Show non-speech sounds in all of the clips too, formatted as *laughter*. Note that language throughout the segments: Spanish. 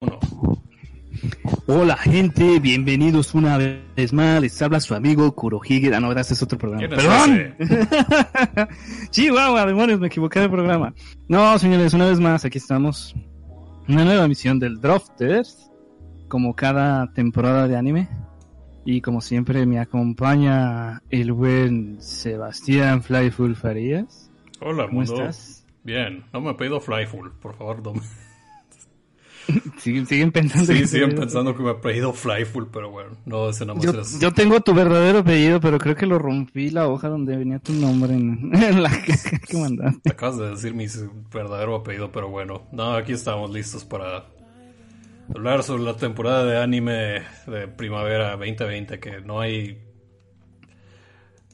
Uno. Hola gente, bienvenidos una vez más. Les habla su amigo Kurohige. Ah, no, este es otro programa. ¿Quién es ¡Perdón! *laughs* Chihuahua, demonios, me equivoqué de programa. No, señores, una vez más, aquí estamos. Una nueva emisión del Drofters. Como cada temporada de anime. Y como siempre me acompaña el buen Sebastián Flyful Farías. Hola, ¿Cómo mundo. estás? Bien, no me he pedido Flyful, por favor, no me... *laughs* ¿Siguen, siguen pensando Sí, que siguen pensando que pedido Flyful, pero bueno, no, ese nada más Yo, es... yo tengo tu verdadero apellido, pero creo que lo rompí la hoja donde venía tu nombre en, *laughs* en la caja que mandaste. Acabas de decir mi verdadero apellido, pero bueno. No, aquí estamos listos para hablar sobre la temporada de anime de primavera 2020, que no hay...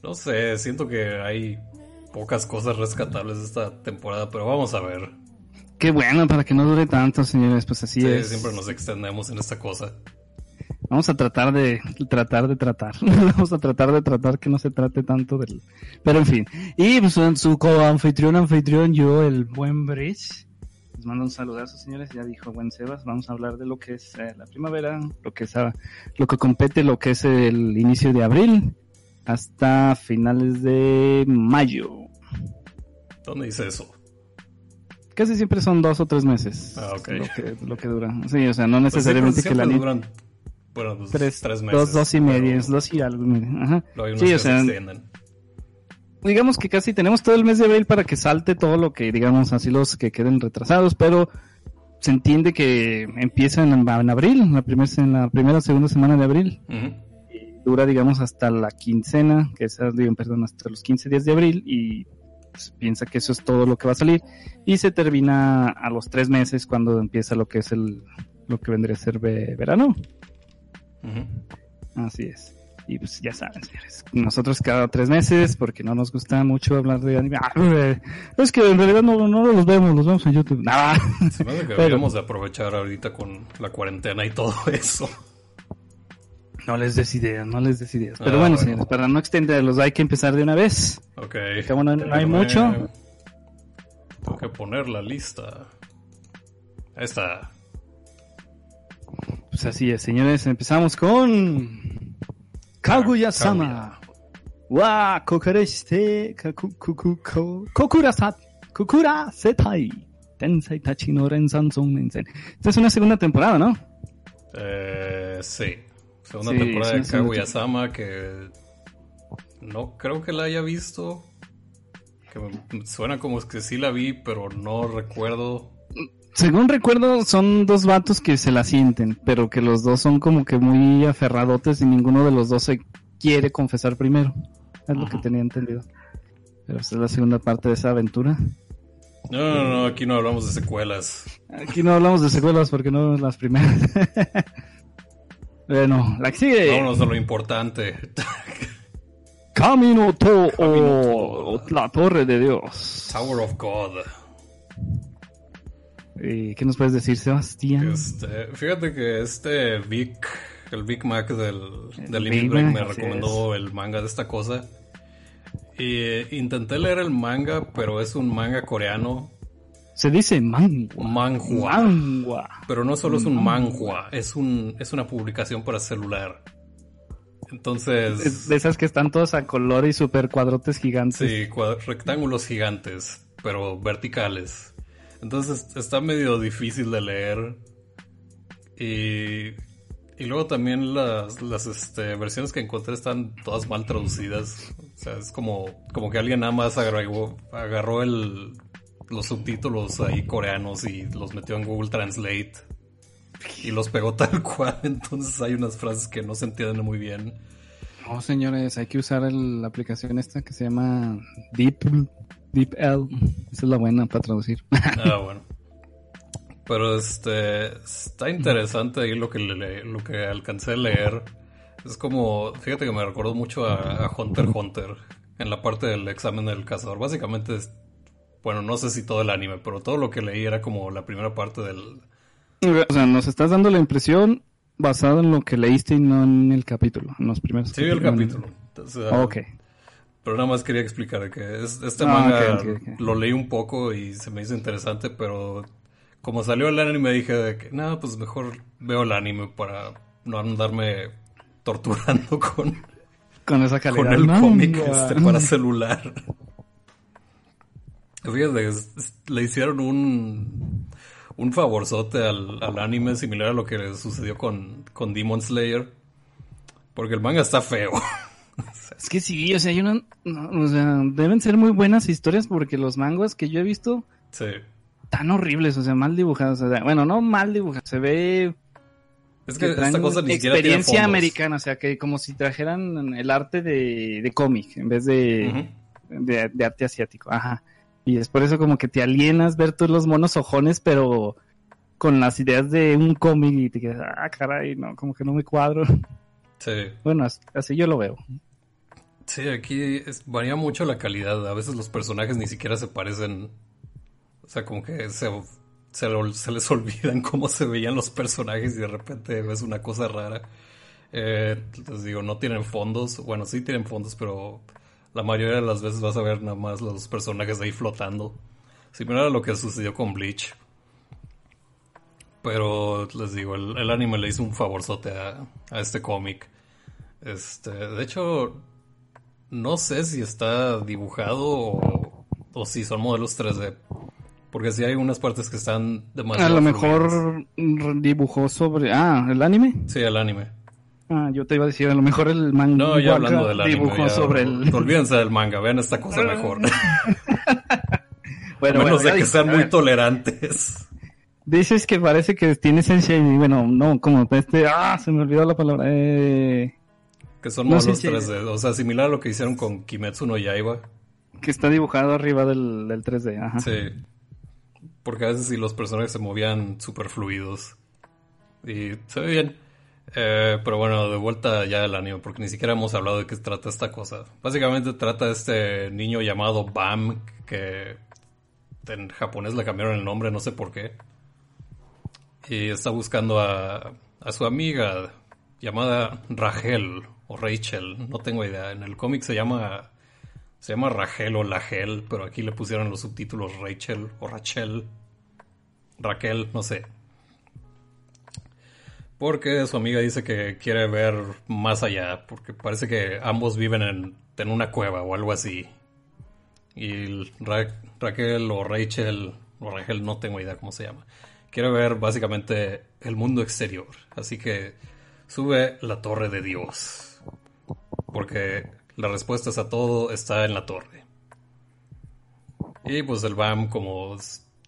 No sé, siento que hay pocas cosas rescatables de esta temporada, pero vamos a ver. Qué bueno, para que no dure tanto, señores, pues así Sí, es. siempre nos extendemos en esta cosa. Vamos a tratar de tratar de tratar. *laughs* Vamos a tratar de tratar que no se trate tanto del... Pero en fin. Y pues en su co-anfitrión, anfitrión, yo, el buen Bridge. Les mando un saludazo, señores. Ya dijo buen Sebas. Vamos a hablar de lo que es eh, la primavera, lo que es ah, lo que compete, lo que es el inicio de abril hasta finales de mayo. ¿Dónde dice eso? Casi siempre son dos o tres meses. Ah, ok. Lo que, lo que dura. Sí, o sea, no Pues necesariamente que la duran, bueno, pues, Tres, tres, meses. dos, dos y medio, dos y algo. y Ajá. Sí, o sea, digamos que casi tenemos todo el mes de abril para que salte todo lo que, digamos, así los que queden retrasados, pero se entiende que empieza en, en abril, en la, primer, en la primera o segunda semana de abril, Ujú. dura, digamos, hasta la quincena, que es, digo, perdón, hasta los 15 días de abril, y pues, piensa que eso es todo lo que va a salir, y se termina a los tres meses cuando empieza lo que es el, lo que vendría a ser ve- verano. Así es. Y pues ya saben, señores. Nosotros cada tres meses, porque no nos gusta mucho hablar de anime. Ah, es que en realidad no, no los vemos, los vemos en YouTube. Nah. Se me hace que *laughs* deberíamos de aprovechar ahorita con la cuarentena y todo eso. No les des ideas, no les des ideas. Pero Ah, bueno, bueno. señores, para no extenderlos, hay que empezar de una vez. Ok. Como no- no hay mucho. Tengo que poner la lista. Ahí está. Pues así es, señores. Empezamos con. Kaguya-sama. Wa kokareshite kaku- kuku- ko- kokurasat. Kukura setai. Tensei tachi no rensan son. Esta es una segunda temporada, ¿no? Eh, sí. Segunda Sí, temporada de Kaguya-sama que no creo que la haya visto. Que me suena como que sí la vi, pero no recuerdo. Según recuerdo, son dos vatos que se la sienten, pero que los dos son como que muy aferradotes y ninguno de los dos se quiere confesar primero. Es lo que tenía entendido. Pero esta es la segunda parte de esa aventura. No, no, no, aquí no hablamos de secuelas. Aquí no hablamos de secuelas porque no las primeras. *laughs* bueno, la que sigue. Vámonos a lo importante. *laughs* Camino to o la torre de Dios. Tower of God. ¿Y ¿Qué nos puedes decir, Sebastián? Este, fíjate que este Vic, el Big Mac del, El del Big Mac, me recomendó el manga de esta cosa. Y eh, intenté leer el manga, pero es un manga coreano, Se dice mangua. manhua. Mangua. Pero no solo es un manhua, es un es una publicación para celular. Entonces, Es de esas que están todos a color y super cuadrotes gigantes. sí, rectángulos gigantes, pero verticales. Entonces está medio difícil de leer. Y, y luego también las, las este, versiones que encontré están todas mal traducidas. O sea, es como, como que alguien nada más agarró, agarró el, los subtítulos ahí coreanos y los metió en Google Translate. Y los pegó tal cual. *laughs* Entonces hay unas frases que no se entienden muy bien. No, señores, hay que usar el- la aplicación esta que se llama Deep, DeepL. Esa es la buena para traducir. *laughs* Ah, bueno. Pero este está interesante ahí lo que le- lo que alcancé a leer. Es como, fíjate que me recordó mucho a, a Hunter Hunter en la parte del examen del cazador. Básicamente es, bueno, no sé si todo el anime, pero todo lo que leí era como la primera parte del o sea, nos estás dando la impresión basada en lo que leíste y no en el capítulo, en los primeros. Sí, el capítulo. Entonces, Ah, Ok. Pero nada más quería explicar que es- este Ah, manga lo leí un poco y se me hizo interesante, pero como salió el anime dije de que, no, pues mejor veo el anime para no andarme torturando *laughs* con, con esa calidad. Con el cómic este, para celular. Fíjate, le hicieron un, un favorzote al, al, anime similar a lo que le sucedió con, con Demon Slayer. Porque el manga está feo. *laughs* es que sí, o sea, yo no, o sea, deben ser muy buenas historias porque los mangas que yo he visto sí. tan horribles, o sea, mal dibujados. O sea, bueno, no mal dibujados, se ve es que, esta cosa ni siquiera experiencia americana, o sea, que como si trajeran el arte de, de cómic en vez de, de, arte asiático. Ajá. Y es por eso como que te alienas ver todos los monos ojones, pero con las ideas de un cómic y te quedas, ah, caray, no, como que no me cuadro. Sí. Bueno, así yo lo veo. Sí, aquí varía mucho la calidad. A veces los personajes ni siquiera se parecen. O sea, como que se se, les *laughs* olvidan cómo se veían los personajes y de repente ves una cosa rara. Eh, les digo, no tienen fondos. Bueno, sí tienen fondos, pero la mayoría de las veces vas a ver nada más los personajes ahí flotando. Similar a lo que sucedió con Bleach. Pero les digo, el, anime le hizo un favorzote a, a este cómic. Este, de hecho, no sé si está dibujado o, o si son modelos 3D. Porque si hay unas partes que están demasiado. A lo mejor dibujó sobre. Ah, ¿el anime? Sí, el anime. Ah, yo te iba a decir, a lo mejor el manga. No, ya hablando del anime. Dibujó sobre el. Olvídense del manga, vean esta cosa *laughs* mejor. bueno, *laughs* a menos de que sean muy tolerantes. Dices que parece que tiene Sensei, bueno, no, como este, ah, se me olvidó la palabra, eh... Que son no modelos 3D, o sea, similar a lo que hicieron con Kimetsu no Yaiba. Que está dibujado arriba del, del 3D, ajá. Sí. Porque a veces sí los personajes se movían súper fluidos. Y se ve bien. Eh, pero bueno, de vuelta ya al anime, porque ni siquiera hemos hablado de qué trata esta cosa. Básicamente trata de este niño llamado Bam, que en japonés le cambiaron el nombre, no sé por qué. Y está buscando a, a su amiga llamada Rachel o Rachel, no tengo idea. En el cómic se llama se llama Rachel o Lagel, pero aquí le pusieron los subtítulos Rachel o Rachel. Raquel, no sé. Porque su amiga dice que quiere ver más allá, porque parece que ambos viven en, una cueva o algo así. Y Raquel o Rachel o Rachel, no tengo idea cómo se llama. Quiere ver básicamente el mundo exterior. Así que sube la torre de Dios. Porque la respuesta a todo está en la torre. Y pues el Bam, como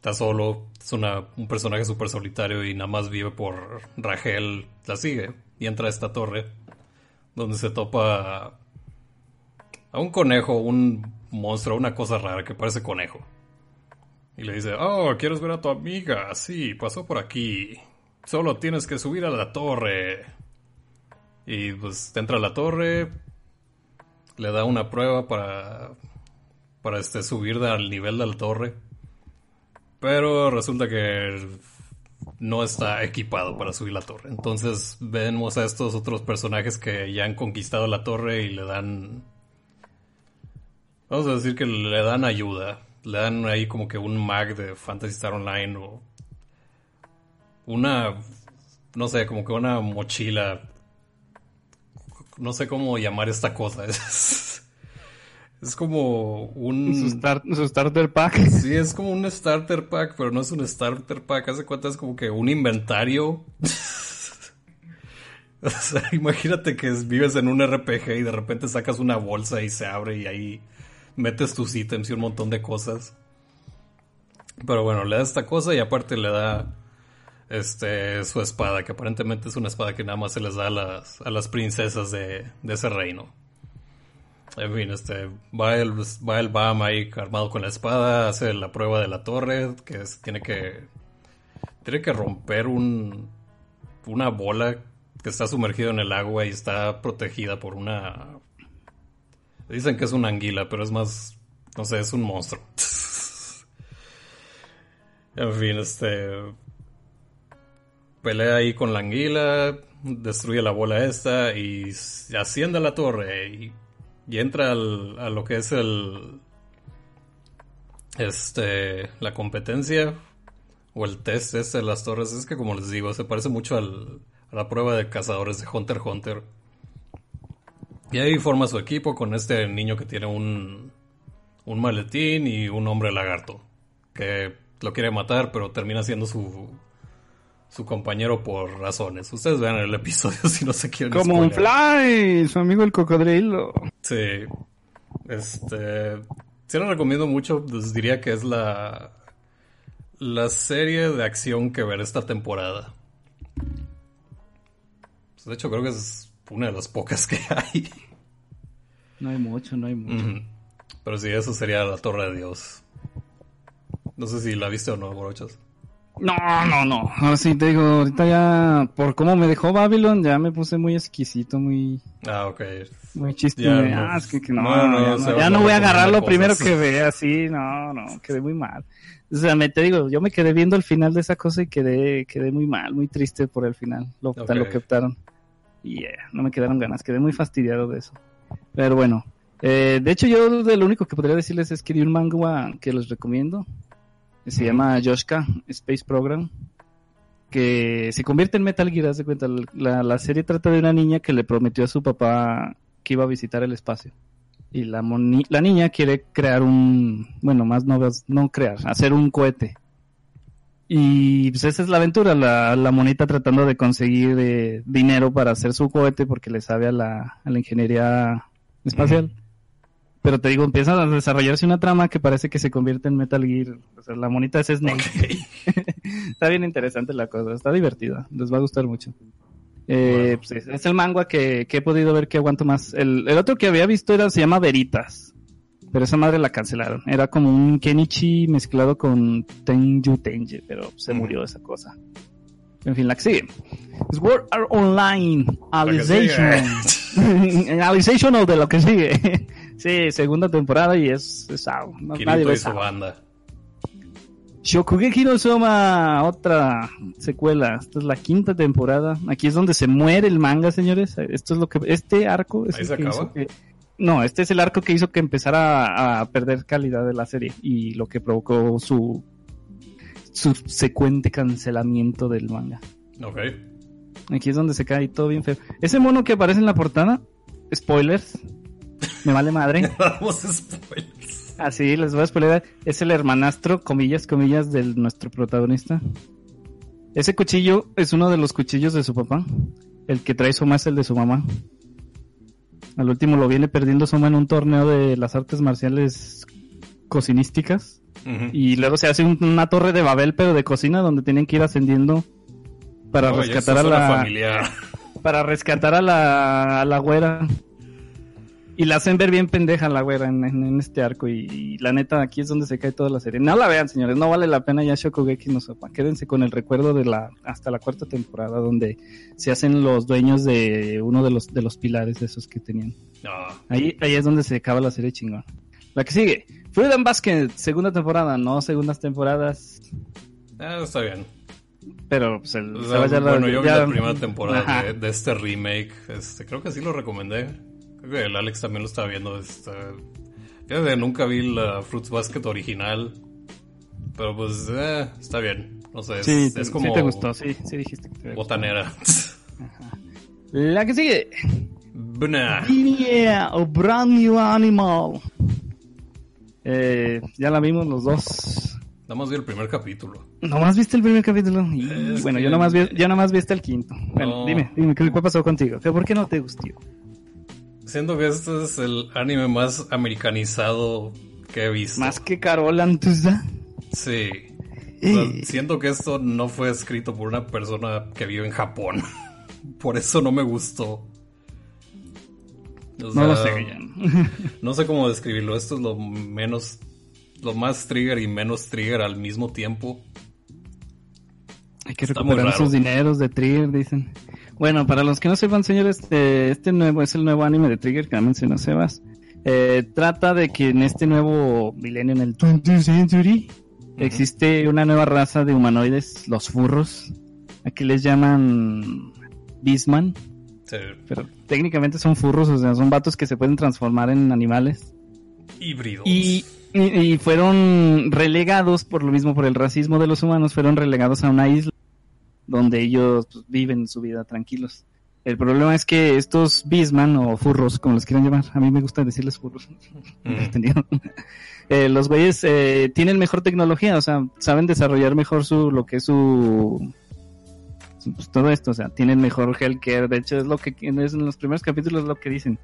está solo, es una, un personaje súper solitario y nada más vive por Rachel, la sigue y entra a esta torre donde se topa a un conejo, un monstruo, una cosa rara que parece conejo. Y le dice, oh, ¿quieres ver a tu amiga? Sí, pasó por aquí. Solo tienes que subir a la torre. Y pues entra a la torre, le da una prueba para, para este, subir al nivel de la torre. Pero resulta que no está equipado para subir la torre. Entonces vemos a estos otros personajes que ya han conquistado la torre y le dan... Vamos a decir que le dan ayuda. Le dan ahí como que un mag de Fantasy Star Online o una... No sé, como que una mochila no sé cómo llamar esta cosa. *laughs* Es, como un... Su, starter pack. *laughs* Sí, es como un starter pack, pero no es un starter pack. Hace cuenta es como que un inventario. *laughs* o sea, imagínate que vives en un RPG y de repente sacas una bolsa y se abre y ahí metes tus ítems y un montón de cosas. Pero bueno, le da esta cosa y aparte le da este, su espada, que aparentemente es una espada que nada más se les da a las, a las princesas de, ese reino. En fin, este, va el, va el Bam ahí armado con la espada, hace la prueba de la torre, que tiene que, tiene que romper un, una bola que está sumergida en el agua y está protegida por una, dicen que es una anguila, pero es más, no sé, es un monstruo. *laughs* en fin, este, pelea ahí con la anguila, destruye la bola esta y asciende a la torre y, entra a lo que es el este la competencia o el test este de las torres, es que como les digo, se parece mucho al, a la prueba de cazadores de Hunter x Hunter. Y ahí forma su equipo con este niño que tiene un, un maletín y un hombre lagarto, que lo quiere matar, pero termina siendo su, su compañero por razones. Ustedes vean el episodio *laughs* si no se quieren Como un fly, su amigo el cocodrilo. Sí. Este. Sí lo recomiendo mucho. Les diría que es la. La serie de acción que ver esta temporada. Pues, de hecho, creo que es una de las pocas que *laughs* hay. No hay mucho, no hay mucho. Pero sí, eso sería la Torre de Dios. No sé si la viste o no, Borochas. No, no, no. Ahora sí te digo, ahorita ya, por cómo me dejó Babylon, ya me puse muy exquisito, muy, Ah, ok. muy chiste. Ya ah, es que, que no, No, no, ya, no, ya no voy a agarrar lo primero que *laughs* vea, así, no, no, quedé muy mal. O sea, me te digo, yo me quedé viendo el final de esa cosa y quedé, quedé muy mal, muy triste por el final, lo, Ok. lo que optaron. Y yeah, no me quedaron ganas, quedé muy fastidiado de eso. Pero bueno, eh, de hecho yo de lo único que podría decirles es que di un manga que les recomiendo, se llama Yoshka Space Program, que se convierte en Metal Gear, cuenta, la, la serie trata de una niña que le prometió a su papá que iba a visitar el espacio. Y la, moni- la niña quiere crear un, bueno, más no, no crear, hacer un cohete. Y pues esa es la aventura, la, la monita tratando de conseguir eh, dinero para hacer su cohete porque le sabe a la, a la ingeniería espacial. Pero te digo, empieza a desarrollarse una trama que parece que se convierte en Metal Gear. O sea, la monita es Snake. *laughs* está bien interesante la cosa, está divertida, les va a gustar mucho. Eh, Bueno. pues es, es el manga que, que he podido ver que aguanto más. El, el otro que había visto era, se llama Veritas. Pero esa madre la cancelaron. Era como un Kenichi mezclado con Tenju Tenji, pero se murió esa cosa. En fin, la que sigue. Sword Art Online. La que Alicization. Alicization *laughs* *laughs* o de lo que sigue. Sí, segunda temporada y es, es algo. No, nadie su Sao. banda. Shokugeki no Soma, otra secuela. Esta es la quinta temporada. Aquí es donde se muere el manga, señores. Esto es lo que este arco es ¿Ahí el se que acaba? hizo que no, este es el arco que hizo que empezara a, a perder calidad de la serie y lo que provocó su subsecuente cancelamiento del manga. Ok. Aquí es donde se cae todo bien feo. Ese mono que aparece en la portada, spoilers, me vale madre. *laughs* Damos spoilers. Así les voy a spoiler. Es el hermanastro, comillas, comillas, de nuestro protagonista. Ese cuchillo es uno de los cuchillos de su papá. El que trae Soma es el de su mamá. Al último lo viene perdiendo Soma en un torneo de las artes marciales cocinísticas. Y luego se hace un- una torre de Babel, pero de cocina, donde tienen que ir ascendiendo para Oye, rescatar a la familiar. para rescatar a la, a la güera. Y la hacen ver bien pendeja la güera en, en- en este arco. Y, y la neta, aquí es donde se cae toda la serie. No la vean, señores. No vale la pena ya Shokugeki no Sopa. Quédense con el recuerdo de la hasta la cuarta temporada, donde se hacen los dueños de uno de los, de los pilares de esos que tenían. No. Ahí, ahí es donde se acaba la serie chingón. La que sigue. Freedom Basket, segunda temporada. No segundas temporadas. Ah, está bien. Pero pues el, O se sea, va ya la- bueno, yo vi la primera temporada de, de este remake. Este, creo que sí lo recomendé. El Alex también lo estaba viendo. Este, fíjate, nunca vi la Fruits Basket original. Pero pues, eh, está bien. No sé, es, Sí, es sí como te gustó. Sí, sí dijiste que te botanera. La que sigue. Bna. Yeah, a brand new animal. Eh, ya la vimos los dos. Nada más vi el primer capítulo. ¿Nomás viste el primer capítulo? Y, bueno, que- yo nomás, vi, yo nomás vi hasta el quinto. Bueno, No. dime, dime, ¿qué, pasó contigo? ¿Qué- ¿Por qué no te gustó? Siento que este es el anime más americanizado que he visto. Más que Carol Antusa. Sí. O sea, Eh. siento que esto no fue escrito por una persona que vive en Japón. *laughs* Por eso no me gustó. O No lo sea, sé, Guillén. *laughs* No sé cómo describirlo. Esto es lo menos. Lo más trigger y menos trigger al mismo tiempo. Hay que Está recuperar esos dineros de Trigger, dicen. Bueno, para los que no sepan, señores, este, este nuevo es el nuevo anime de Trigger que mencionó Sebas. Eh, trata de que en este nuevo milenio, en el 20th century, existe una nueva raza de humanoides, los furros. Aquí les llaman Beastman, Sí, pero técnicamente son furros, o sea, son vatos que se pueden transformar en animales. híbridos. Y Y, fueron relegados, por lo mismo, por el racismo de los humanos, fueron relegados a una isla donde ellos pues, viven su vida tranquilos. El problema es que estos bisman o furros, como los quieran llamar, a mí me gusta decirles furros, *laughs* eh, los güeyes eh, tienen mejor tecnología, o sea, saben desarrollar mejor su lo que es su pues, todo esto, o sea, tienen mejor healthcare. De hecho, es lo que en los primeros capítulos es lo que dicen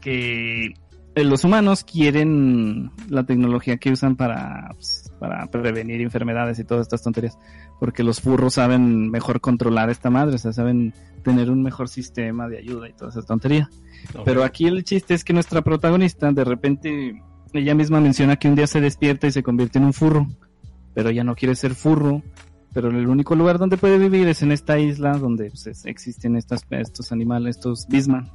que eh, los humanos quieren la tecnología que usan para, pues, para prevenir enfermedades y todas estas tonterías, porque los furros saben mejor controlar esta madre, o sea, saben tener un mejor sistema de ayuda y toda esa tontería. Pero aquí el chiste es que nuestra protagonista, de repente, ella misma menciona que un día se despierta y se convierte en un furro, pero ella no quiere ser furro, pero el único lugar donde puede vivir es en esta isla donde pues, existen estas, estos animales, estos bisman.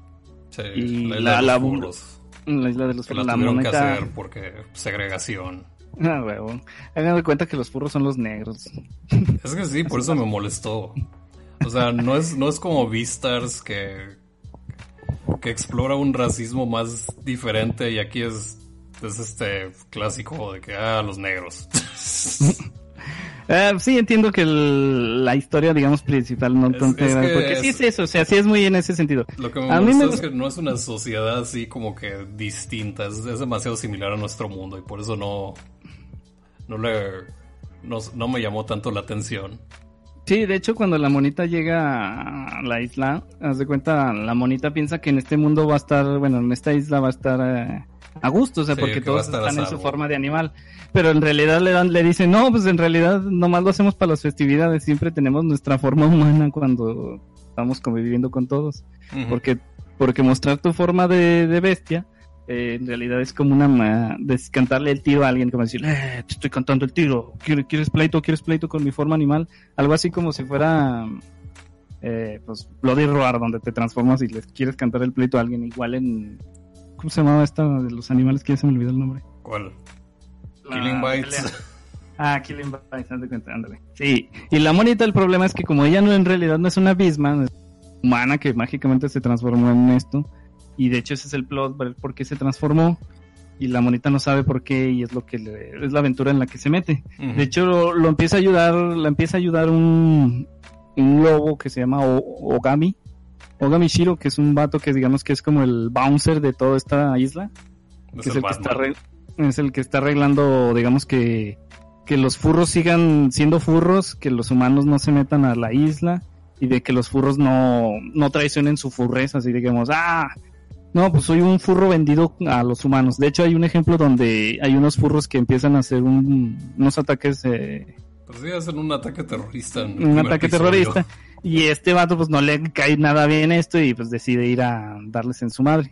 Sí, y la, la, la isla de los furros. La, tuvieron que hacer porque segregación. *laughs* Ah, huevo. Hagan de cuenta que los furros son los negros. *laughs* Es que sí, por eso me molestó. O sea, no es, no es como Beastars que, que explora un racismo más diferente y aquí es, es este clásico de que, ah, los negros. Eh, *laughs* sí, entiendo que la historia, digamos, principal no porque sí es eso, o sea, sí es muy en ese sentido. Lo que me a mí me... es que no es una sociedad así como que distinta, es, demasiado similar a nuestro mundo y por eso no, no le, no, me llamó tanto la atención. Sí, de hecho, cuando la monita llega a la isla, haz de cuenta, la monita piensa que en este mundo va a estar, bueno, en esta isla va a estar eh, a gusto, o sea, porque todos están en su forma de animal. Pero en realidad le dan, le dicen, no, pues en realidad nomás lo hacemos para las festividades, siempre tenemos nuestra forma humana cuando estamos conviviendo con todos. Porque, porque mostrar tu forma de, de bestia, eh, en realidad es como una de cantarle el tiro a alguien, como decir, eh, te estoy cantando el tiro, ¿quieres pleito? ¿Quieres pleito con mi forma animal? Algo así como si fuera, eh, pues, Bloody Roar, donde te transformas y les quieres cantar el pleito a alguien, igual en ¿Cómo se llamaba esta de los animales que ya se me olvidó el nombre? ¿Cuál? Killing Bites. Ah, Killing Bites, ándale. Sí, y la monita, el problema es que como ella no en realidad no es una abisma, es humana que mágicamente se transformó en esto, y de hecho ese es el plot por qué se transformó, y la monita no sabe por qué, y es lo que es la aventura en la que se mete. De hecho, lo, empieza a ayudar, la empieza a ayudar un, un lobo que se llama Ogami, Ogami Shiro, que es un vato que digamos que es como el bouncer de toda esta isla. es, el, que está es el que está arreglando, digamos que, que los furros sigan siendo furros, que los humanos no se metan a la isla y de que los furros no, no traicionen su furreza, así digamos, ah, no, pues soy un furro vendido a los humanos. De hecho, hay un ejemplo donde hay unos furros que empiezan a hacer unos ataques. Eh, pues sí, hacen un ataque terrorista. un ataque terrorista. Y este vato pues no le cae nada bien esto y pues decide ir a darles en su madre.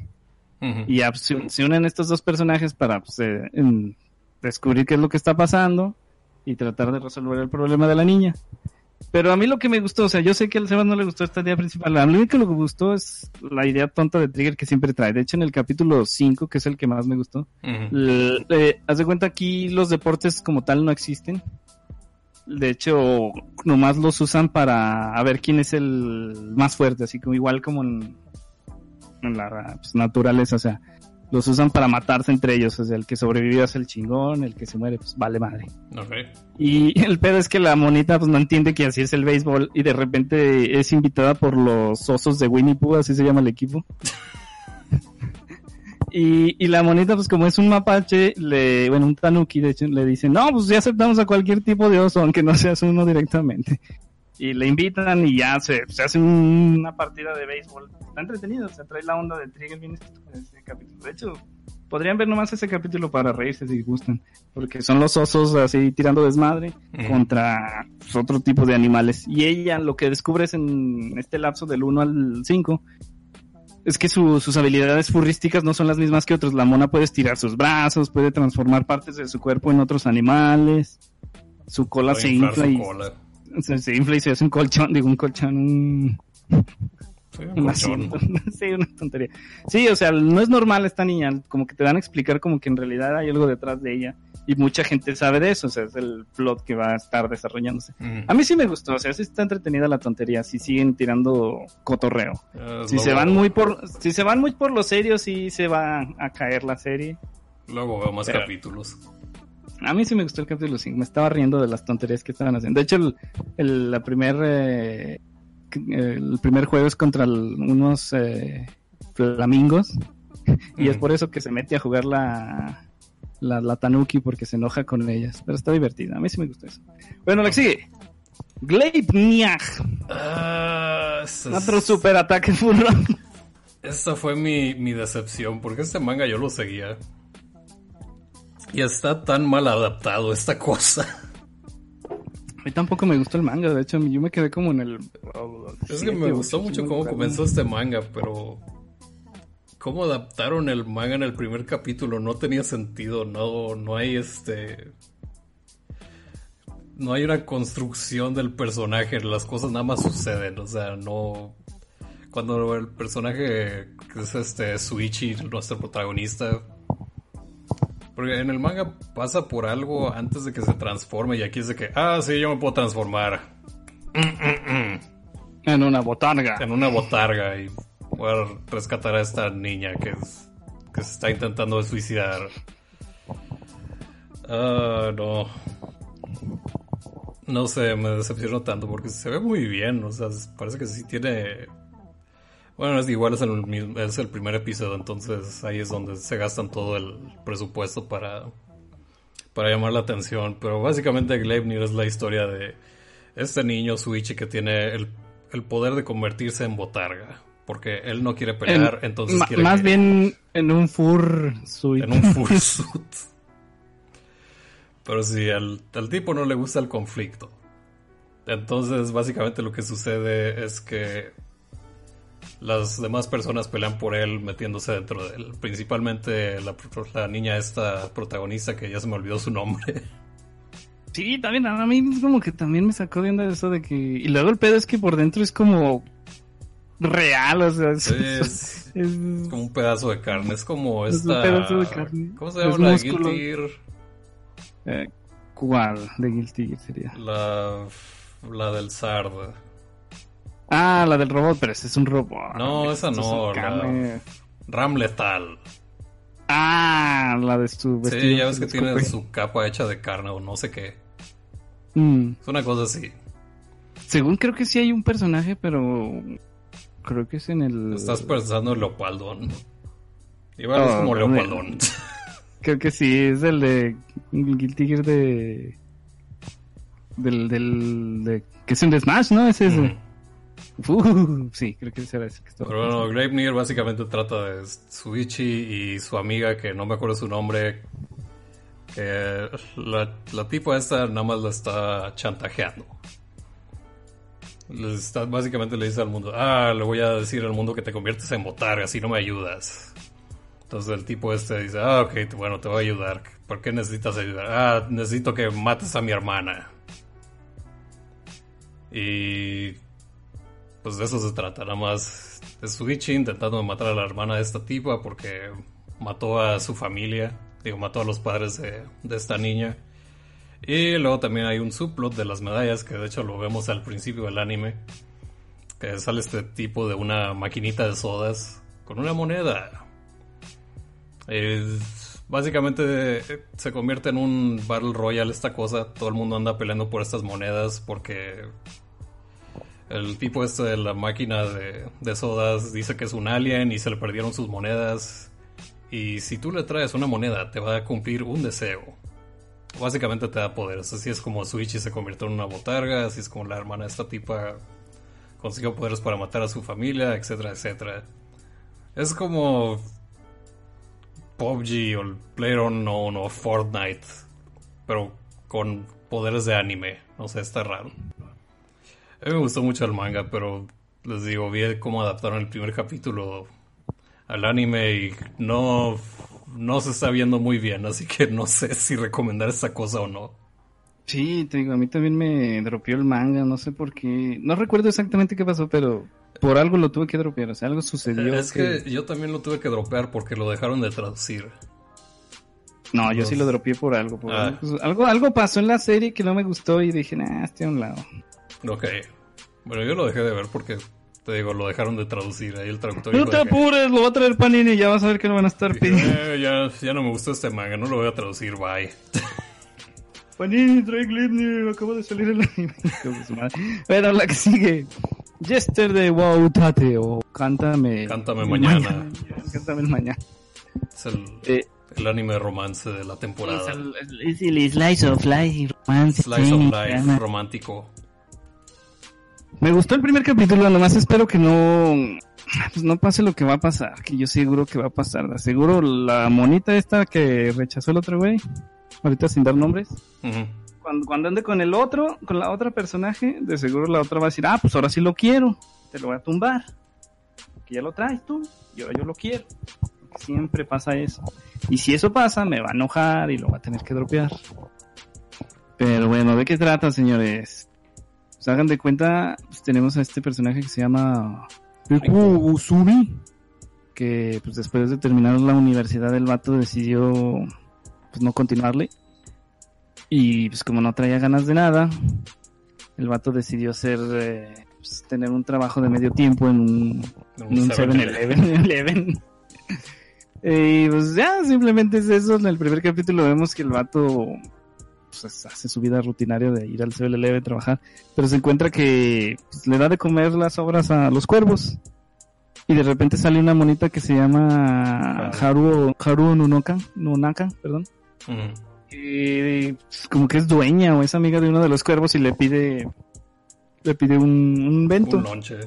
Y ya, pues, se, unen estos dos personajes para pues, eh, descubrir qué es lo que está pasando y tratar de resolver el problema de la niña. Pero a mí lo que me gustó, o sea, yo sé que al Sebas no le gustó esta idea principal. A mí lo que me gustó es la idea tonta de Trigger que siempre trae. De hecho, en el capítulo 5, que es el que más me gustó, haz de cuenta aquí los deportes como tal no existen. De hecho, nomás los usan para ver quién es el más fuerte, así como igual como en, la pues, naturaleza, o sea, los usan para matarse entre ellos, o sea, el que sobrevivió es el chingón, el que se muere, pues vale madre. Y *laughs* el pedo es que la monita pues no entiende que así es el béisbol y de repente es invitada por los osos de Winnie Pooh, así se llama el equipo. *laughs* Y, y la monita, pues como es un mapache, le, bueno, un tanuki, de hecho, le dicen, no, pues ya aceptamos a cualquier tipo de oso, aunque no seas uno directamente. Y le invitan y ya se, se hace una partida de béisbol. Está entretenido, se trae la onda de Trigger bien ese capítulo. De hecho, podrían ver nomás ese capítulo para reírse si gustan, porque son los osos así tirando desmadre contra pues, otro tipo de animales. Y ella lo que descubre es en este lapso del 1 al 5 es que sus habilidades furrísticas no son las mismas que otros. La mona puede estirar sus brazos, puede transformar partes de su cuerpo en otros animales. Su cola se infla y *laughs* Se, infla y se hace un colchón, digo un colchón, un, *laughs* sí, una tontería. Sí, o sea, no es normal esta niña, como que te dan a explicar como que en realidad hay algo detrás de ella y mucha gente sabe de eso, o sea, es el plot que va a estar desarrollándose. A mí sí me gustó, o sea, sí está entretenida la tontería, si siguen tirando cotorreo. si se van muy por si se van muy por lo serio sí se va a caer la serie. Luego veo más capítulos. A mí sí me gustó el capítulo 5. Me estaba riendo de las tonterías que estaban haciendo. De hecho, el, el la primer, eh, el primer juego es contra unos eh, flamingos. *laughs* y es por eso que se mete a jugar la, la, la, Tanuki porque se enoja con ellas. Pero está divertida. A mí sí me gustó eso. Bueno, la que sigue. Uh, Otro super ataque furro. *laughs* Esta fue mi, mi decepción porque este manga yo lo seguía. Y está tan mal adaptado esta cosa. A mí tampoco me gustó el manga, de hecho yo me quedé como en el... Es que me gustó mucho cómo comenzó este manga, pero... Cómo adaptaron el manga en el primer capítulo no tenía sentido, no, no hay este... No hay una construcción del personaje, las cosas nada más suceden, o sea, no... Cuando el personaje que es este Suichi, nuestro protagonista, porque en el manga pasa por algo antes de que se transforme y aquí es de que, ah, sí, yo me puedo transformar. En una botarga. En una botarga y voy a rescatar a esta niña que, que se está intentando suicidar. Ah, no. No sé, me decepcionó tanto porque se ve muy bien, o sea, parece que sí tiene bueno, es igual, es el, es el primer episodio, entonces ahí es donde se gastan todo el presupuesto para, para llamar la atención. Pero básicamente Gleipnir es la historia de este niño Suichi que tiene el, poder de convertirse en botarga. Porque él no quiere pelear, entonces quiere Más bien en un fur suit. En un fur suit. Pero sí, al, al tipo no le gusta el conflicto. Entonces, básicamente lo que sucede es que las demás personas pelean por él metiéndose dentro de él. Principalmente la, niña esta protagonista que ya se me olvidó su nombre. Sí, también a mí es como que también me sacó de onda eso de que... Y luego el pedo es que por dentro es como real, o sea, es, como un pedazo de carne, es como esta... un pedazo de carne. ¿Cómo se llama la Guilty eh, ¿Cuál de Guilty sería? La, la del Sard. Ah, la del robot, pero ese es un robot. No, esa no. La... Ram Letal. Ah, la de su vestido. Sí, ya ves que tiene su capa hecha de carne o no sé qué. Mm. Es una cosa así. Según creo que sí hay un personaje, pero creo que es en el. Estás pensando en Leopaldón. Igual es oh, como Leopaldón. *laughs* Creo que sí, es el de Guilty Gear de. Del, del, de, que es un de Smash, ¿no? Es ese. *laughs* Uh, sí, creo que será ese que Pero bueno, Gravenir básicamente trata de Suichi y su amiga, que no me acuerdo su nombre. Que la, la tipa esta nada más la está chantajeando. Está, básicamente le dice al mundo, ah, le voy a decir al mundo que te conviertes en botarga si no me ayudas. Entonces el tipo este dice, ah, ok, bueno, te voy a ayudar. ¿Por qué necesitas ayudar? Ah, necesito que mates a mi hermana. Y pues de eso se trata, nada más de Suichi intentando matar a la hermana de esta tipa porque mató a su familia, digo, mató a los padres de, esta niña. Y luego también hay un subplot de las medallas, que de hecho lo vemos al principio del anime, que sale este tipo de una maquinita de sodas con una moneda. básicamente se convierte en un Battle Royale esta cosa, todo el mundo anda peleando por estas monedas porque el tipo este de la máquina de, sodas dice que es un alien y se le perdieron sus monedas. Y si tú le traes una moneda, te va a cumplir un deseo. Básicamente te da poderes. Así es como Switch se convirtió en una botarga. Así es como la hermana de esta tipa consiguió poderes para matar a su familia, etcétera, etcétera. Es como PUBG o PlayerUnknown o Fortnite, pero con poderes de anime. No sé, está raro. A mí me gustó mucho el manga, pero les digo, vi cómo adaptaron el primer capítulo al anime y no, no se está viendo muy bien, así que no sé si recomendar esa cosa o no. Sí, te digo, a mí también me dropeó el manga, no sé por qué. No recuerdo exactamente qué pasó, pero por algo lo tuve que dropear, o sea, algo sucedió. Es que, yo también lo tuve que dropear porque lo dejaron de traducir. No, yo sí lo dropeé por algo. Ah. algo, algo pasó en la serie que no me gustó y dije, nah, estoy a un lado. Ok. Bueno, yo lo dejé de ver porque, te digo, lo dejaron de traducir. Ahí el traductor. No te apures, lo va a traer Panini y ya vas a ver que no van a estar pidiendo. Eh, ya, ya no me gustó este manga, no lo voy a traducir, bye. *laughs* Panini, Drake Livni, acabo de salir el anime. *laughs* Pero la que sigue. Yesterday Wow Tate o Cántame. Cántame mañana. *laughs* Cántame mañana. Es el, eh, el anime romance de la temporada. Es el, es el Slice of Life romance. Slice of Life romántico. Me gustó el primer capítulo, nomás espero que no pues no pase lo que va a pasar, que yo seguro que va a pasar. Seguro la monita esta que rechazó el otro güey, ahorita sin dar nombres, cuando, cuando ande con el otro, con la otra personaje, de seguro la otra va a decir, ah, pues ahora sí lo quiero, te lo voy a tumbar. Que ya lo traes tú, yo, yo lo quiero. Siempre pasa eso. Y si eso pasa, me va a enojar y lo va a tener que dropear. Pero bueno, ¿de qué trata, señores? Pues hagan de cuenta, pues tenemos a este personaje que se llama Riku Usumi, que pues después de terminar la universidad el vato decidió pues no continuarle. Y pues como no traía ganas de nada, el vato decidió hacer eh, pues, tener un trabajo de medio tiempo en un, un 7-Eleven. *laughs* y pues ya, simplemente es eso. En el primer capítulo vemos que el vato pues, hace su vida rutinaria de ir al 7-Eleven trabajar, pero se encuentra que pues, le da de comer las obras a los cuervos. Y de repente sale una monita que se llama Haru, Haru Nunaka, Nunaka, perdón. Y pues, como que es dueña o es amiga de uno de los cuervos y le pide le pide un, un vento. Un lonche.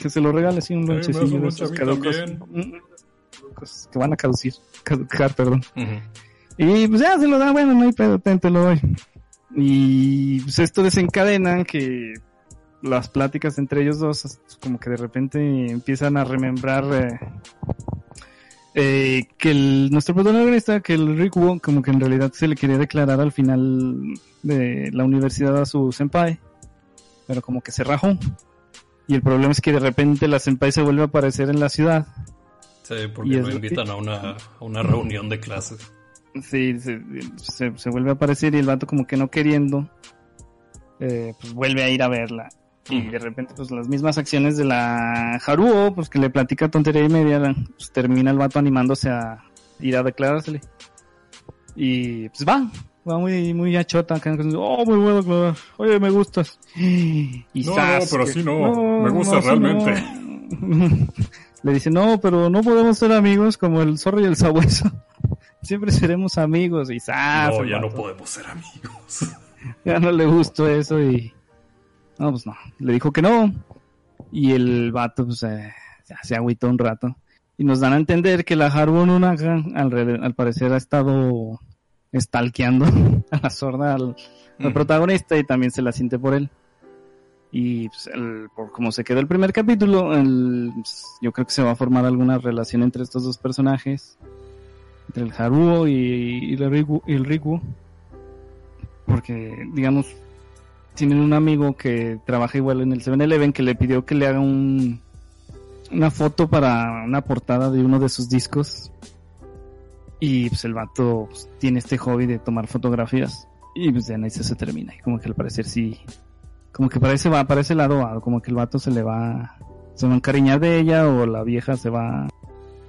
Que se lo regale, sí, un lonchecillo de esos que van a caducir, caducar, perdón. Y pues ya se lo da, bueno, no hay pedo, te lo doy. Y pues esto desencadena que las pláticas entre ellos dos, como que de repente empiezan a remembrar eh, eh, que el, nuestro protagonista, que el Rick Wong, como que en realidad se le quería declarar al final de la universidad a su senpai, pero como que se rajó. Y el problema es que de repente la senpai se vuelve a aparecer en la ciudad. Sí, porque lo invitan a una, a una reunión de clases. Sí, se, se, vuelve a aparecer y el vato como que no queriendo, eh, pues vuelve a ir a verla. Y de repente, pues las mismas acciones de la Haruo, pues que le platica tontería y media, pues termina el vato animándose a ir a declarársele. Y pues va, va muy, muy achota, oh, muy bueno, claro. oye, me gustas. Y no, pero sí no, me gusta realmente. *laughs* le dice, no, pero no podemos ser amigos como el zorro y el sabueso. Siempre seremos amigos y No, ya no podemos ser amigos. *laughs* ya no le gustó eso y... No, pues no. Le dijo que no. Y el vato, pues, eh, se agüitó un rato. Y nos dan a entender que la Haru al, al parecer ha estado stalkeando *laughs* a la sorda al, protagonista y también se la siente por él. Y pues, por como se quedó el primer capítulo, pues, yo creo que se va a formar alguna relación entre estos dos personajes entre el Haruo y, el Riku, el porque digamos tienen un amigo que trabaja igual en el 7-Eleven que le pidió que le haga un una foto para una portada de uno de sus discos. Y pues el vato pues, tiene este hobby de tomar fotografías. Y pues ya ahí se, termina. Y como que al parecer sí como que parece va para ese lado como que el vato se le va se va a encariñar de ella o la vieja se va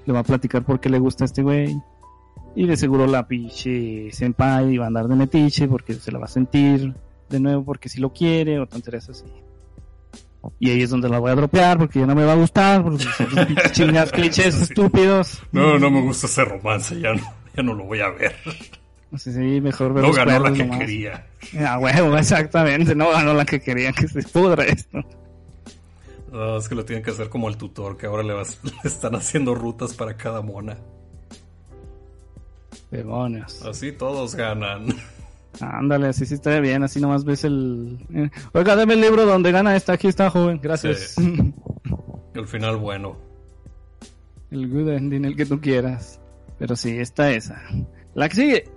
le va a platicar por qué le gusta a este güey y de seguro la pinche senpai va a andar de metiche porque se la va a sentir de nuevo porque si lo quiere o tonterías así. Y ahí es donde la voy a dropear porque ya no me va a gustar, porque son *laughs* chingas clichés estúpidos. No, no me gusta ese romance, ya no, ya no lo voy a ver. Sí, sí, mejor ver No ganó la que quería. Ah, huevo, exactamente, no ganó la que quería, que se pudra esto. No, es que lo tienen que hacer como el tutor, que ahora le, *laughs* le están haciendo rutas para cada mona. Demonios. Así todos ganan. Ándale, así sí está bien, así nomás ves el... Eh, oiga, dame el libro donde gana esta, aquí está, joven, gracias. *laughs* El final bueno. El good ending, el que tú quieras. Pero sí, está esa. La que sigue.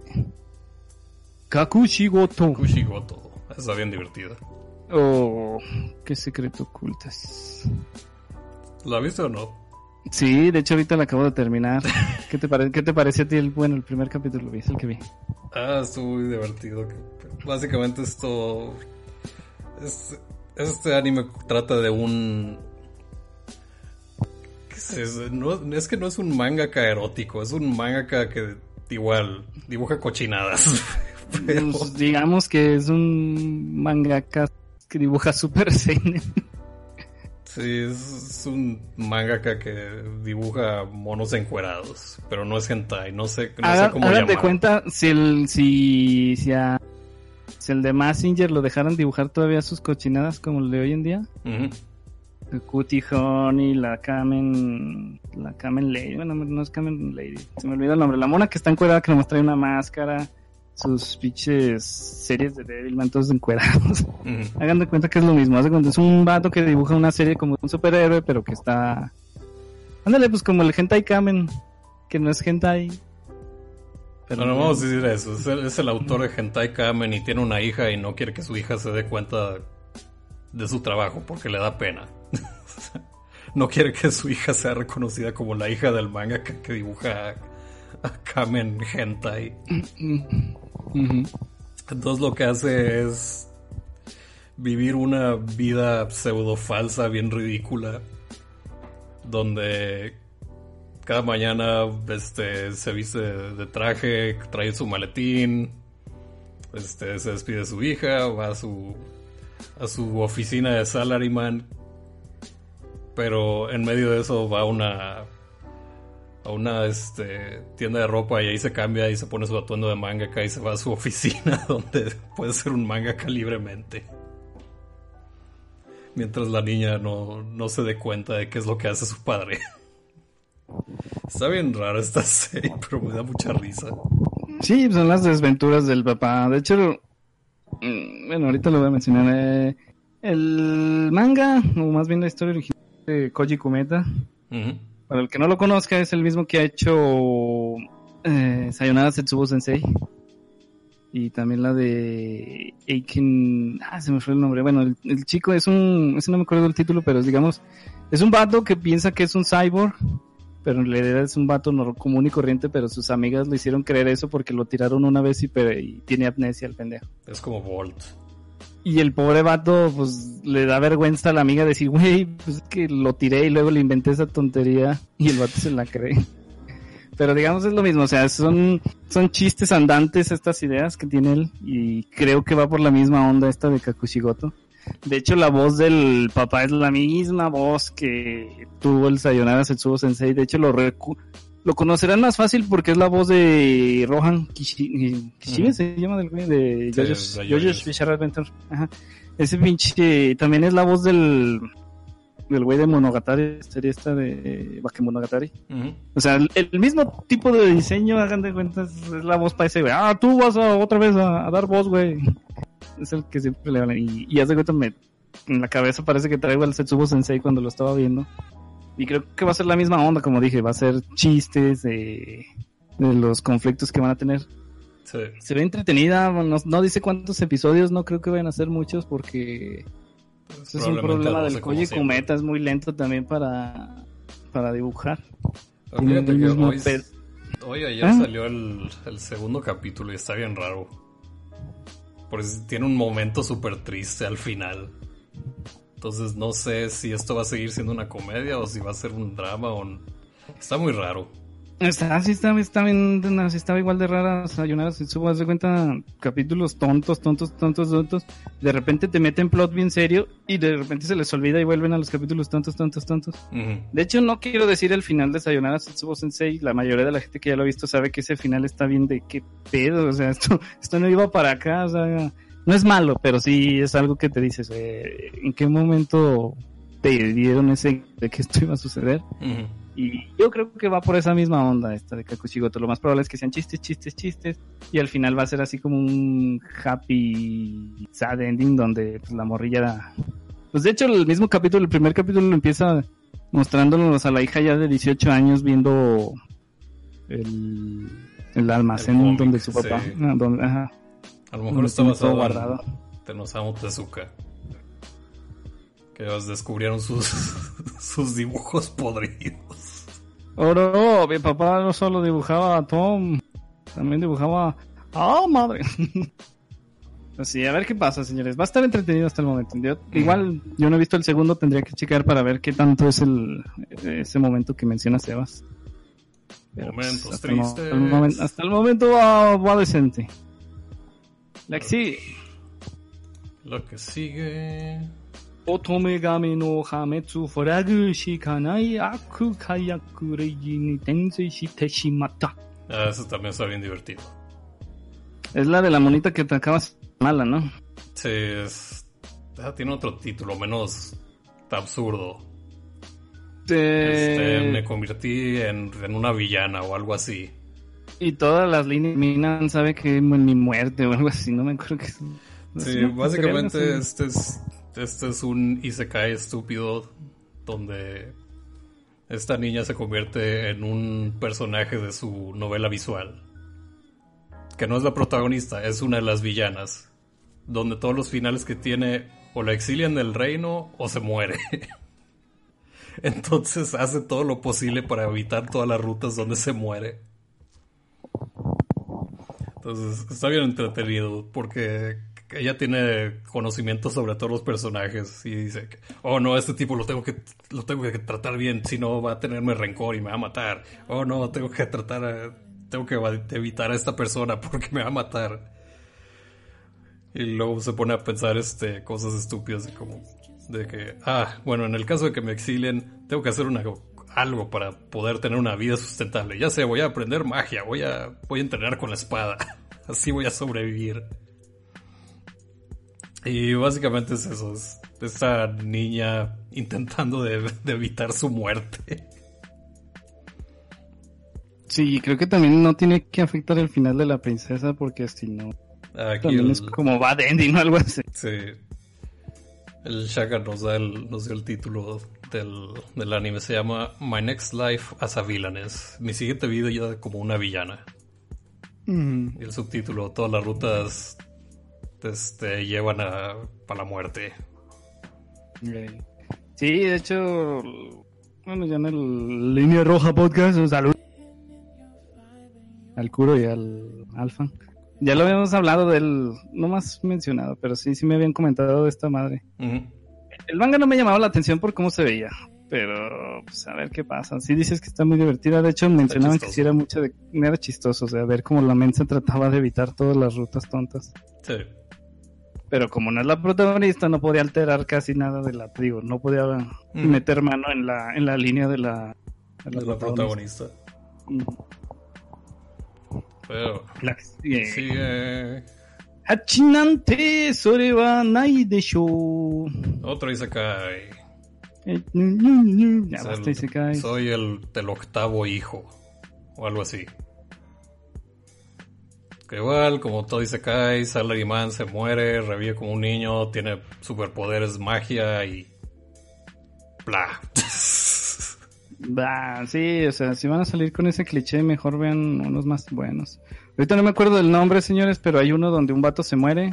Kakushigoto. Kakushigoto. Está bien divertida. Oh, qué secreto ocultas. ¿La viste o no? Sí, de hecho ahorita la acabo de terminar. ¿Qué te, pare ¿Qué te pareció a ti el, bueno, el primer capítulo? Es el que vi. Ah, estuvo muy divertido. Básicamente esto... este anime trata de un... ¿Qué es eso? No, es que no es un mangaka erótico, es un mangaka que igual dibuja cochinadas. *laughs* Pero... Pues, digamos que es un mangaka que dibuja super seinen. Sí, es, un mangaka que dibuja monos encuerados, pero no es hentai, no sé, no Haga- sé cómo hagan de llamarlo. cuenta si el si si, a- si el de Massinger lo dejaran dibujar todavía sus cochinadas como el de hoy en día. El Cutie Honey, la Kamen. La Kamen Lady. Bueno, no es Kamen Lady. Se me olvidó el nombre. La mona que está encuerada, que nomás trae una máscara. Sus pinches series de Devilman, todos encuerados. *laughs* Hagan de cuenta que es lo mismo. Es un vato que dibuja una serie como un superhéroe, pero que está. Ándale, pues como el Hentai Kamen. Que no es Hentai. Pero Bueno, vamos a decir eso. Es el, es el autor de Hentai Kamen y tiene una hija y no quiere que su hija se dé cuenta de su trabajo porque le da pena. *laughs* no quiere que su hija sea reconocida como la hija del manga que, que dibuja *laughs* Kamen Hentai. Ujú. Entonces lo que hace es vivir una vida pseudo falsa, bien ridícula, donde cada mañana este, se viste de traje, trae su maletín, este, se despide de su hija, va a su, a su oficina de salaryman, pero en medio de eso va una a una este, tienda de ropa y ahí se cambia y se pone su atuendo de mangaka y se va a su *laughs* oficina donde puede ser un mangaka libremente. Mientras la niña no, no se dé cuenta de qué es lo que hace su padre. Está bien rara esta *laughs* serie, pero me da mucha risa. Sí, son las desventuras del papá. De hecho, mm, bueno, ahorita lo voy a mencionar. eh, el manga, o más bien la historia original de Koji Kumeta, Ujú. Para el que no lo conozca, es el mismo que ha hecho eh, Sayonara Setsubo Sensei. Y también la de Aiken... Ah, se me fue el nombre. Bueno, el, el chico es un... Ese no me acuerdo del título, pero digamos... Es un vato que piensa que es un cyborg, pero en realidad es un vato común y corriente, pero sus amigas le hicieron creer eso porque lo tiraron una vez y, y tiene amnesia el pendejo. Es como Volt. Y el pobre vato, pues, le da vergüenza a la amiga decir, güey, pues es que lo tiré y luego le inventé esa tontería y el vato se la cree. *laughs* Pero digamos es lo mismo, o sea, son, son chistes andantes estas ideas que tiene él y creo que va por la misma onda esta de Kakushigoto. De hecho, la voz del papá es la misma voz que tuvo el Sayonara Setsubo Sensei. De hecho, lo, recu- lo conocerán más fácil porque es la voz de Rohan Kishi, Kishibe, Ujú. se llama del güey de Sí, JoJo's, JoJo's. Bizarre Adventure. Ajá. Ese pinche también es la voz del del güey de Monogatari, serie esta de Bakemonogatari. Ujú. O sea, el, el mismo tipo de diseño, hagan de cuenta, es la voz para ese güey. Ah, tú vas a, otra vez a, a dar voz, güey. Es el que siempre le hablan. Y, y haz de cuenta, me, en la cabeza parece que traigo al Setsubo Sensei cuando lo estaba viendo. Y creo que va a ser la misma onda, como dije, va a ser chistes de, de los conflictos que van a tener. Sí. Se ve entretenida, no, no dice cuántos episodios, no creo que vayan a ser muchos porque ese es un problema 12 del Koji. Kumeta, es muy lento también para, para dibujar. Pero Fíjate El que mismo hoy, ayer ¿Ah? salió el, el segundo capítulo y está bien raro. Pues tiene un momento súper triste al final. Entonces no sé si esto va a seguir siendo una comedia o si va a ser un drama o... Está muy raro. Está, sí, está, está bien, sí estaba igual de rara Sayonara Setsubo, haz de cuenta, capítulos tontos, tontos, tontos, tontos, de repente te meten plot bien serio y de repente se les olvida y vuelven a los capítulos tontos, tontos, tontos. De hecho, no quiero decir el final de Sayonara Setsubo Sensei, la mayoría de la gente que ya lo ha visto sabe que ese final está bien de qué pedo, o sea, esto, *laughs* esto no iba para acá, o sea, no es malo, pero sí es algo que te dices, eh, ¿en qué momento te dieron ese de que esto iba a suceder? Y yo creo que va por esa misma onda esta de Kakushigoto. Lo más probable es que sean chistes, chistes, chistes. Y al final va a ser así como un happy sad ending donde pues, la morrilla... Pues de hecho el mismo capítulo, el primer capítulo lo empieza mostrándonos a la hija ya de 18 años viendo el, el almacén El cómic, donde su papá... sí. ah, donde- ajá, A lo mejor está basado guardado. en Tenosamu Tezuka. Que ellos descubrieron sus, *laughs* sus dibujos podridos. Oh, no, mi papá no solo dibujaba a Tom, también dibujaba ¡Ah, madre! *laughs* Así, a ver qué pasa, señores. Va a estar entretenido hasta el momento. Yo- igual, yo no he visto el segundo, tendría que checar para ver qué tanto es el ese momento que menciona Sebas. Pero, pues, Momentos hasta, el mo- tristes. el hasta el momento va, va decente. La que sigue. Lo que sigue. Otome game no hametsu foragu shikanai aku kayaku reiji ni tensei shite shimata. Ah, eso también está bien divertido. Es la de la monita que te acabas mala, ¿no? Sí, es. ah, tiene otro título, menos absurdo. Este, me convertí en, en una villana o algo así. Y todas las líneas minan sabe que es mi muerte o algo así, no me acuerdo que Sí, básicamente este es, este es un Isekai estúpido donde esta niña se convierte en un personaje de su novela visual. Que no es la protagonista, es una de las villanas. Donde todos los finales que tiene o la exilian del reino o se muere. *laughs* Entonces hace todo lo posible para evitar todas las rutas donde se muere. Entonces está bien entretenido porque ella tiene conocimiento sobre todos los personajes y dice, que, oh no, este tipo lo tengo que lo tengo que tratar bien, si no va a tenerme rencor y me va a matar. Oh no, tengo que tratar tengo que evitar a esta persona porque me va a matar. Y luego se pone a pensar este cosas estúpidas como de que, ah, bueno, en el caso de que me exilien, tengo que hacer una, algo para poder tener una vida sustentable. Ya sé, voy a aprender magia, voy a, voy a entrenar con la espada. *laughs* Así voy a sobrevivir. Y básicamente es eso, es esta niña intentando de, *laughs* evitar su muerte. Sí, creo que también no tiene que afectar el final de la princesa porque si no... también es como bad ending o algo así. Sí. El Shaka nos, da el, nos dio el título del, del, anime. Se llama My Next Life as a Villainess. Mi siguiente vida ya como una villana. Y el subtítulo, todas las rutas este, llevan a, la muerte. Sí, de hecho, bueno, ya en el Línea Roja Podcast, un saludo al Curo y al Alfa. Ya lo habíamos hablado del, no más mencionado, pero sí, sí me habían comentado de esta madre. El manga no me llamaba la atención por cómo se veía, pero pues a ver qué pasa. Sí dices que está muy divertida, de hecho mencionaban que sí era mucho de, era chistoso, o sea, ver cómo la mente trataba de evitar todas las rutas tontas. Sí. Pero como no es la protagonista, no podía alterar casi nada de la digo, no podía mm. meter mano en la, en la línea de la, de la, protagonista. Mm. Pero la que sigue. Hachinante sore wa nai desho. Otro Isekai. Eh, ya basta Isekai. Soy el del octavo hijo. O algo así igual, como todo dice Kai, Salaryman se muere, revive como un niño, tiene superpoderes, magia y... bla. *laughs* Bah, sí, o sea, si van a salir con ese cliché, mejor vean unos más buenos. Ahorita no me acuerdo del nombre, señores, pero hay uno donde un vato se muere.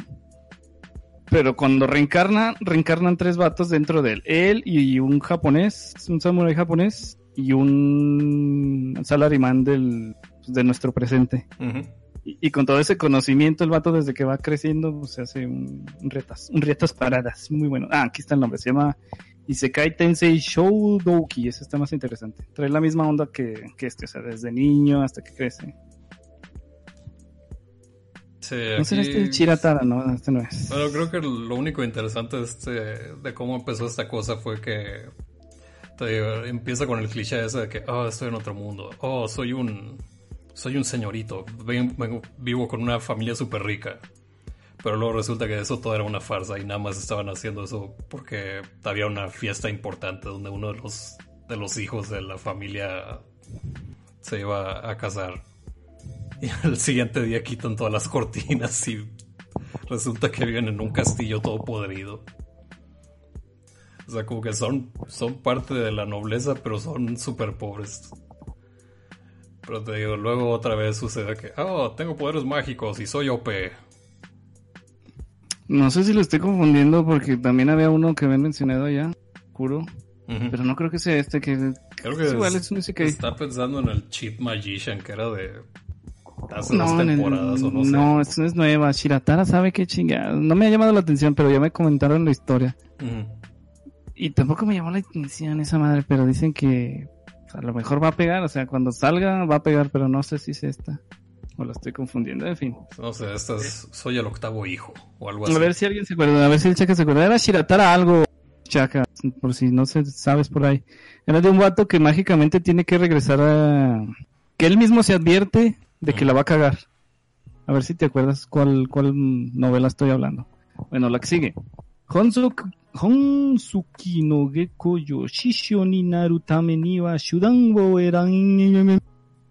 Pero cuando reencarna, reencarnan tres vatos dentro de él. Él y un japonés, un samurai japonés y un salaryman del, de nuestro presente. Y, con todo ese conocimiento, el vato desde que va creciendo, pues, se hace un, retas, un retas paradas. Muy bueno. Ah, aquí está el nombre. Se llama Isekai Tensei Shoudouki. Ese está más interesante. Trae la misma onda que, que este, o sea, desde niño hasta que crece. Sí, no será este Chiratara, no, este no es. Pero creo que lo único interesante de, este, de cómo empezó esta cosa fue que empieza con el cliché ese de que, oh, estoy en otro mundo, oh, soy un soy un señorito, vivo con una familia súper rica. Pero luego resulta que eso todo era una farsa y nada más estaban haciendo eso porque había una fiesta importante donde uno de los, de los hijos de la familia se iba a casar. *laughs* Y al siguiente día quitan todas las cortinas y resulta que viven en un castillo todo podrido. O sea, como que son, son parte de la nobleza, pero son súper pobres. Pero te digo, luego otra vez sucede que, oh, tengo poderes mágicos y soy OP. No sé si lo estoy confundiendo porque también había uno que habían mencionado ya, Kuro. Pero no creo que sea este que... Creo que igual, es, es que... Está pensando en el Cheap Magician que era de... Hace no, dos temporadas o no sé. No, esto es nueva. Shiratara sabe qué chingada. No me ha llamado la atención, pero ya me comentaron la historia. Y tampoco me llamó la atención esa madre, pero dicen que a lo mejor va a pegar, o sea, cuando salga va a pegar, pero no sé si es esta. O la estoy confundiendo, en fin. No sé, esta es, soy el octavo hijo o algo así. A ver si alguien se acuerda, a ver si el Chaka se acuerda. Era Shiratara algo, Chaka, por si no se sabes por ahí. Era de un vato que mágicamente tiene que regresar a... Que él mismo se advierte de que la va a cagar. A ver si te acuerdas cuál, cuál novela estoy hablando. Bueno, la que sigue. Honsuki, Honsuki no Geko ni ni wa eran...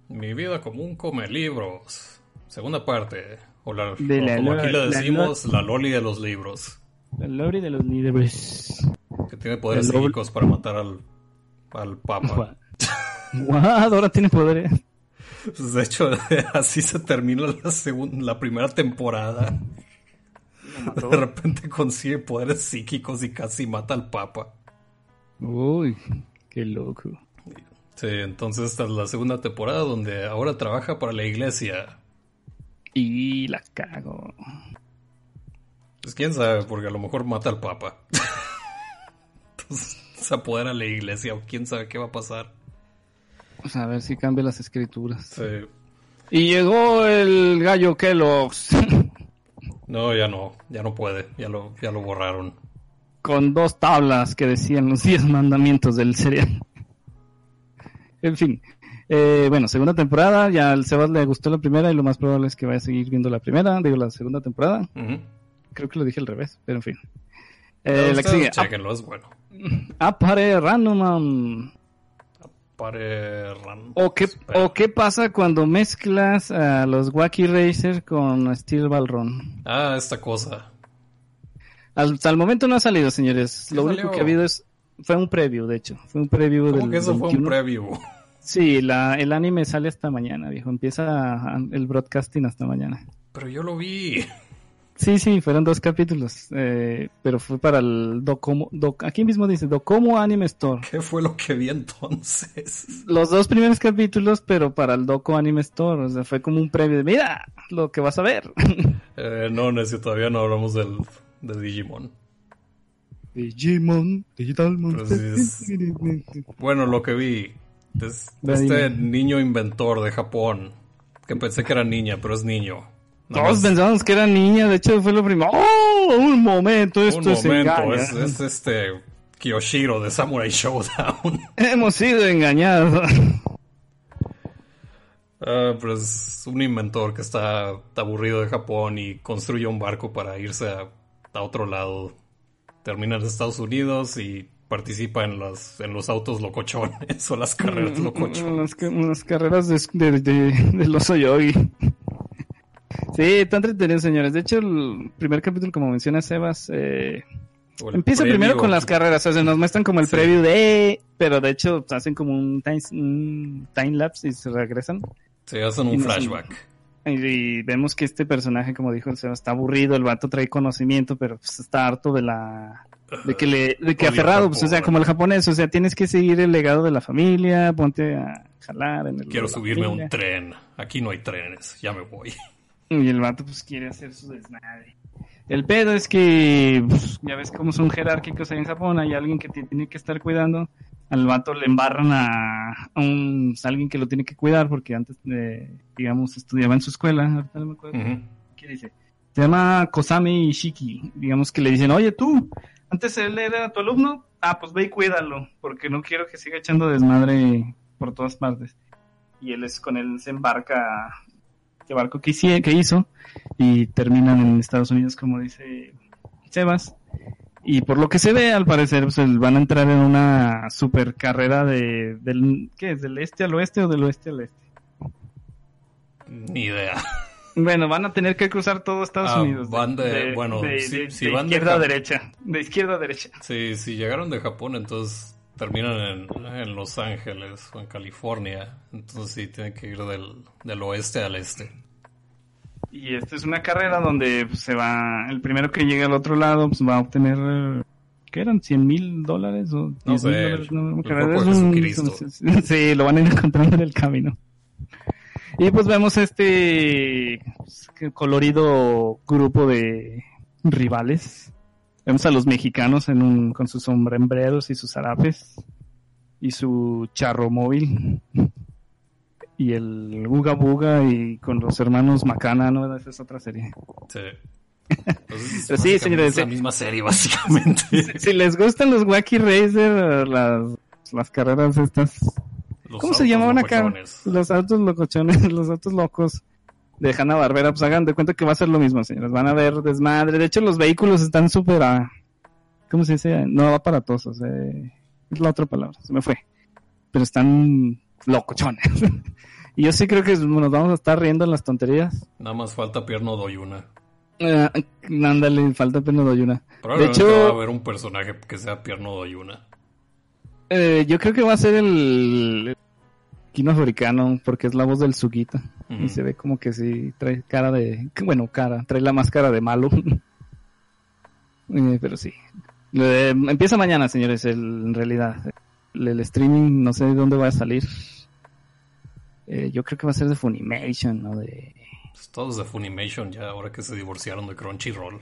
Mi vida común come libros. Segunda parte. O, la, De o la como aquí le la decimos, la loli de los libros. La lore de los líderes. Que tiene poderes psíquicos para matar al, al papa. *laughs* Guau, ahora tiene poderes. Pues, de hecho, *laughs* así se termina la, segunda, la primera temporada. De repente consigue poderes psíquicos y casi mata al papa. Uy, qué loco. Sí, entonces esta es la segunda temporada donde ahora trabaja para la iglesia. Y la cago. Pues quién sabe, porque a lo mejor mata al papa. *laughs* Entonces se apodera la iglesia o quién sabe qué va a pasar. Vamos a ver si cambia las escrituras. Sí. Y llegó el gallo Kellogg's *laughs* No, ya no, ya no puede, ya lo, ya lo borraron. con dos tablas que decían los 10 mandamientos del cereal. En fin. Eh, bueno, segunda temporada. Ya al Sebas le gustó la primera y lo más probable es que vaya a seguir viendo la primera. Digo, la segunda temporada. Creo que lo dije al revés, pero en fin. Eh, la que sigue. Es bueno. *laughs* Apare. Pare ¿O qué. ¿O qué pasa cuando mezclas a los Wacky Racer con Steel Ballroom? Ah, esta cosa. Hasta el momento no ha salido, señores. ¿Qué Lo salió? único que ha habido es... Fue un preview, de hecho. Fue un preview ¿Cómo del que eso fue un 21. preview? Sí, la, el anime sale hasta mañana, viejo. Empieza el broadcasting hasta mañana. Pero yo lo vi. Sí, sí, fueron dos capítulos. eh, pero fue para el Docomo... Doc- aquí mismo dice Docomo Anime Store. ¿Qué fue lo que vi entonces? *laughs* Los dos primeros capítulos, pero para el Doco Anime Store. O sea, fue como un preview de, mira, lo que vas a ver. *laughs* Eh, no, Necio, todavía no hablamos del, de Digimon. Digimon, Digital Monster. Bueno, lo que vi. Es este niño inventor de Japón. Que pensé que era niña, pero es niño. Nada Todos más- pensábamos que era niña, de hecho fue lo primero. ¡Oh! Un momento, esto un es momento, es, es este Kiyoshiro de Samurai Showdown. *laughs* Hemos sido engañados. Ah, pero es un inventor que está aburrido de Japón y construye un barco para irse a, a otro lado. Termina en Estados Unidos y participa en los, en los autos locochones *laughs* o las carreras locochones. Unas, ca- unas carreras de, de, de, del oso yogi. Sí, está entretenido, señores. De hecho, el primer capítulo, como menciona Sebas, eh, empieza primero con las carreras. O sea, nos muestran como el Sí. preview de... Pero de hecho, hacen como un time, un time lapse y se regresan. Se hacen un flashback. Y, y vemos que este personaje, como dijo el Sebas, está aburrido. El vato trae conocimiento, pero pues, está harto de la... De que le, de que aferrado, pues, o sea, como el japonés, o sea, tienes que seguir el legado de la familia, ponte a jalar en el... Quiero subirme a un tren. Aquí no hay trenes. Ya me voy. Y el vato pues quiere hacer su desmadre. El pedo es que pues, ya ves cómo son jerárquicos ahí en Japón, hay alguien que te tiene que estar cuidando. Al vato le embarran a, a un a alguien que lo tiene que cuidar porque antes eh, digamos estudiaba en su escuela, ahorita no me acuerdo qué dice. Se llama Kosame Ishiki. Digamos que le dicen, "Oye, tú, antes él era tu alumno, ah, pues ve y cuídalo, porque no quiero que siga echando desmadre por todas partes." Y él es con él se embarca este barco que, hizo y terminan en Estados Unidos, como dice Sebas. Y por lo que se ve, al parecer, pues van a entrar en una super carrera de, del, ¿qué es? ¿Del este al oeste o del oeste al este? Ni idea. Bueno, van a tener que cruzar todo Estados Ah, Unidos. van de- bueno, si- si van de izquierda a derecha. De izquierda a derecha. Sí, si llegaron de Japón, entonces terminan en, en Los Ángeles o en California. Entonces sí, tienen que ir del, del oeste al este. Y esta es una carrera donde pues, se va, el primero que llegue al otro lado, pues va a obtener, ¿qué eran? ¿100 mil dólares? o 10 mil sé, dólares? No, no Es un-. *laughs* Sí, lo van a ir encontrando en el camino. Y pues vemos este pues, colorido grupo de rivales. Vemos a los mexicanos en un, con sus sombreros y sus zarapes y su charro móvil. y el Uga Buga y con los hermanos Macana, ¿no? Esa es otra serie. Sí. *laughs* Entonces, Pero sí, señores. Es la misma serie, básicamente. si, si, les gustan los Wacky Racer, las, las carreras estas. Los ¿Cómo se llamaban acá? Los autos locochones, *laughs* los autos locos de Hanna Barbera, pues hagan de cuenta que va a ser lo mismo, señores. Van a ver desmadre. De hecho, los vehículos están súper. Ah, ¿Cómo se dice? No aparatosos. Eh, es la otra palabra, se me fue. Pero están locochones. *laughs* y yo sí creo que nos vamos a estar riendo en las tonterías. Nada más falta Pierno Doyuna. Uh, ándale, falta Pierno Doyuna. De hecho, va a haber un personaje que sea Pierno Doyuna. Eh, yo creo que va a ser el, Kino Africano, porque es la voz del Sugita. Y se ve como que sí, trae cara de. Bueno, cara, trae la máscara de malo. *laughs* Eh, pero sí. empieza mañana, señores, en realidad el, streaming, no sé de dónde va a salir. Eh, yo creo que va a ser de Funimation, ¿no? De... Pues todos de Funimation ya, ahora que se divorciaron de Crunchyroll.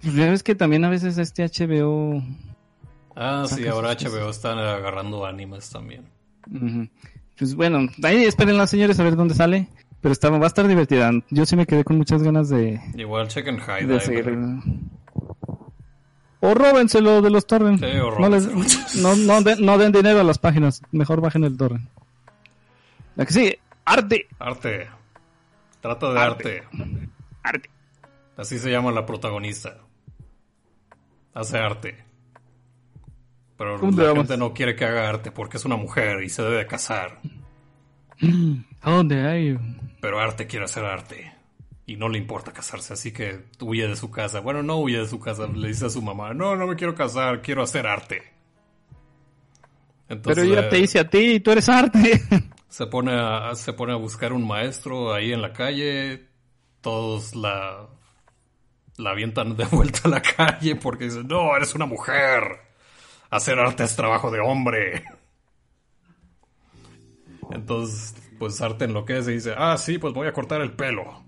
Pues ya ves que también a veces este HBO... Ah, sí, ahora HBO están agarrando animes también. Pues bueno, ahí esperen las señores a ver dónde sale. Pero está, va a estar divertida. Yo sí me quedé con muchas ganas de... Igual chequen High o róbenselo de los torrents. *laughs* no, no, no, den dinero a las páginas. Mejor bajen el torrent. La que sigue. Arte. Arte. Trata de arte. arte. Así se llama la protagonista. Hace arte. Pero la gente no quiere que haga arte porque es una mujer y se debe casar. *clears throat* ¿A dónde hay? Pero arte quiere hacer arte y no le importa casarse, así que huye de su casa. Bueno, no huye de su casa, le dice a su mamá, no, no me quiero casar, quiero hacer arte. Entonces, Pero ya te hice a ti tú eres arte. *laughs* Se pone, a, se pone a buscar un maestro ahí en la calle, todos la, la avientan de vuelta a la calle porque dicen, no, eres una mujer, hacer arte es trabajo de hombre. Entonces, pues arte enloquece y dice, ah, sí, pues voy a cortar el pelo.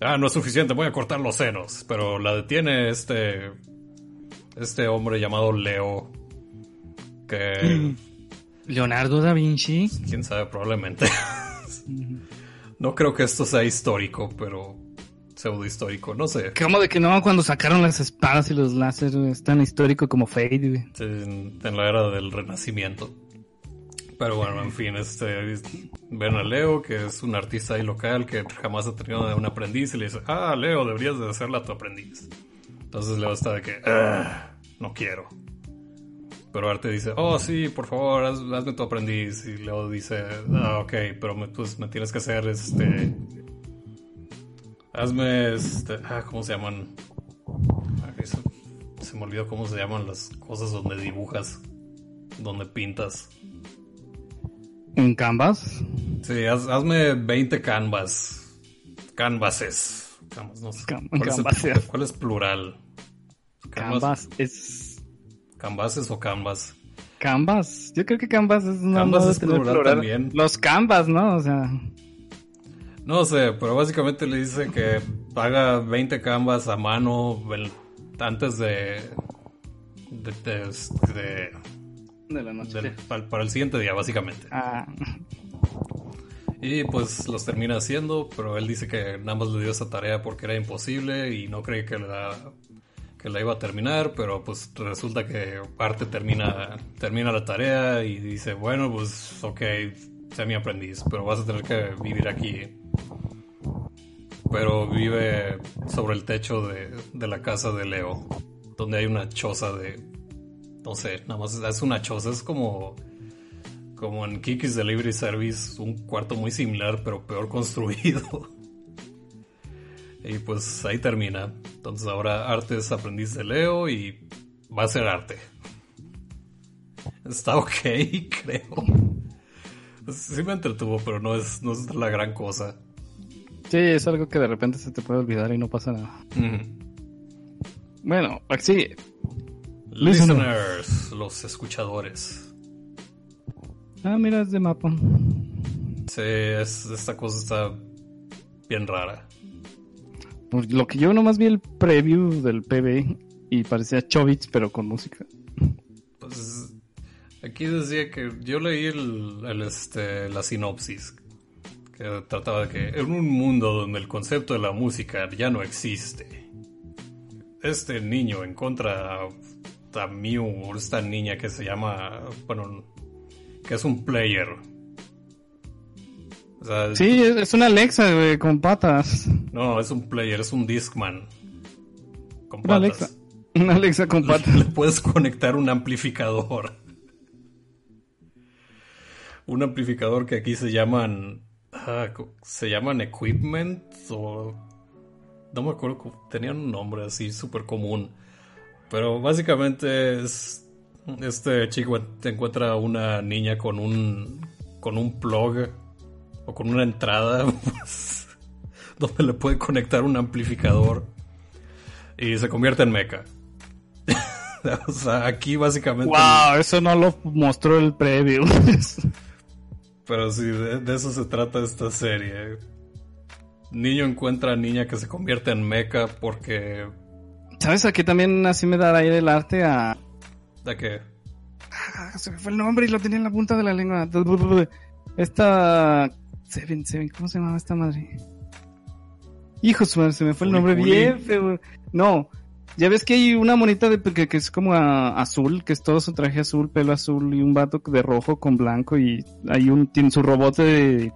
Ah, no es suficiente, voy a cortar los senos. Pero la detiene este. Este hombre llamado Leo. Que. *clears throat* Leonardo da Vinci. Quién sabe, probablemente. *laughs* no creo que esto sea histórico, pero. Pseudo histórico, no sé. ¿Cómo de que no? Cuando sacaron las espadas y los láseres es tan histórico como Fade, en la era del Renacimiento. Pero bueno, en fin, este, ven a Leo, que es un artista ahí local que jamás ha tenido un aprendiz y le dice, ah, Leo, deberías de hacerla tu aprendiz. Entonces Leo está de que, ah, no quiero. Pero Arte dice, oh sí, por favor, hazme tu aprendiz. Y Leo dice, ah, ok, pero me, pues me tienes que hacer este... Hazme este... Ah, ¿cómo se llaman? Se, se me olvidó cómo se llaman las cosas donde dibujas, donde pintas. ¿En Canvas? Sí, hazme 20 canvas. Canvases. no sé. ¿Cuál, es plural? Canvas, es. ¿Canvases o canvas? Canvas. Yo creo que canvas es una canvas es plural, también. Los canvas, ¿no? O sea. No sé, pero básicamente le dice que paga 20 canvas a mano antes de, de, de de la noche. para, el siguiente día, básicamente. Ah. Y pues los termina haciendo, pero él dice que nada más le dio esa tarea porque era imposible y no cree que la, que la iba a terminar, pero pues resulta que parte termina, termina la tarea y dice, bueno, pues ok, sé mi aprendiz, pero vas a tener que vivir aquí. Pero vive sobre el techo de, de la casa de Leo, donde hay una choza de no sé, nada más es una choza, es como, como en Kiki's Delivery Service, un cuarto muy similar, pero peor *laughs* construido. y pues ahí termina. Entonces ahora arte es aprendiz de Leo y va a ser arte. Está ok, *laughs* creo. Sí me entretuvo, pero no es, no es la gran cosa. Sí, es algo que de repente se te puede olvidar y no pasa nada. Bueno, sí, Listeners, los escuchadores. Ah, mira, es de mapa. Sí, esta cosa está bien rara. Lo que yo nomás vi el preview del PB y parecía Chobits, pero con música. Pues Aquí decía que yo leí el, el, este, la sinopsis que trataba de que en un mundo donde el concepto de la música ya no existe, este niño encuentra a Mew, esta niña que se llama, bueno, que es un player. O sea, sí, es una Alexa güey, con patas. No, es un player, es un Discman. Con patas. Una Alexa, una Alexa con patas. Le puedes conectar un amplificador. Un amplificador que aquí se llaman. Ah, se llaman equipment o. No me acuerdo, tenían un nombre así súper común. Pero básicamente es. Este chico te encuentra una niña con un. con un plug o con una entrada *laughs* pues, donde le puede conectar un amplificador y se convierte en mecha. *laughs* o sea, aquí básicamente. ¡Wow! Eso no lo mostró el preview. *laughs* Pero sí, de, eso se trata esta serie. Niño encuentra a niña que se convierte en mecha porque. ¿Sabes? Aquí también así me da aire el arte a. ¿De qué? Ah, se me fue el nombre y lo tenía en la punta de la lengua. Esta Seven, Seven, ¿cómo se llama esta madre? Hijo, se me fue el nombre bien feo. No, ya ves que hay una monita de, que, es como azul, que es todo su traje azul, pelo azul y un vato de rojo con blanco y hay un, tiene su robot,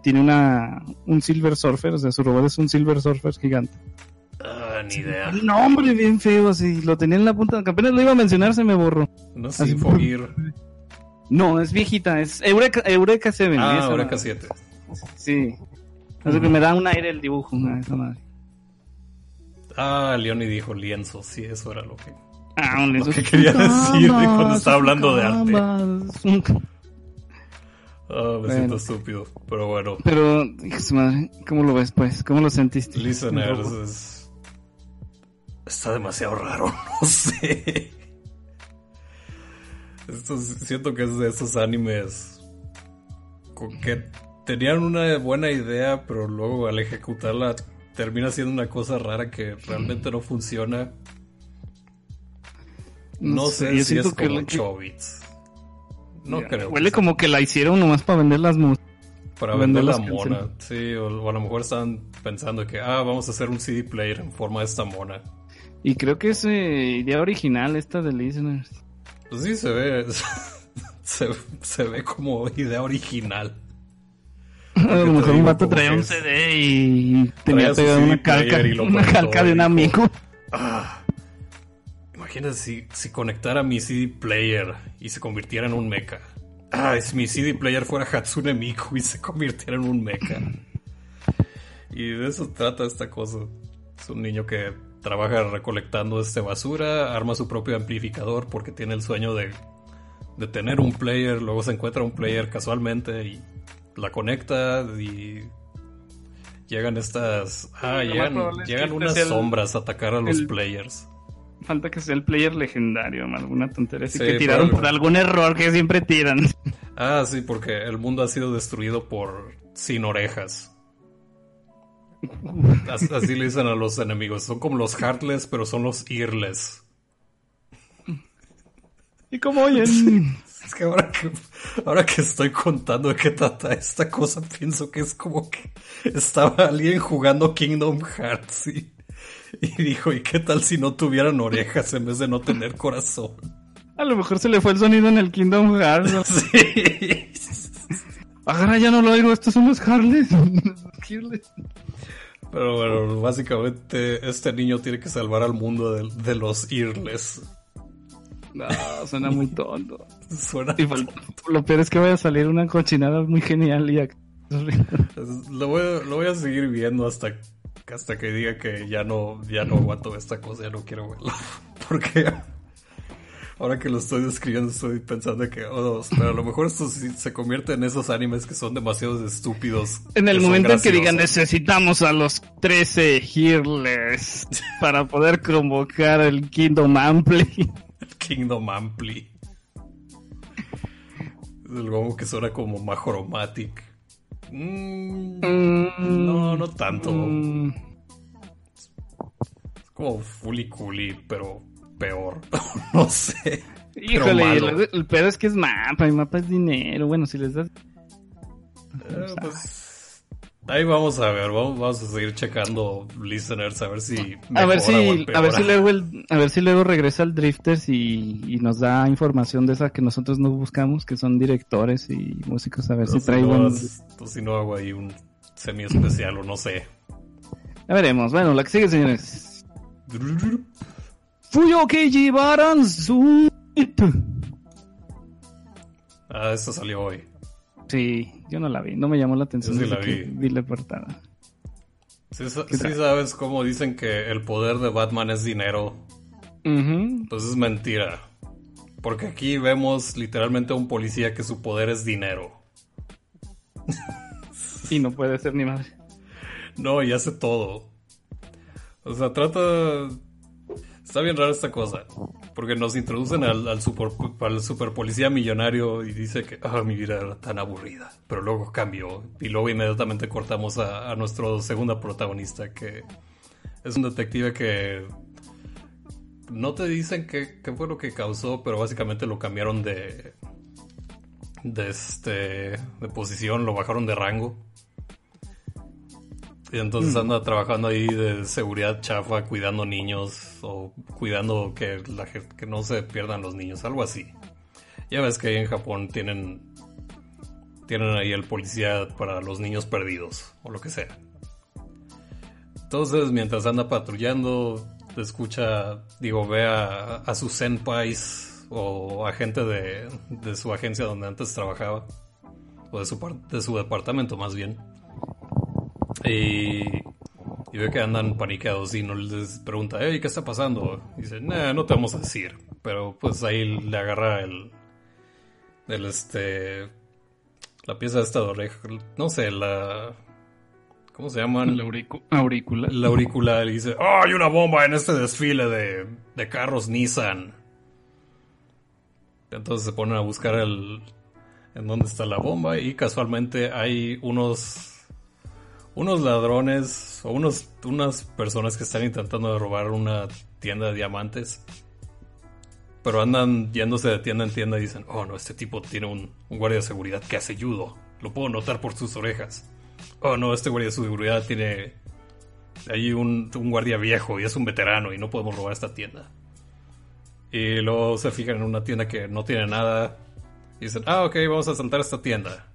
tiene una, un Silver Surfer, o sea, su robot es un Silver Surfer gigante. Ah, ni idea. El nombre bien feo, así, lo tenía en la punta, que apenas lo iba a mencionar, se me borró. No Infogir. No, es viejita, es Eureka, Eureka 7. Ah, Eureka 7. Sí. Así que me da un aire el dibujo, esa madre. Ah, Leoni dijo lienzo, sí, eso era lo que, ah, un lienzo. Lo que quería decir cuando estaba hablando de arte. Ah, me siento estúpido, pero bueno. Pero, su madre, ¿cómo lo ves, pues? ¿Cómo lo sentiste? Listeners, es... está demasiado raro, *laughs* no sé. Esto, siento que es de esos animes con que tenían una buena idea, pero luego al ejecutarla termina siendo una cosa rara que realmente no funciona. No, sé si es como Chobits. No creo. Huele como que la hicieron nomás para vender las músicas. Para vender, la mona, sí, o, a lo mejor están pensando que, ah, vamos a hacer un CD player en forma de esta mona. Y creo que es eh, idea original esta de Listeners. Pues sí, se ve, *laughs* se, se ve como idea original. A lo mejor un vato traía un CD y tenía pegado una calca, una calca de un amigo. Ah, imagínate si, si conectara mi CD player y se convirtiera en un mecha. Ah, si mi CD player fuera Hatsune Miku y se convirtiera en un mecha. Y de eso trata esta cosa. Es un niño que trabaja recolectando este basura, arma su propio amplificador porque tiene el sueño de, de tener un player, luego se encuentra un player casualmente y la conecta y llegan estas... Ah, llegan, unas sombras a atacar a los players. Falta que sea el player legendario, alguna tontería. Así que tiraron por algún error que siempre tiran. Ah, sí, porque el mundo ha sido destruido por sin orejas. Así le dicen a los enemigos. Son como los Heartless, pero son los Earless. ¿Y cómo oyen? *laughs* Es que ahora que, ahora que estoy contando de qué trata esta cosa, pienso que es como que estaba alguien jugando Kingdom Hearts y, dijo, ¿y qué tal si no tuvieran orejas en vez de no tener corazón? A lo mejor se le fue el sonido en el Kingdom Hearts. *laughs* Sí. Ahora ya no lo oigo, estos son los Harleys. Pero bueno, básicamente este niño tiene que salvar al mundo de, de los Earless. No, suena muy tonto. Suena Lo peor es que vaya a salir una cochinada muy genial y lo, voy a, lo voy a seguir viendo hasta, hasta que diga que ya no, ya no aguanto esta cosa, ya no quiero verlo. *laughs* Porque ahora que lo estoy describiendo estoy pensando que oh, pero a lo mejor esto se convierte en esos animes que son demasiado estúpidos. En el momento en que digan necesitamos a los 13 Hearless para poder convocar el Kingdom Ampli. *laughs* *laughs* Kingdom Ampli. El que suena como Majoromatic. Mm, no, no tanto. Mm. Es como Fully Cooly, pero peor. *laughs* no sé. Híjole, el, el, pedo es que es mapa, y mapa es dinero. Bueno, si les das. Eh, pues, ahí vamos a ver, vamos, a seguir checando listeners a ver si a ver si a ver si luego el, a ver si luego regresa el Drifters y, y, nos da información de esa que nosotros no buscamos, que son directores y músicos, a ver si, trae pues si no hago ahí un semi especial o no sé. Ya veremos. Bueno, la que sigue, señores. Fuyo Keiji Ah, esta salió hoy. Sí, yo no la vi, no me llamó la atención. sí la vi. vi la portada. Sí, sabes cómo dicen que el poder de Batman es dinero. Pues es mentira. Porque aquí vemos literalmente a un policía que su poder es dinero. y no puede ser ni madre. No, y hace todo. O sea, trata Está bien rara esta cosa. Porque nos introducen al, al super policía millonario y dice que ah, mi vida era tan aburrida. Pero luego cambió. Y luego inmediatamente cortamos a, nuestro segundo protagonista, que es un detective que no te dicen qué, qué, fue lo que causó, pero básicamente lo cambiaron de. de este. de posición, lo bajaron de rango. Y entonces anda trabajando ahí de seguridad chafa, cuidando niños o cuidando que, la, que no se pierdan los niños, algo así. Ya ves que ahí en Japón tienen, tienen ahí el policía para los niños perdidos o lo que sea. Entonces, mientras anda patrullando, escucha, digo, ve a, a sus senpais o a gente de, de su agencia donde antes trabajaba, o de su, de su departamento más bien y, y ve que andan paniqueados y no les pregunta, hey, ¿qué está pasando? Y dice, nah, no te vamos a decir. Pero pues ahí le agarra el, el este, la pieza esta de oreja, no sé, la, ¿cómo se llaman? La auricular. La auricular y dice, oh, hay una bomba en este desfile de, de carros Nissan. Entonces se ponen a buscar el, en dónde está la bomba y casualmente hay unos unos ladrones o unos, unas personas que están intentando robar una tienda de diamantes. Pero andan yéndose de tienda en tienda y dicen, oh no, este tipo tiene un, guardia de seguridad que hace judo. Lo puedo notar por sus orejas. Oh no, este guardia de seguridad tiene ahí un, un guardia viejo y es un veterano y no podemos robar esta tienda. Y luego se fijan en una tienda que no tiene nada. Y dicen, ah, ok, vamos a saltar esta tienda.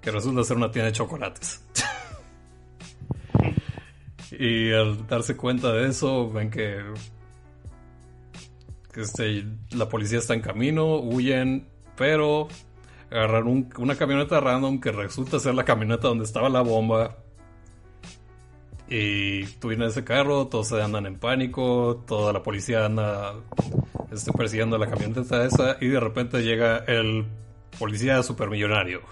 Que resulta ser una tienda de chocolates. *laughs* Y al darse cuenta de eso, ven que, este, la policía está en camino, huyen, pero agarran una camioneta random que resulta ser la camioneta donde estaba la bomba. Y tú vienes ese carro, todos se andan en pánico, toda la policía anda este, persiguiendo la camioneta esa y de repente llega el policía supermillonario.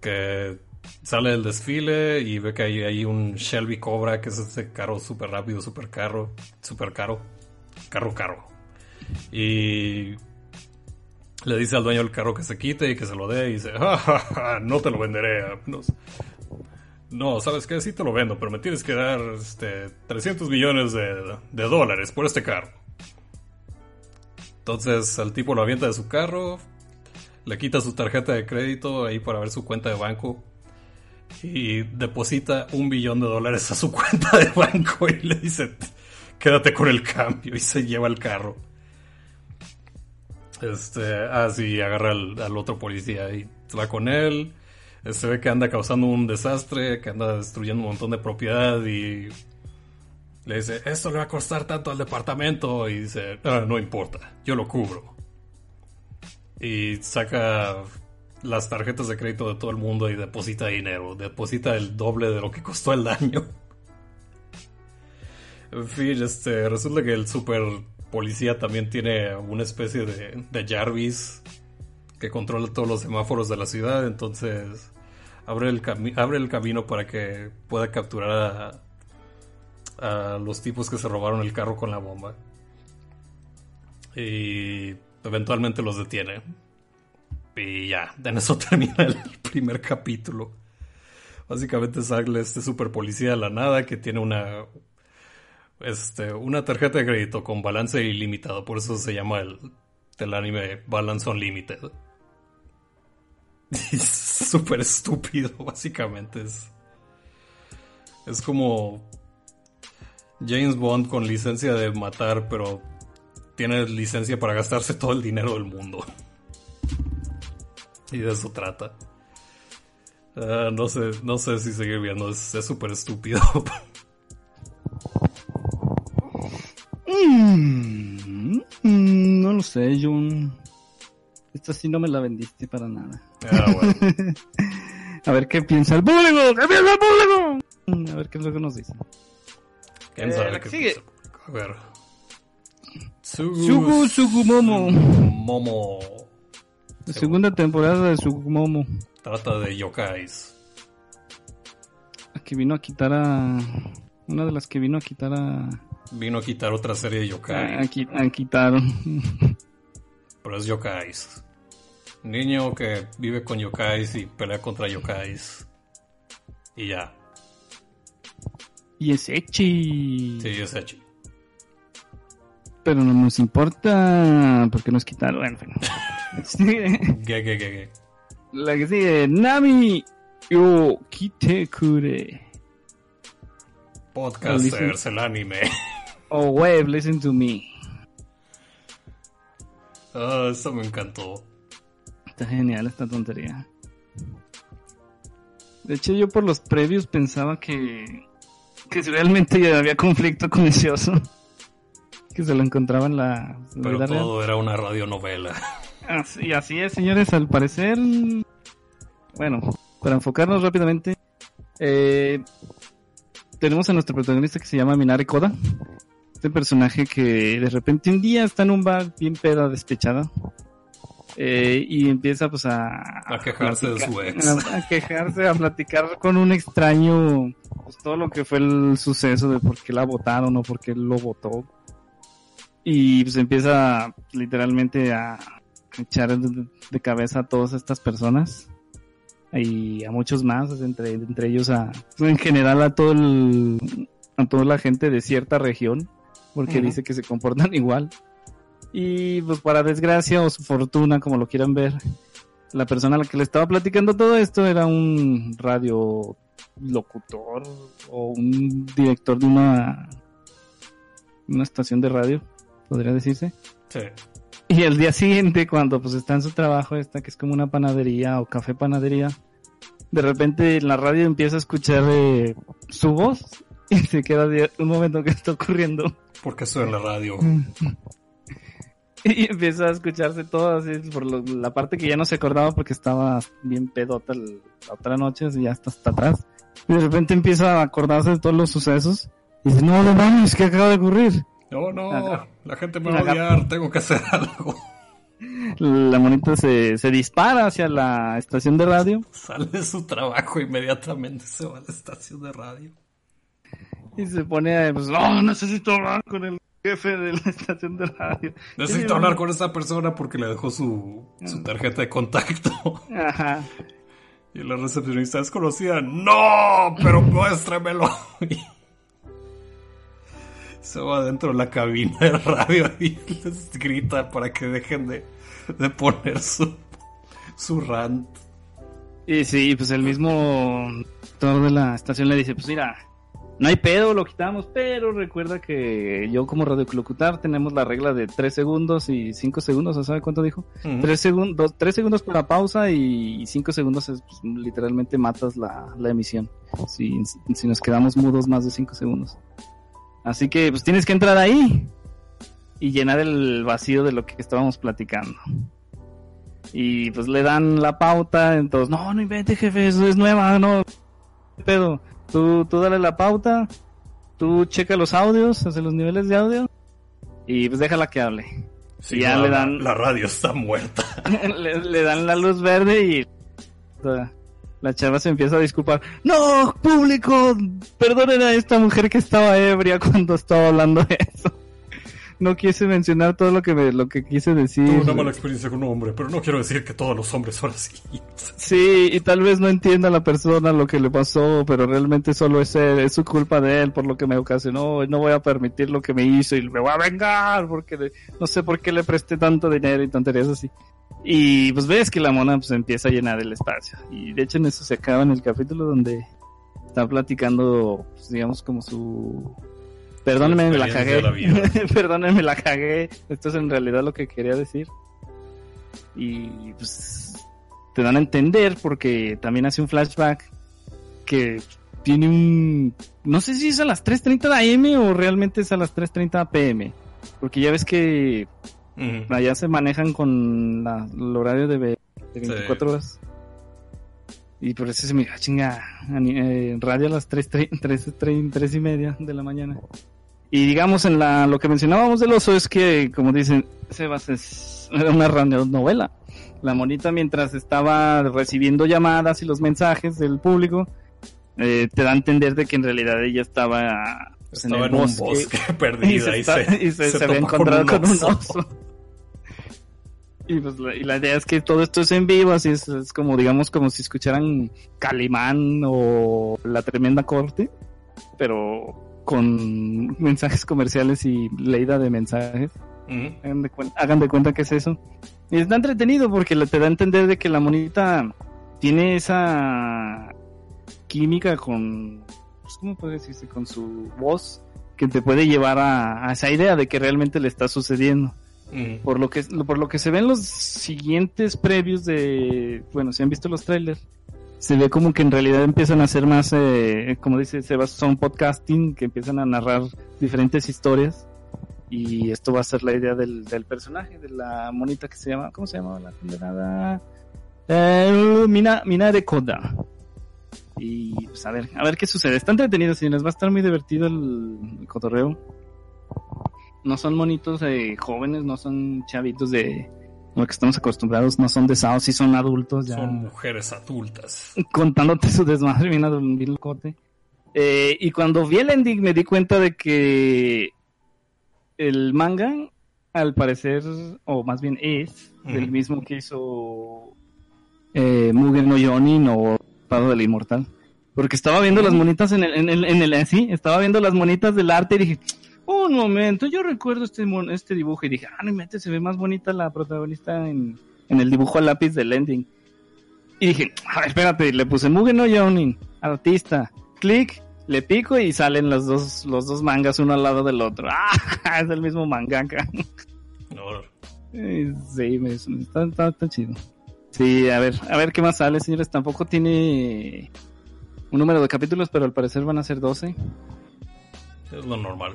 Que sale del desfile y ve que hay, un Shelby Cobra, que es ese carro súper rápido, súper caro, súper caro, carro caro. Y le dice al dueño del carro que se quite y que se lo dé y dice, *laughs* no te lo venderé. No, ¿sabes qué? Sí te lo vendo, pero me tienes que dar este, 300 millones de, de dólares por este carro. Entonces el tipo lo avienta de su carro, le quita su tarjeta de crédito ahí para ver su cuenta de banco y deposita un billón de dólares a su *laughs* cuenta de banco y le dice, quédate con el cambio y se lleva el carro. Este, así ah, agarra al, otro policía y va con él. Se ve que anda causando un desastre, que anda destruyendo un montón de propiedad y le dice, esto le va a costar tanto al departamento y dice, ah, no importa, yo lo cubro. Y saca las tarjetas de crédito de todo el mundo y deposita dinero. Deposita el doble de lo que costó el daño. En fin, este, resulta que el super policía también tiene una especie de, de Jarvis que controla todos los semáforos de la ciudad, entonces abre el, abre el camino para que pueda capturar a, a los tipos que se robaron el carro con la bomba. Y eventualmente los detiene. Y ya, en eso *laughs* termina el primer capítulo. Básicamente sale este super policía de la nada que tiene una, este, una tarjeta de crédito con balance ilimitado, por eso se llama el, el anime Balance Unlimited. *laughs* Es súper estúpido, *laughs* básicamente. Es, es como James Bond con licencia de matar, pero tiene licencia para gastarse todo el dinero del mundo. Y de eso trata. Ah, no sé, no sé si seguir viendo, es súper estúpido. Mm, mm, no lo sé, Jun. Esta sí no me la vendiste para nada. Ah, bueno. *laughs* A ver qué piensa el público. ¿Qué piensa el público? Mm, A ver qué es lo que nos dice. ¿Quién Eh, sabe qué sigue. piensa? A ver. Sugu Sugumomo. Momo. La segunda temporada de Sugumomo. Trata de yokais. Que vino a quitar a. Una de las que vino a quitar a. Vino a quitar otra serie de yokai. A, a quitar. Pero es yokais. Niño que vive con yokais y pelea contra yokais. Y ya. Y es Echi. Sí, es Echi. Pero no nos importa. Porque nos quitaron. Bueno, en fin. Sigue. Ge, ge. La que sigue. Nami. Yo kite kure. Podcasters, el anime. Oh, wave, listen to me. Ah, eso me encantó. Está genial esta tontería. De hecho, yo por los previos pensaba que, que si realmente ya había conflicto con ese oso. Que se lo encontraba en la, Pero vida real. todo era una radionovela. Así, así es, señores, al parecer. Bueno, para enfocarnos rápidamente, eh, tenemos a nuestro protagonista que se llama Minare Koda. Este personaje que de repente un día está en un bar bien peda, despechada. eh, y empieza pues a... A quejarse de su platicar- ex. A, a quejarse, a platicar con un extraño pues, todo lo que fue el suceso de por qué la votaron o por qué lo votó. Y pues empieza literalmente a echar de, cabeza a todas estas personas y a muchos más, entre, entre ellos a, en general a todo el, a toda la gente de cierta región, porque dice que se comportan *laughs* igual. Y pues para desgracia o su fortuna, como lo quieran ver, la persona a la que le estaba platicando todo esto era un radio locutor o un director de una, una estación de radio, podría decirse. Sí. *laughs* Y el día siguiente, cuando pues está en su trabajo, esta que es como una panadería o café panadería, de repente en la radio empieza a escuchar eh, su voz *laughs* y se queda un momento que está ocurriendo. Porque en la radio. *laughs* Y empieza a escucharse todo así por lo- la parte que ya no se acordaba porque estaba bien pedota la otra noche, así ya está hasta atrás. Y de repente empieza a acordarse de todos los sucesos. Y dice, no, no mames, ¿qué acaba de ocurrir? No, no, la gente me va a odiar, tengo que hacer *laughs* algo. La monita se, se dispara hacia la estación de radio Sale de su trabajo inmediatamente se va a la estación de radio. y se pone a, pues, no, necesito hablar con el jefe de la estación de radio. Necesito hablar con esta persona porque le dejó su, su tarjeta de contacto. *laughs* Ajá. Y la recepcionista es conocida. ¡No! Pero muéstremelo. *laughs* Va dentro de la cabina de radio *laughs* y les grita para que dejen de, de poner su, su rant. Y sí, pues el mismo director de la estación le dice, pues mira, no hay pedo, lo quitamos, pero recuerda que yo como radiolocutar tenemos la regla de 3 segundos y 5 segundos, ¿o ¿sabe cuánto dijo? Ujú. 3 segundos, tres segundos para pausa y 5 segundos es, pues, literalmente matas la, la emisión. Si, si nos quedamos mudos más de 5 segundos. Así que pues tienes que entrar ahí y llenar el vacío de lo que estábamos platicando. Y pues le dan la pauta, entonces, no, no invente jefe, eso es nueva, no, ¿qué pedo. Tú, tú dale la pauta, tú checa los audios, hace los niveles de audio y pues déjala que hable. Sí, ya no, le la- dan- La radio está muerta. *laughs* le, le dan la luz verde y la, chava se empieza a disculpar. No, público, perdonen a esta mujer que estaba ebria *laughs* cuando estaba hablando de eso. no quise mencionar todo lo que me, lo que quise decir. Tuve una mala experiencia con un hombre, pero no quiero decir que todos los hombres son así. *laughs* Sí, y tal vez no entienda la persona lo que le pasó, pero realmente solo es, él, es su culpa de él por lo que me ocasionó. Y no voy a permitir lo que me hizo y me voy a vengar porque le- no sé por qué le presté tanto dinero y tonterías así. Y pues ves que la mona pues empieza a llenar el espacio. Y de hecho en eso se acaba en el capítulo donde está platicando, pues, digamos, como su... Perdónenme, me la cagué. la vida. *laughs* Perdónenme, la cagué. Esto es en realidad lo que quería decir. Y pues te dan a entender porque también hace un flashback que tiene un... No sé si es a las 3.30 de AM o realmente es a las 3.30 PM. Porque ya ves que Allá se manejan con la- el horario de, de 24 horas. Y por eso se me dijo, "Ah, chinga, eh, radio a las 3, 3, *laughs* y media de la mañana. Y digamos, en la, lo que mencionábamos del oso es que, como dicen, Sebas es, era una radionovela. La monita mientras estaba recibiendo llamadas y los mensajes del público, eh, te da a entender de que en realidad ella estaba, Estaba en en, un bosque *laughs* se, y se, y se, se se había encontrado con un oso. oso. *laughs* Y, pues, la, y la idea es que todo esto es en vivo, así es, es como, digamos, como si escucharan Calimán o La Tremenda Corte, pero con mensajes comerciales y leída de mensajes. Hagan de, hagan de cuenta que es eso. Y está entretenido porque te da a entender de que la monita tiene esa química con, pues, ¿cómo puede decirse? Con su voz que te puede llevar a, a esa idea de que realmente le está sucediendo. Por lo que por lo que se ven los siguientes previos de, bueno, si han visto los trailers, se ve como que en realidad empiezan a hacer más, eh, como dice Sebas, son podcasting, que empiezan a narrar diferentes historias. Y esto va a ser la idea del, del personaje, de la monita que se llama, ¿cómo se llama la condenada? Eh, Mina, Mina de Koda. Y pues a ver, a ver qué sucede. Está entretenido, señores, va a estar muy divertido el, el cotorreo no son monitos eh, jóvenes, no son chavitos de lo que estamos acostumbrados, no son de Sao, sí son adultos ya Son mujeres adultas. contándote su desmadre bien, bien locote. Eh, y cuando vi el ending me di cuenta de que el manga, al parecer, o más bien es, Ujú. mismo que hizo eh, Mugen no Yonin o Pado del Inmortal. Porque estaba viendo las monitas en el, en el, en el, sí, estaba viendo las monitas del arte y dije, un momento, yo recuerdo este, este dibujo y dije, ah, no inventes, se ve más bonita la protagonista en, en el dibujo a lápiz del ending. Y dije, a ver, espérate, le puse Mugen no Yonin, artista, clic, le pico y salen los dos, los dos mangas uno al lado del otro. *laughs* Ah, es el mismo mangaka. No, Sí, me, está, está, está chido. Sí, a ver, a ver qué más sale, señores. Tampoco tiene un número de capítulos, pero al parecer van a ser 12. es lo normal.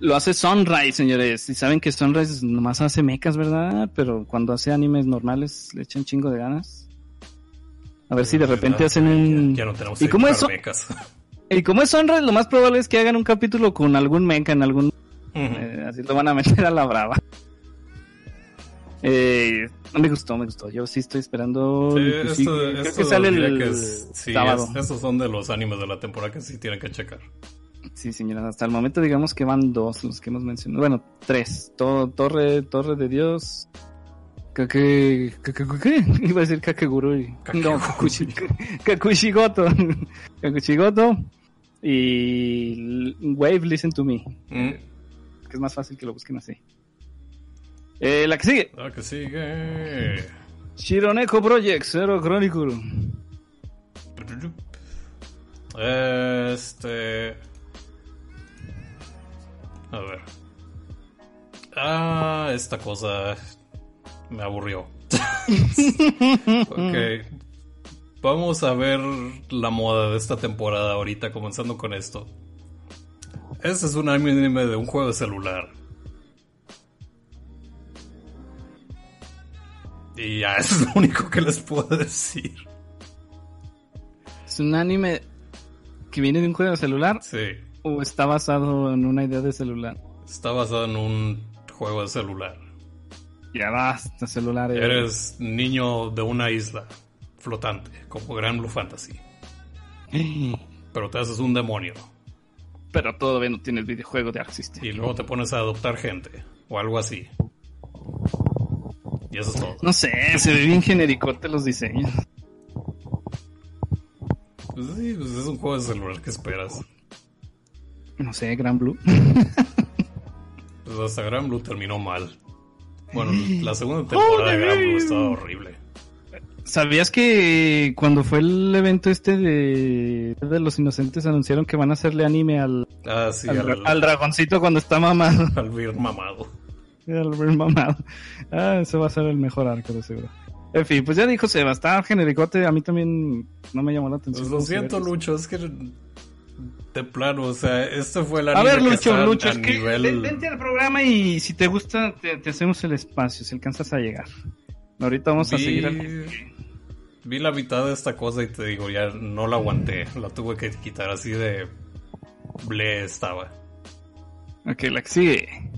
Lo hace Sunrise, señores. Y saben que Sunrise nomás hace mechas, ¿verdad? Pero cuando hace animes normales le echan chingo de ganas. A ver si de repente hacen un... Ya no tenemos ¿Y cómo eso? mecas. *laughs* Y como es Sunrise, lo más probable es que hagan un capítulo con algún mecha en algún. Eh, así lo van a *laughs* meter a la brava. Eh, me gustó, me gustó. Yo sí estoy esperando. Sí, pues sí, esto, creo esto que sale el que es- sí, sábado. es- estos son de los animes de la temporada que sí tienen que checar. Sí, señora. Hasta el momento digamos que van dos los que hemos mencionado. Bueno, tres. To- torre, Torre de Dios. Kake, kake, ¿qué? *laughs* Iba a decir Kakegurui. No. Kakushi, Kakushigoto. *laughs* Kakushigoto. Y Wave Listen to Me. Mm. Que es más fácil que lo busquen así. Eh, la que sigue. Ah, que sigue. Shironeko Project Zero Chronicle. Este. A ver. Ah, esta cosa me aburrió. *laughs* ok. Vamos a ver la moda de esta temporada ahorita, comenzando con esto. Este es un anime de un juego de celular. Y ya, eso es lo único que les puedo decir. ¿Es un anime que viene de un juego de celular Sí. o está basado en una idea de celular? Está basado en un juego de celular. Ya basta, celular. eh. Eres niño de una isla flotante, como Gran Blue Fantasy. *gasps* Pero te haces un demonio. pero todavía no tiene el videojuego de System. Y luego te pones a adoptar gente o algo así. Y eso es todo. No sé, se ve bien genericote los diseños. Pues sí, pues es un juego de celular que esperas. No sé, Gran Blue. Pues hasta Gran Blue terminó mal. Bueno, *laughs* la segunda temporada de Gran Blue estaba horrible. ¿Sabías que cuando fue el evento este de, de los inocentes anunciaron que van a hacerle anime al, Ah, sí, al, al, al dragoncito cuando está mamado? al Vir mamado. Ver mamado. Ah, ese va a ser el mejor arco de seguro. En fin, pues ya dijo Seba, está genericote, a mí también no me llamó la atención. Pues lo siento, Lucho, es que de plano, o sea, este fue el A ver, que Lucho, está Lucho, es que nivel... vente al programa y si te gusta, te, te hacemos el espacio, si alcanzas a llegar. Ahorita vamos a seguir al... Vi la mitad de esta cosa y te digo, ya no la aguanté. La tuve que quitar así de... Ble estaba. Ok, la que sigue.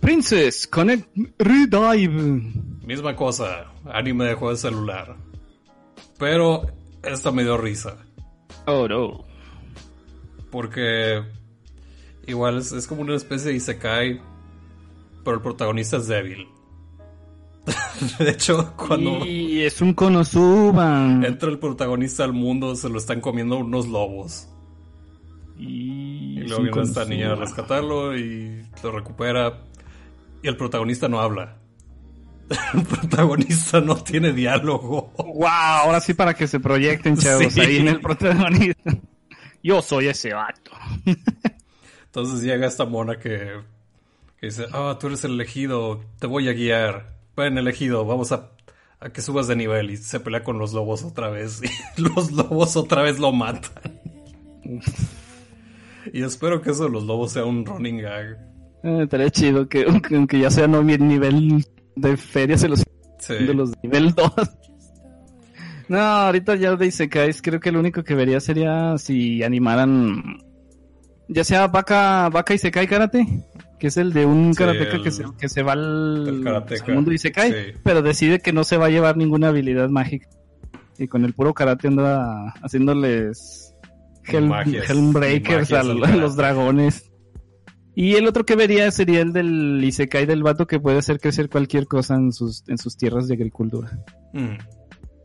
Princess, Connect Redive. Misma cosa, anime de juego de celular. Pero esta me dio risa. Oh, no. Porque igual es, es como una especie de Isekai, pero el protagonista es débil. *laughs* de hecho, cuando Y es un Konosuba. entra el protagonista al mundo, se lo están comiendo unos lobos. Y, Y luego viene esta niña a rescatarlo y lo recupera. Y el protagonista no habla. *laughs* El protagonista no tiene diálogo. Wow, ahora sí para que se proyecten, *laughs* chavos, Sí. ahí en el protagonista. Yo soy ese vato. Entonces llega esta mona que, que dice, ah, tú eres el elegido, te voy a guiar. Ven, elegido, vamos a, a que subas de nivel. Y se pelea con los lobos otra vez. *laughs* Y los lobos otra vez lo matan. Y espero que eso de los lobos sea un running gag. Eh, estaría chido que aunque, ya sea no mi nivel de feria, se los Sí. de los nivel 2. *laughs* No, ahorita ya de Isekais creo que lo único que vería sería si animaran ya sea Baka, Baka Isekai Karate, que es el de un Sí, karateka el- que, se, que se va al, al mundo Isekai, sí. pero decide que no se va a llevar ninguna habilidad mágica. Y con el puro karate anda haciéndoles Hell, Magias, Hellbreakers magias a, los dragones. Y el otro que vería sería el del Isekai del vato que puede hacer crecer cualquier cosa en sus, en sus tierras de agricultura. Mm,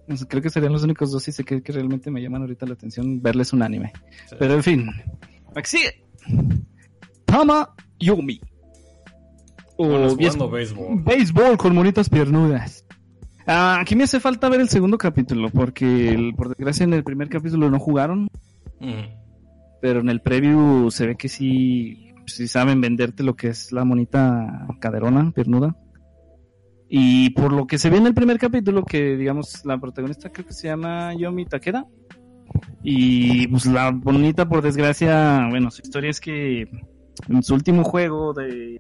Entonces, creo que serían los únicos dos Isekai que realmente me llaman ahorita la atención verles un anime. sí. Pero en fin. Sigue. Tama Yumi. O béisbol. béisbol con monitas piernudas. Ah, aquí me hace falta ver el segundo capítulo, porque el- por desgracia en el primer capítulo no jugaron, Mm, pero en el preview se ve que sí, sí saben venderte lo que es la monita caderona, piernuda. Y por lo que se ve en el primer capítulo, que digamos la protagonista creo que se llama Yomi Takeda. Y pues la bonita, por desgracia, bueno, su historia es que en su último juego de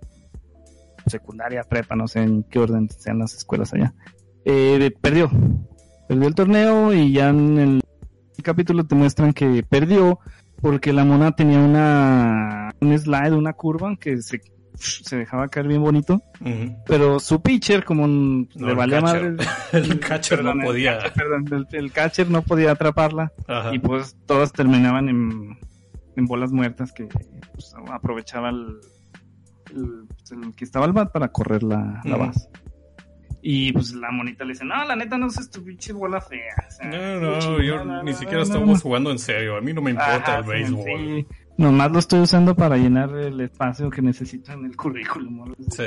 secundaria, prepa, no sé en qué orden sean las escuelas allá, eh, perdió. Perdió el torneo y ya en el capítulo te muestran que perdió porque la mona tenía una un slide, una curva que se, se dejaba caer bien bonito, pero su pitcher como n- No, le el valía catcher. madre *laughs* El catcher Perdón, no el podía. catcher, perdón, el, el catcher no podía atraparla Ajá. y pues todas terminaban en, en bolas muertas que pues, aprovechaba el, el, el que estaba al bat para correr la, la base. Y pues la monita le dice, no, la neta no es tu pinche bola fea. o sea, No, no, yo no, ni siquiera no, estamos no". jugando en serio. A mí no me importa Ajá, el béisbol. sí. Nomás lo estoy usando para llenar el espacio que necesito en el currículum. Sí.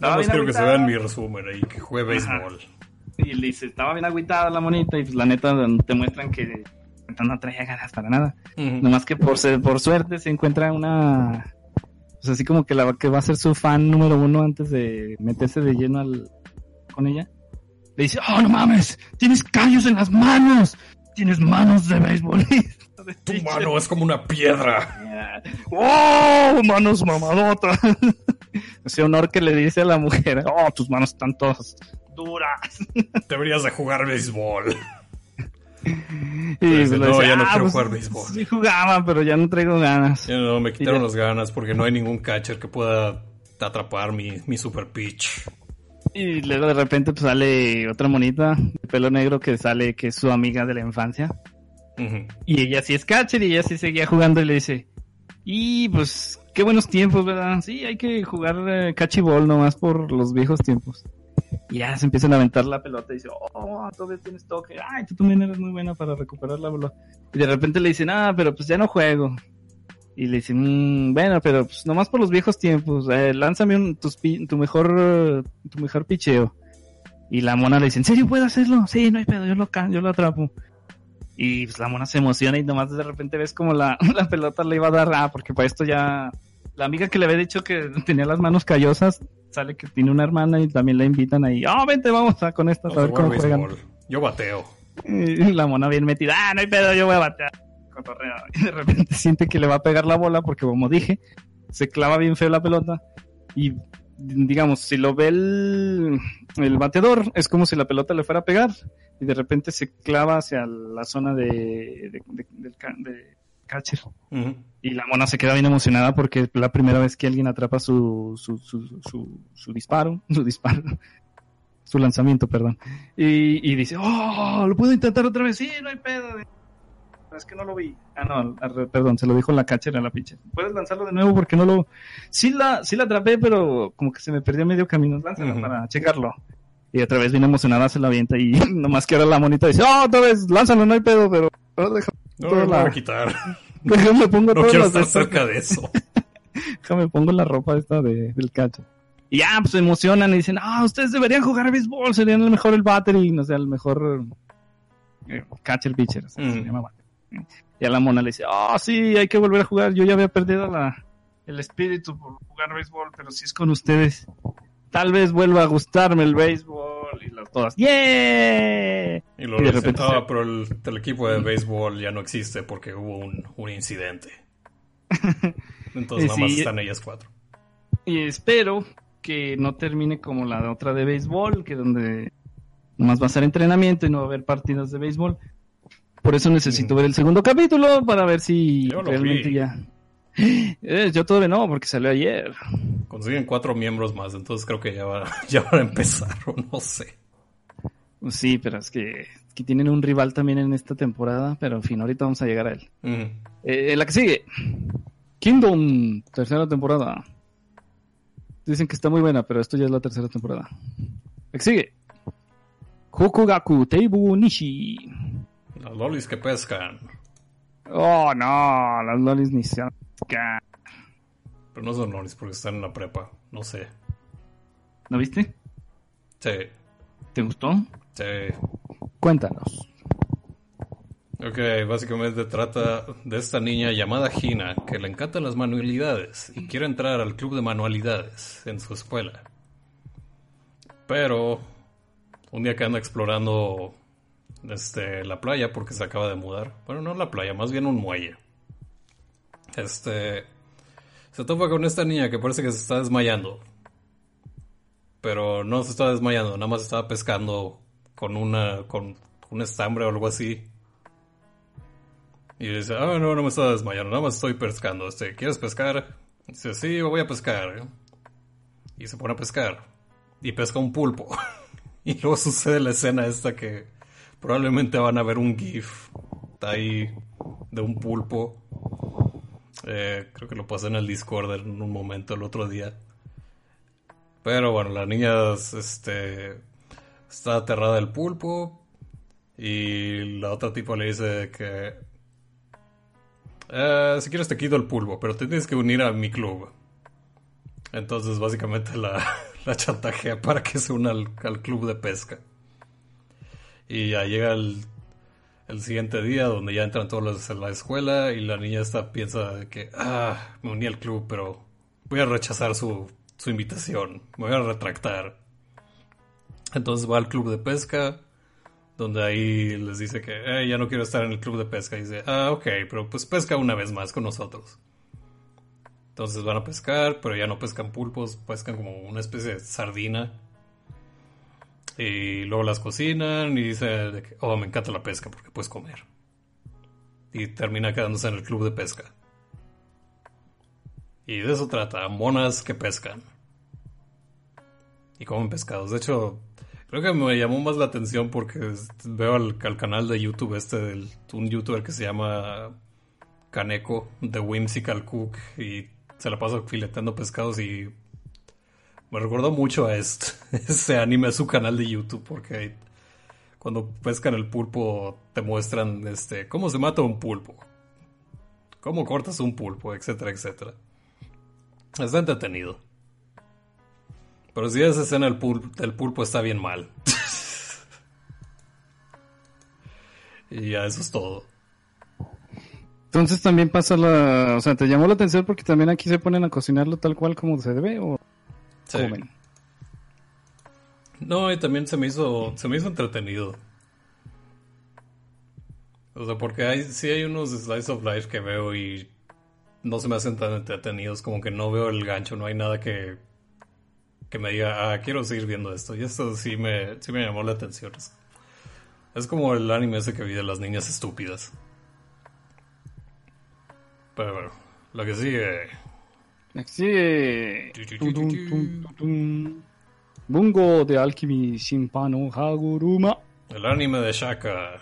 Nada más quiero que se vean mi resumen ahí, que juegue béisbol. Y le dice, estaba bien agüitada la monita y pues la neta te muestran que no traía ganas para nada. Nomás que por, ser- por suerte se encuentra una... Pues así como que la que va a ser su fan número uno antes de meterse de lleno al, con ella. Le dice, oh, no mames, tienes callos en las manos. Tienes manos de beisbolista. Tu pitcher". mano es como una piedra. *laughs* ¡Oh! Manos mamadotas. *laughs* Ese honor que le dice a la mujer. ¡Oh, tus manos están todas duras! *laughs* Deberías de jugar béisbol. Y dice, "No, ya no "Ah, quiero pues, jugar béisbol". Sí jugaba, pero ya no traigo ganas. Ya no, me quitaron ya. las ganas porque no hay ningún catcher que pueda atrapar mi, mi super pitch. Y luego de repente pues sale otra monita de pelo negro que sale que es su amiga de la infancia. Y ella sí es catcher y ella sí seguía jugando y le dice, Y pues, qué buenos tiempos, ¿verdad? Sí, hay que jugar eh, cachibol nomás por los viejos tiempos. Y ya se empiezan a aventar la pelota y dice, oh, todavía tienes toque. Ay, tú también eres muy buena para recuperar la pelota. Y de repente le dicen, ah, pero pues ya no juego. Y le dicen, mmm, bueno, pero pues nomás por los viejos tiempos, eh, lánzame un, tus tu mejor, tu mejor picheo. Y la mona le dice, ¿en serio puedo hacerlo? Sí, no hay pedo, yo lo, yo lo atrapo. Y pues la mona se emociona y nomás de repente ves como la, *laughs* la pelota le iba a dar, ah, porque para esto ya, la amiga que le había dicho que *laughs* tenía las manos callosas, sale que tiene una hermana y también la invitan ahí, oh, vente, vamos a con estas, a ver cómo juegan. Yo bateo. *laughs* Y la mona bien metida, ah, no hay pedo, yo voy a batear. *laughs* Y de repente siente que le va a pegar la bola porque como dije, se clava bien feo la pelota y digamos, si lo ve el, el bateador, es como si la pelota le fuera a pegar y de repente se clava hacia la zona de, de, de- del de catcher. Y la mona se queda bien emocionada porque es la primera vez que alguien atrapa su, su, su, su, su disparo, *laughs* su disparo, su lanzamiento, perdón. Y, y dice, oh, lo puedo intentar otra vez, sí, no hay pedo. Es que no lo vi. Ah, no, perdón, se lo dijo la catcher a la pitcher. Puedes lanzarlo de nuevo porque no lo... Sí la, sí la atrapé, pero como que se me perdió medio camino. Lánzalo Ujú. para checarlo. Y otra vez bien emocionada se la avienta y *laughs* nomás que ahora la monita dice, oh, otra vez, lánzalo, no hay pedo, pero... déjame, No, no lo la- voy a quitar. *laughs* déjame pongo No quiero estar cerca de eso. *laughs* Déjame pongo la ropa esta de, del catcher. Y ya, pues se emocionan y dicen, ah, ustedes deberían jugar béisbol, serían el mejor el battery, no sé, el mejor eh, catcher pitcher, o sea, se Mm. llama battery. Y a la mona le dice, ah, sí, hay que volver a jugar, yo ya había perdido la, el espíritu por jugar béisbol, pero si es con ustedes, tal vez vuelva a gustarme el béisbol y las todas, ¡yeah! Y luego Y de le dicen, repente se- pero el, el equipo de béisbol ya no existe porque hubo un, un incidente. *laughs* Entonces Y nada más sí. están ellas cuatro. Y espero que no termine como la de otra de béisbol, que donde nomás va a ser entrenamiento y no va a haber partidas de béisbol. Por eso necesito Mm. ver el segundo capítulo para ver si Yo realmente vi. ya. *gasps* Eh, yo todavía no, porque salió ayer. Consiguen cuatro miembros más, entonces creo que ya va, *laughs* ya van a empezar, o no sé. Pues Sí, pero es que, que tienen un rival también en esta temporada, pero en fin, ahorita vamos a llegar a él. Eh, la que sigue. Kingdom, tercera temporada. Dicen que está muy buena, pero esto ya es la tercera temporada. La que sigue. Hokugaku Teibu Nishi. Las lolis que pescan. Oh, no, las lolis ni se Pero no son lolis porque están en la prepa. No sé. ¿No viste? Sí, ¿Te gustó? sí. Cuéntanos. Ok, básicamente trata de esta niña llamada Hina que le encantan las manualidades y quiere entrar al club de manualidades en su escuela. Pero un día que anda explorando este, la playa porque se acaba de mudar, bueno, no la playa, más bien un muelle. Este se topa con esta niña que parece que se está desmayando. Pero no se está desmayando, nada más estaba pescando con una con un estambre o algo así. Y dice, ah, no, no me estaba desmayando, nada más estoy pescando. Este, ¿quieres pescar? Dice, sí, voy a pescar. Y se pone a pescar. Y pesca un pulpo. *laughs* y luego sucede la escena esta que probablemente van a ver un GIF. Ahí de un pulpo. Eh, creo que lo pasé en el Discord en un momento el otro día. Pero bueno, la niña este, está aterrada del pulpo. Y la otra tipo le dice que... "Eh, si quieres te quito el pulpo, pero te tienes que unir a mi club. Entonces básicamente la, *laughs* chantajea para que se una al club de pesca. Y ya llega el, el siguiente día donde ya entran todos los en la escuela y la niña esta piensa que, ah, me uní al club, pero voy a rechazar su, su invitación, me voy a retractar. Entonces va al club de pesca, donde ahí les dice que "Eh, ya no quiero estar en el club de pesca. Y dice, ah, ok, pero pues pesca una vez más con nosotros. Entonces van a pescar, pero ya no pescan pulpos, pescan como una especie de sardina. Y luego las cocinan y dice, oh, me encanta la pesca porque puedes comer. Y termina quedándose en el club de pesca. Y de eso trata, monas que pescan. Y comen pescados. De hecho, creo que me llamó más la atención porque veo al, al canal de YouTube este del un youtuber que se llama Kaneko de Whimsical Cook y se la pasa fileteando pescados y me recordó mucho a este, *laughs* ese anime, a su canal de YouTube, porque cuando pescan el pulpo te muestran este cómo se mata un pulpo, cómo cortas un pulpo, etcétera, etcétera. Está entretenido. Pero si esa escena del pulpo, el pulpo está bien mal. *laughs* y ya eso es todo. Entonces también pasa la... O sea, ¿te llamó la atención porque también aquí se ponen a cocinarlo tal cual como se debe o Sí. No, y también se me hizo, se me hizo entretenido. O sea, porque hay, sí hay unos slice of life que veo y no se me hacen tan entretenidos, como que no veo el gancho, no hay nada que, que me diga, ah, quiero seguir viendo esto. Y esto sí me, sí me llamó la atención. Es, es como el anime ese que vi de las niñas estúpidas. Pero bueno, lo que sigue. Tum, tum, tum. Bungo de Alchemy Shinpano Haguruma. El anime de Shaka.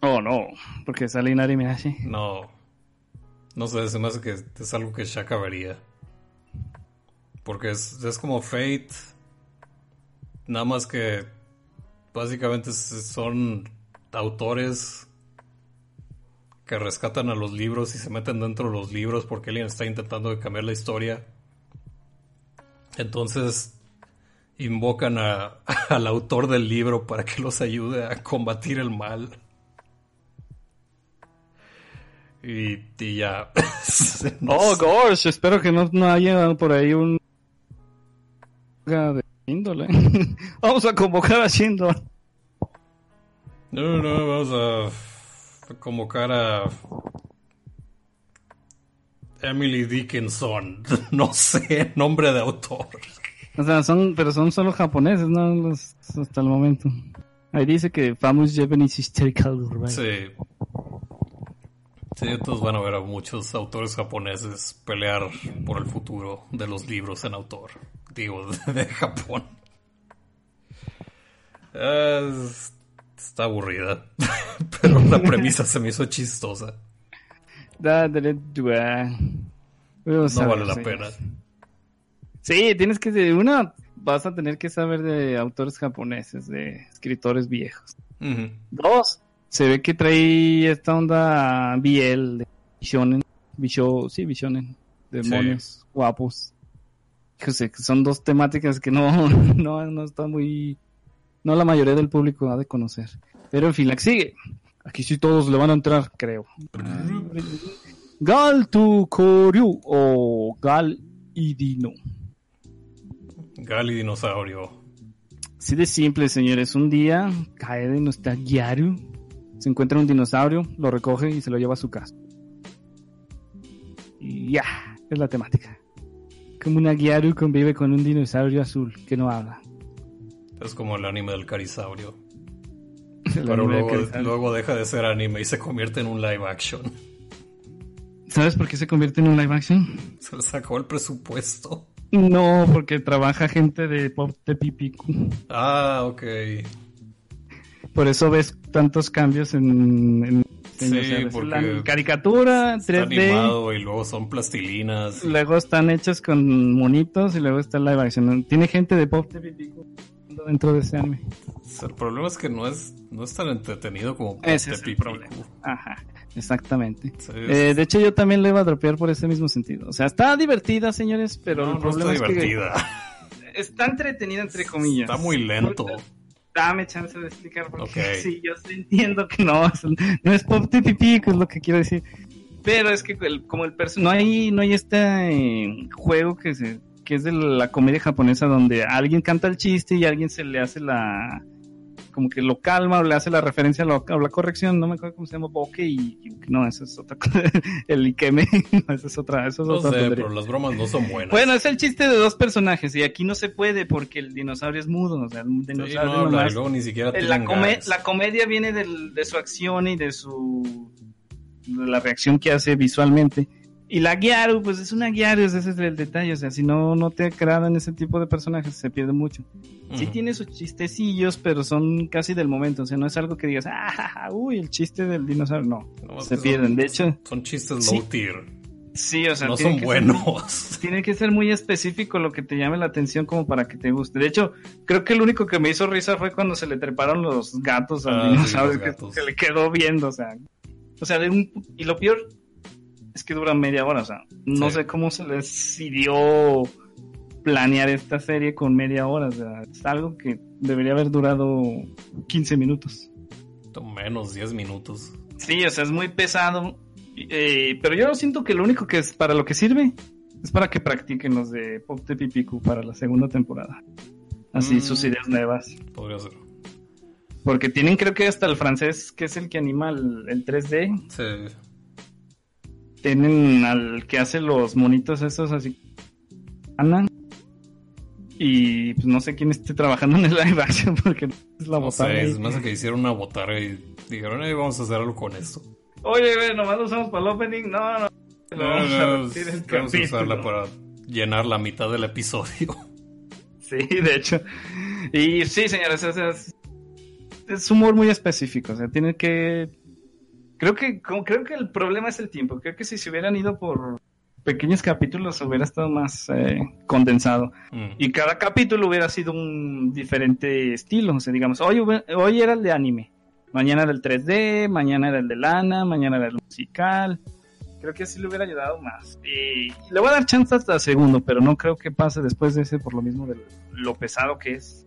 Oh no, porque sale en anime así. No. No sé, se me hace que es algo que Shaka vería. Porque es, es como Fate. Nada más que básicamente son autores que rescatan a los libros y se meten dentro de los libros porque alguien está intentando cambiar la historia. Entonces invocan a- *laughs* al autor del libro para que los ayude a combatir el mal. Y, y ya. *laughs* Oh gosh, espero que no, no haya por ahí un... de índole. *laughs* Vamos a convocar a Shindo. No, no, vamos a convocar a Emily Dickinson. *laughs* No sé, nombre de autor. O sea, son, pero son solo japoneses, ¿no? Los- hasta el momento. Ahí dice que Famous Japanese Hysterical Right? Sí. Sí, entonces van a ver a muchos autores japoneses pelear por el futuro de los libros en autor. Digo, de, *laughs* de Japón. Es- está aburrida. *laughs* Pero la premisa se me hizo chistosa. Da, da, da, da. Vamos a No vale la sí. pena. Sí, tienes que de una vas a tener que saber de autores japoneses, de escritores viejos. Dos, se ve que trae esta onda BL de Bishonen, Bisho, sí, Bishonen, demonios guapos. Fíjese que son dos temáticas que no, *laughs* no, no está muy, no la mayoría del público ha de conocer. Pero en fin, la que sigue. Aquí sí todos le van a entrar, creo. Gal tu Koryu o Gal Idino. Gali Dinosaurio. Así de simple, señores. Un día cae de nuestra Gyaru, se encuentra un dinosaurio, lo recoge y se lo lleva a su casa. Y ya, es la temática. Como una Gyaru convive con un dinosaurio azul que no habla. Es como el anime del Carisaurio. *laughs* Pero de luego, Carisaurio. luego deja de ser anime y se convierte en un live action. ¿Sabes por qué se convierte en un live action? *laughs* Se le sacó el presupuesto. No, porque trabaja gente de Pop de Pipiku. Ah, ok. Por eso ves tantos cambios en, en Sí, o sea, ves porque la caricatura, Está 3D. animado y luego son plastilinas. Luego están hechas con monitos y luego está el live action. Tiene gente de Pop TV Dentro de ese anime. El problema es que no es, no es tan entretenido como Ese Pop es el problema. Ajá, exactamente. Sí, Eh, de hecho, yo también le iba a dropear por ese mismo sentido. O sea, está divertida, señores, pero no, el no problema está es que divertida. *laughs* está entretenida, entre comillas. Está muy lento. Dame chance de explicar porque Ok. *laughs* sí, yo sí entiendo que no, no es Pop TV Pico, es lo que quiero decir. Pero es que el- como el perso no hay no hay este eh, juego que se que es de la comedia japonesa donde alguien canta el chiste y alguien se le hace la como que lo calma o le hace la referencia a la, corrección, no me acuerdo cómo se llama, Boke y, y- no, eso es otra cosa, *laughs* el Ikeme, *laughs* no, eso es otra, eso es No otra sé, pero las bromas no son buenas. Bueno, es el chiste de dos personajes y aquí no se puede porque el dinosaurio es mudo, o sea, el Sí, dinosaurio no habla, luego ni siquiera eh, la, come- la comedia viene del- de su acción y de su de la reacción que hace visualmente Y la Gyaru, pues es una Gyaru, ese es el detalle. O sea, si no, no te agradan ese tipo de personajes, se pierde mucho. Sí tiene sus chistecillos, pero son casi del momento. O sea, no es algo que digas, ah, uy, el chiste del dinosaurio. No, se que son- pierden. De hecho, Son chistes Sí. low tier. sí, o sea, no son que ser buenos. *laughs* tiene que ser muy específico lo que te llame la atención como para que te guste. De hecho, creo que el único que me hizo risa fue cuando se le treparon los gatos al Ah, sí, dinosaurio, los que se le quedó viendo, o sea. O sea, de un... Y lo peor es que dura media hora, o sea, no Sí. sé cómo se decidió planear esta serie con media hora, o sea, es algo que debería haber durado 15 minutos. Menos 10 minutos. Sí, o sea, es muy pesado. eh, pero yo siento que lo único que es para lo que sirve es para que practiquen los de Pop de Pipiku para la segunda temporada. Así Mm. sus ideas nuevas. Podría ser. Porque tienen creo que hasta el francés, que es el que anima el, el 3D. Sí. Tienen al que hace los monitos esos así. Ana. Y pues no sé quién esté trabajando en el live action *laughs* porque es la No botarga sé, es más que hicieron una botarga y dijeron, "Ey, vamos a hacer algo con esto. Oye, güey, nomás lo usamos para el opening. No, no. Lo No, vamos a no, el vamos a usarla para llenar la mitad del episodio. *laughs* Sí, de hecho. Y sí, señores, o sea, es, es humor muy específico. O sea, tiene que. Creo que, como- creo que el problema es el tiempo. Creo que si se hubieran ido por pequeños capítulos hubiera estado más eh, condensado. Mm. Y cada capítulo hubiera sido un diferente estilo. O sea, digamos, hoy, hoy era el de anime. Mañana era el 3D, mañana era el de lana, mañana era el musical. Creo que así le hubiera ayudado más. Y le voy a dar chance hasta segundo, pero no creo que pase después de ese por lo mismo de lo pesado que es.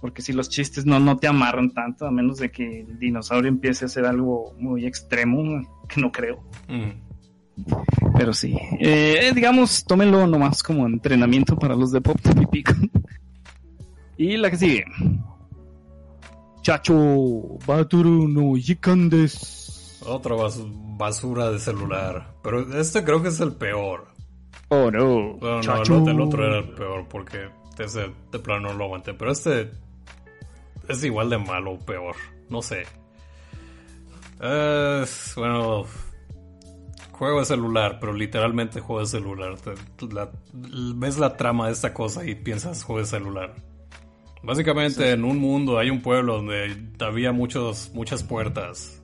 Porque si los chistes no, no te amarran tanto, a menos de que el dinosaurio empiece a hacer algo muy extremo, que no creo. Mm. Pero sí, eh, digamos, tómenlo nomás como entrenamiento para los de Pop de Pico. y la que sigue. Chacho, Baturu no Yikan desu. Otra bas- basura de celular. Pero este creo que es el peor. Oh no, Bueno, no, el Chacho. otro, el otro era el peor porque ese de plano no lo aguanté. Pero este es igual de malo o peor. No sé. Es, bueno, juego de celular, pero literalmente juego de celular. Te- la- ves la trama de esta cosa y piensas juego de celular. Básicamente en un mundo hay un pueblo donde había muchos, muchas puertas.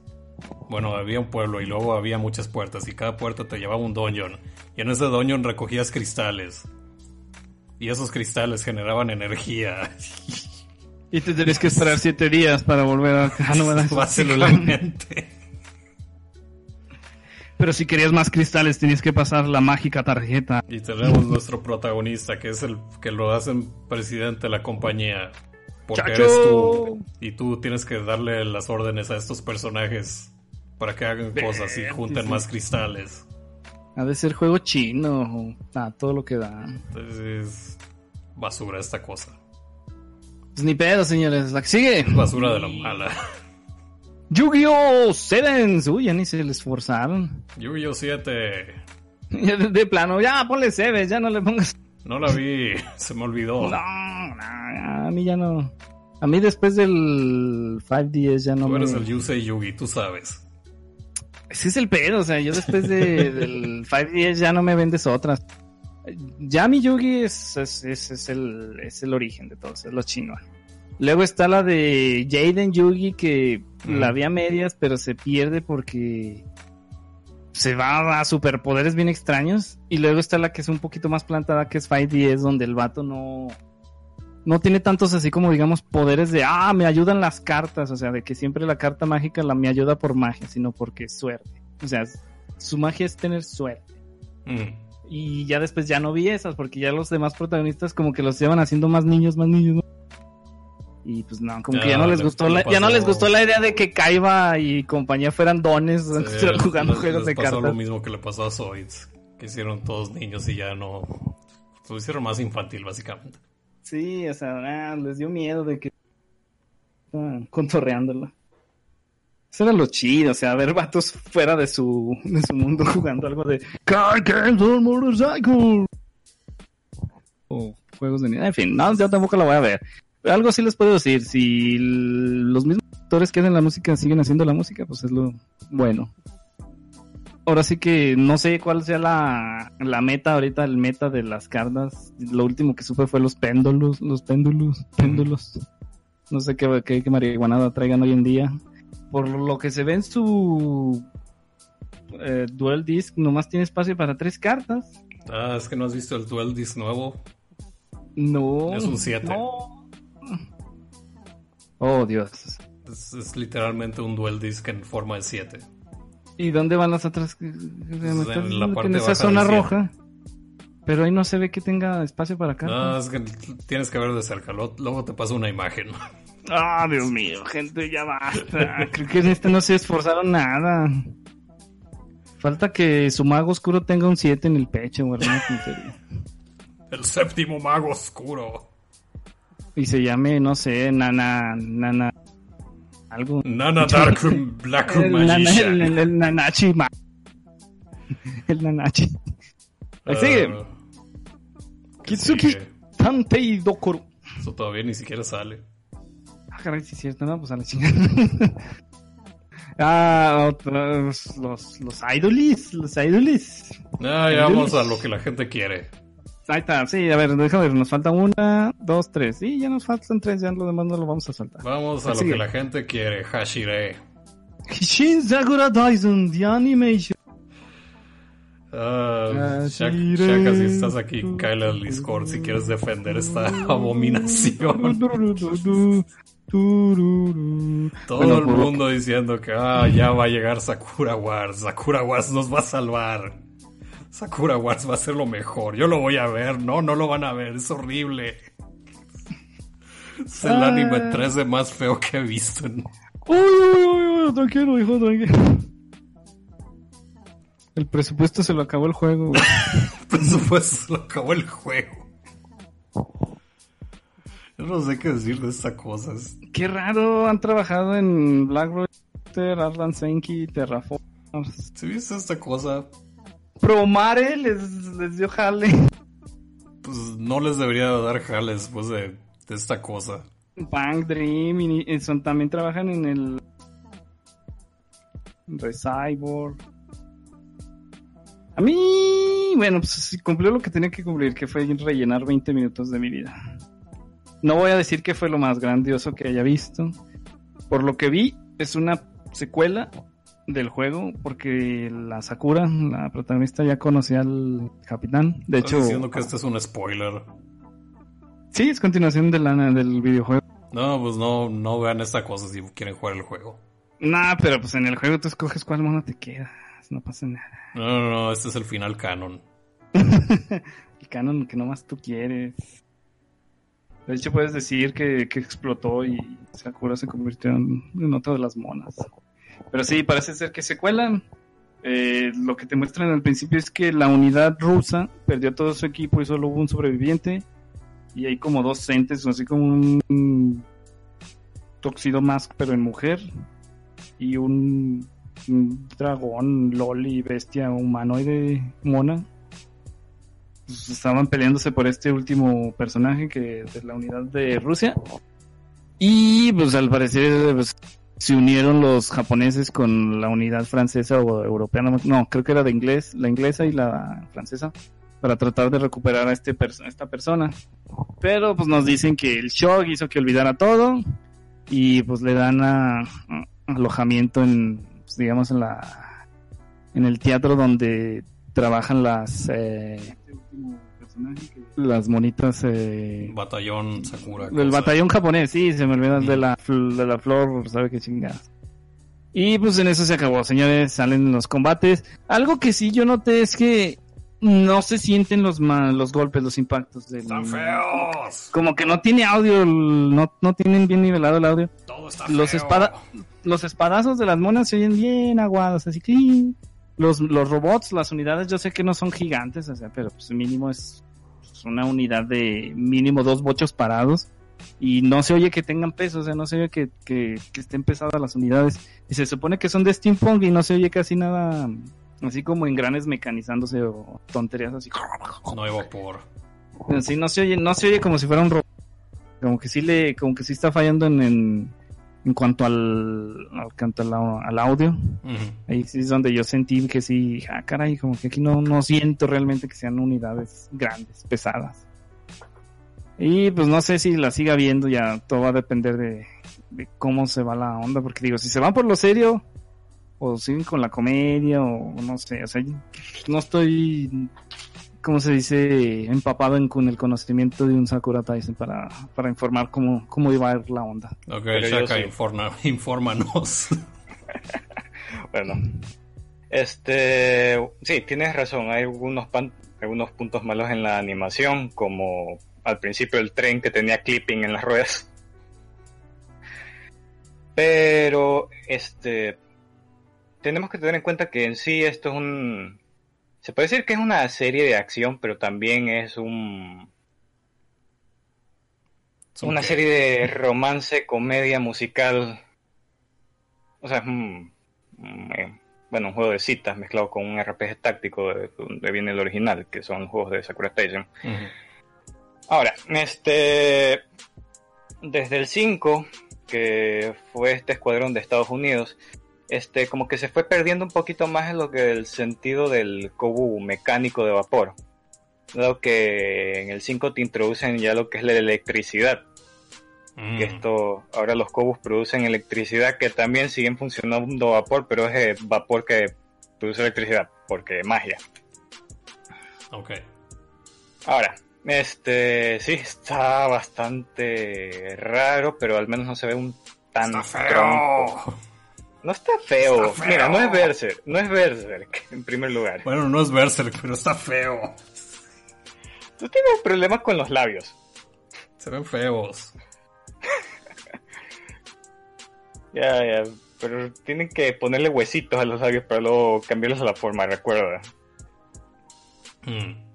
Bueno, había un pueblo y luego había muchas puertas y cada puerta te llevaba un dungeon. Y en ese dungeon recogías cristales. Y esos cristales generaban energía. *laughs* Y te tenés que esperar siete días para volver a ah, no, ¿verdad? celular. Básicamente. Pero si querías más cristales tenías que pasar la mágica tarjeta. Y tenemos nuestro protagonista, que es el que lo hacen presidente de la compañía. Porque ¡Chacho! eres tú. Y tú tienes que darle las órdenes a estos personajes para que hagan cosas y junten sí. más cristales. Ha de ser juego chino, a todo lo que da. Entonces es basura esta cosa. Pues ni pedo, señores. La que sigue. Basura de la mala. Yu-Gi-Oh! Sevens. Uy, ya ni se le esforzaron. Yu-Gi-Oh 7. *laughs* Ya de, de plano, ya ponle Sevens, ya no le pongas. No la vi, se me olvidó. No, no, a mí ya no. A mí después del 5DS ya no Tú me... eres el Yusei Yugi, tú sabes. Ese es el pedo, o sea, yo después de, *laughs* del 5DS ya no me vendes otras. Ya mi Yugi es, es, es, es el, es el origen de todo, es lo chino. Luego está la de Jaden Yugi que Mm. la vi a medias, pero se pierde porque se va a superpoderes bien extraños. Y luego está la que es un poquito más plantada, que es 5DS, donde el vato no, no tiene tantos así como digamos poderes de, ah, me ayudan las cartas, o sea, de que siempre la carta mágica la me ayuda por magia, sino porque es suerte. O sea, su magia es tener suerte. Mm. Y ya después ya no vi esas, porque ya los demás protagonistas como que los llevan haciendo más niños, más niños, ¿no? Y pues no, como que Ya, no les le- gustó la, ya no les gustó la idea de que Kaiba y compañía fueran dones Sí, jugando les- juegos les de pasó cartas. lo mismo que le pasó a Zoids, que hicieron todos niños y ya no... Lo hicieron más infantil, básicamente. Sí, o sea, ah, les dio miedo de que estaban contorreándola. Eso era lo chido, o sea, ver vatos fuera de su, de su mundo *laughs* jugando algo de Car Games on Motorcycle. O juegos de. En fin, no, yo tampoco la voy a ver. Pero algo sí les puedo decir, si los mismos actores que hacen la música siguen haciendo la música, pues es lo bueno. ahora sí que no sé cuál sea la, la meta ahorita, el meta de las cartas. Lo último que supe fue los péndulos, los péndulos, péndulos. No sé qué, qué, qué marihuanada traigan hoy en día. Por lo que se ve en su eh, Dual Disc, nomás tiene espacio para tres cartas. Ah, es que no has visto el Dual Disc nuevo. No. Es un 7. No. Oh, Dios. Es, es literalmente un Dual Disc en forma de 7. ¿Y dónde van las otras? Me en la parte esa zona roja. Pero ahí no se ve que tenga espacio para cartas. No, es que tienes que ver de cerca. lo- Luego te paso una imagen. *laughs* Ah, Dios mío, gente, ya basta. *laughs* Creo que en este no se esforzaron nada. Falta que su mago oscuro tenga un 7 en el pecho tontería. El séptimo mago oscuro. Y se llame, no sé, Nana, Nana, algo. Nana Dark Black Magician. el- el Nanachi, ma- *laughs* el Nanachi. Ahí sigue. Ah, Kitsuki sigue. Tantei Dokoro. Eso todavía ni siquiera sale. Ah, caray, sí es cierto, ¿no? Pues a la chingada. *laughs* ah, otros, los, los idolis, los idolis. Ah, ya vamos a lo que la gente quiere. Ahí está, sí, a ver, déjame ver, nos falta una, dos, tres. Sí, ya nos faltan tres, ya lo demás no lo vamos a saltar. Vamos a lo que la gente quiere. Hashire. Shin Sakura Daisen, The Animation. Hashire. Shaka, si estás aquí, cáele al Discord si quieres defender esta *laughs* abominación. Todo Bueno, el por- mundo diciendo que ah, ya va a llegar Sakura Wars. Sakura Wars nos va a salvar. Sakura Wars va a ser lo mejor. Yo lo voy a ver. No, no lo van a ver. Es horrible. Es el Ah. anime 3D más feo que he visto. Uy, uy, uy, uy, tranquilo, hijo, tranquilo. El presupuesto se lo acabó el juego. güey. *laughs* Por supuesto, se lo acabó el juego. *laughs* Yo no sé qué decir de esta cosa. Es- Qué raro, han trabajado en Black Royster, Arlan Senki, Terraformers. Si viste esta cosa, Promare les, les dio jale. pues no les debería dar jale después de, de esta cosa. Bang Dream, y, y son, también trabajan en el Recyborg. A mí, bueno, pues sí, cumplió lo que tenía que cumplir, que fue rellenar 20 minutos de mi vida. No voy a decir que fue lo más grandioso que haya visto. Por lo que vi, es una secuela del juego, porque la Sakura, la protagonista, ya conocía al capitán. De Estás hecho, diciendo que este es un spoiler. sí, es continuación de la, del videojuego. No, pues no, no vean esta cosa si quieren jugar el juego. Nah, pero pues en el juego tú escoges cuál mono te quedas. No pasa nada. No, no, no, este es el final canon. *laughs* El canon que nomás tú quieres. De hecho, puedes decir que, explotó y Sakura se convirtió en, en otra de las monas. Pero sí, parece ser que se cuelan. Eh, lo que te muestran al principio es que la unidad rusa perdió todo su equipo y solo hubo un sobreviviente. Y hay como dos entes, así como un Toxido Mask, pero en mujer. Y un, un dragón, loli, bestia humanoide, mona. Pues, estaban peleándose por este último personaje que de la unidad de Rusia. Y pues al parecer pues, se unieron los japoneses con la unidad francesa o europea, no, creo que era de inglés, la inglesa y la francesa, para tratar de recuperar a este pers- a esta persona. Pero pues nos dicen que el shock hizo que olvidara todo y pues le dan a- alojamiento en, pues, digamos, en la en el teatro donde trabajan las eh, las monitas eh, Batallón Sakura. del cosa. batallón japonés, sí, se me olvidó Mm. de la de la flor, sabe qué chingadas. Y pues en eso se acabó, señores, salen los combates. Algo que sí yo noté es que no se sienten los los golpes, los impactos del ¡Están feos! como que no tiene audio, el- no, no tienen bien nivelado el audio. Todo está Los feo. espada, los espadazos de las monas se oyen bien aguados, así que los, los robots, las unidades, yo sé que no son gigantes, o sea, pero pues mínimo es, una unidad de mínimo dos bochos parados y no se oye que tengan peso, o sea, no se oye que, que, que estén pesadas las unidades y se supone que son de steampunk y no se oye casi nada así como engranes mecanizándose o tonterías así. No hay vapor. Sí, no se oye, no se oye como si fuera un robot. Como que sí le, como que sí está fallando en, en, en cuanto al, al, canto al, al audio. Ujú. Ahí sí es donde yo sentí que sí, ah, caray, como que aquí no, no siento realmente que sean unidades grandes, pesadas. Y pues no sé si la siga viendo, ya todo va a depender de, de cómo se va la onda, porque digo, si se van por lo serio, o siguen con la comedia, o no sé, o sea, no estoy, ¿cómo se dice?, empapado en, con el conocimiento de un Sakura Tyson para, para informar cómo, cómo iba a ir la onda. Ok, Pero Shaka, sí. informa- *laughs* infórmanos. *laughs* Bueno, este, sí, tienes razón. Hay algunos, pan- algunos puntos malos en la animación, como al principio el tren que tenía clipping en las ruedas. Pero, este, tenemos que tener en cuenta que en sí esto es un, se puede decir que es una serie de acción, pero también es un, ¿Son una qué? serie de romance, comedia, musical. O sea, es un, un, eh, bueno, un juego de citas mezclado con un RPG táctico de donde viene el original, que son juegos de Sakura Station. Ahora, este, desde el 5, que fue este escuadrón de Estados Unidos, este, como que se fue perdiendo un poquito más en lo que el sentido del Kobu mecánico de vapor. Dado que en el 5 te introducen ya lo que es la electricidad. Mm. que esto ahora los Cobus producen electricidad que también siguen funcionando vapor pero es eh, vapor que produce electricidad porque magia Ok. ahora este sí está bastante raro pero al menos no se ve un tan Está tronco. No está feo. Está feo. mira no es Berserk no es Berserk en primer lugar Bueno, no es Berserk, pero está feo. tú tienes problemas con los labios Se ven feos. *laughs* ya ya pero tienen que ponerle huesitos a los labios para luego cambiarlos a la forma recuerda Mm.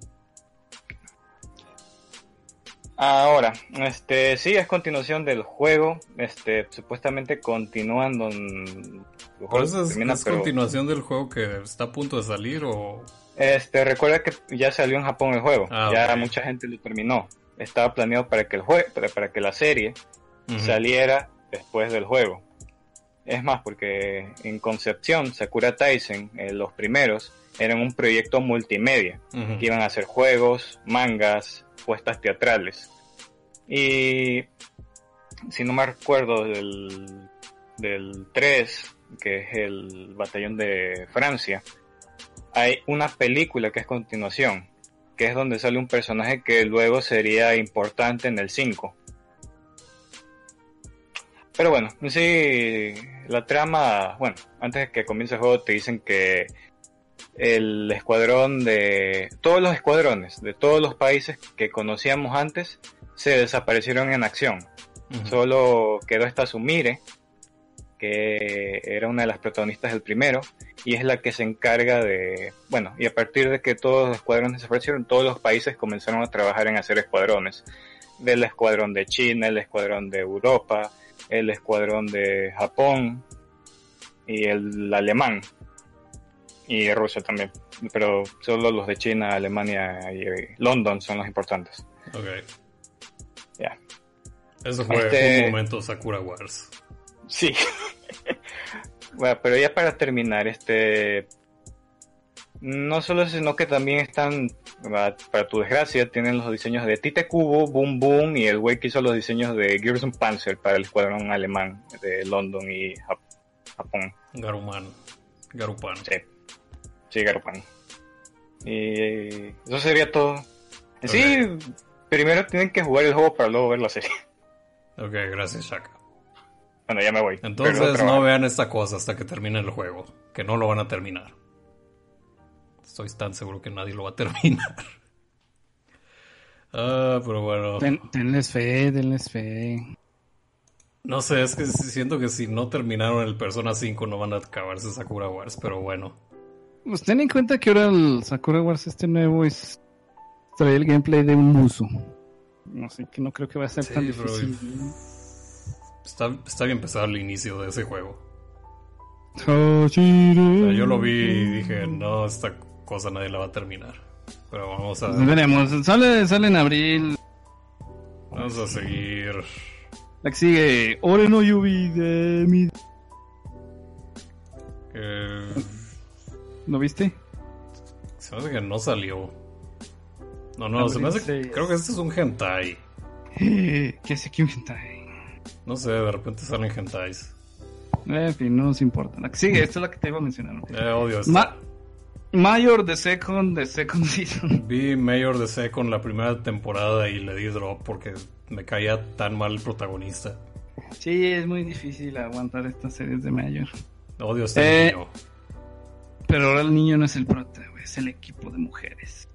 Ahora, este sí es continuación del juego. Este supuestamente continúan don el ¿Pero juego esa es, termina, es pero, continuación del juego que está a punto de salir o...? este recuerda que ya salió en Japón el juego. Ah, ya mucha gente lo terminó. Estaba planeado para que el juego para, para que la serie saliera después del juego. Es más, porque en concepción Sakura Taisen, eh, los primeros, eran un proyecto multimedia. Que iban a hacer juegos, mangas, puestas teatrales. Y si no me recuerdo del, del 3, que es el batallón de Francia, hay una película que es continuación, que es donde sale un personaje que luego sería importante en el 5. Pero bueno, en sí, la trama, bueno, antes de que comience el juego te dicen que el escuadrón de todos los escuadrones de todos los países que conocíamos antes se desaparecieron en acción. Solo quedó esta Sumire, que era una de las protagonistas del primero, y es la que se encarga de, bueno, y a partir de que todos los escuadrones desaparecieron, todos los países comenzaron a trabajar en hacer escuadrones. Del escuadrón de China, el escuadrón de Europa, el escuadrón de Japón y el alemán y Rusia también. Pero solo los de China, Alemania y eh, London son los importantes. Ok. Ya. Eso fue Este- un momento Sakura Wars. Sí. *laughs* bueno, pero ya para terminar, este. No solo eso, sino que también están, para tu desgracia, tienen los diseños de Tite Kubo, Boom Boom y el güey que hizo los diseños de Gerson Panzer para el escuadrón alemán de London y Jap- Japón. Garuman. Garupan. Sí, sí, Garupan. Y eso sería todo. En sí, primero tienen que jugar el juego para luego ver la serie. Ok, gracias Shaka. Bueno, ya me voy. Entonces no vean esta cosa hasta que termine el juego. Que no lo van a terminar. Estoy tan seguro que nadie lo va a *laughs* terminar. Ah, pero bueno. Ten- tenles fe, denles fe. No sé, es que siento que si no terminaron el Persona 5 no van a acabarse Sakura Wars, pero bueno. Pues ten en cuenta que ahora el Sakura Wars este nuevo es trae el gameplay de un muso. No sé, que no creo que va a ser Sí, tan difícil. Está, está bien pesado el inicio de ese juego. O sea, yo lo vi y dije, no, esta cosa nadie la va a terminar. Pero vamos a, Pues veremos, sale, sale en abril. vamos a seguir La que sigue, Ore no Yubi de mi... Eh, ¿No viste? se me hace que no salió. No, no, se me hace que... Abrirse. Creo que este es un hentai. *laughs* ¿Qué hace aquí un hentai? No sé, de repente salen hentais. Eh, En fin, no nos importa. La que sigue, esta es la que te iba a mencionar. Eh, odio esto. Ma Mayor de Second, de Second *laughs* Season. Vi Mayor de Second la primera temporada y le di drop porque me caía tan mal el protagonista. Sí, es muy difícil aguantar estas series de Mayor. Odio este Eh, niño. Pero ahora el niño no es el prota, güey, es el equipo de mujeres.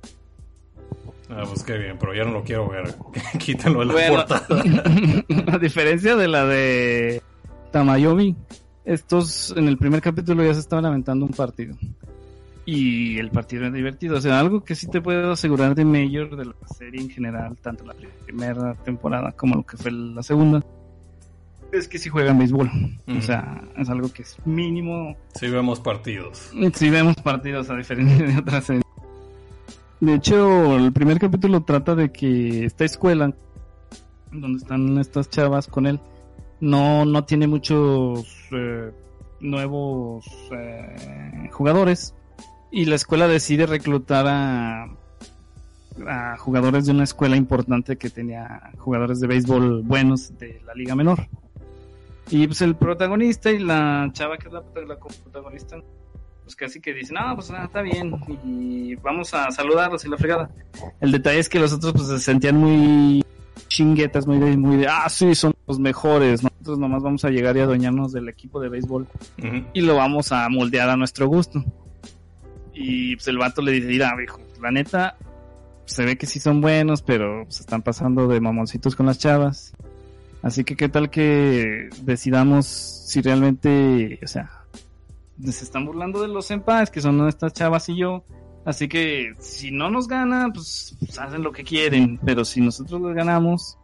Ah, pues qué bien, pero ya no lo quiero ver. *laughs* Quítalo de la Bueno. portada. *laughs* a diferencia de la de Tamayomi, estos en el primer capítulo ya se estaban lamentando un partido. Y el partido es divertido. O sea, algo que sí te puedo asegurar de Mayor, de la serie en general, tanto la primera temporada como lo que fue la segunda, es que sí juegan béisbol. O sea, es algo que es mínimo Sí vemos partidos. Sí vemos partidos a diferencia de otras series. De hecho, el primer capítulo trata de que esta escuela, donde están estas chavas con él, no, no tiene muchos eh, nuevos eh, jugadores. Y la escuela decide reclutar a, a jugadores de una escuela importante que tenía jugadores de béisbol buenos de la liga menor. Y pues el protagonista y la chava que es la, la protagonista pues casi que dicen, ah, pues ah, está bien, y vamos a saludarlos y la fregada. El detalle es que los otros pues se sentían muy chinguetas, muy de, muy de, ah, sí, son los mejores, nosotros nomás vamos a llegar y adueñarnos del equipo de béisbol y lo vamos a moldear a nuestro gusto. Y pues el vato le dice, mira, viejo, la neta, se ve que sí son buenos, pero se están pasando de mamoncitos con las chavas. Así que qué tal que decidamos si realmente, o sea, se están burlando de los senpais, que son estas chavas y yo. Así que si no nos gana, pues, pues, hacen lo que quieren. Pero si nosotros les ganamos,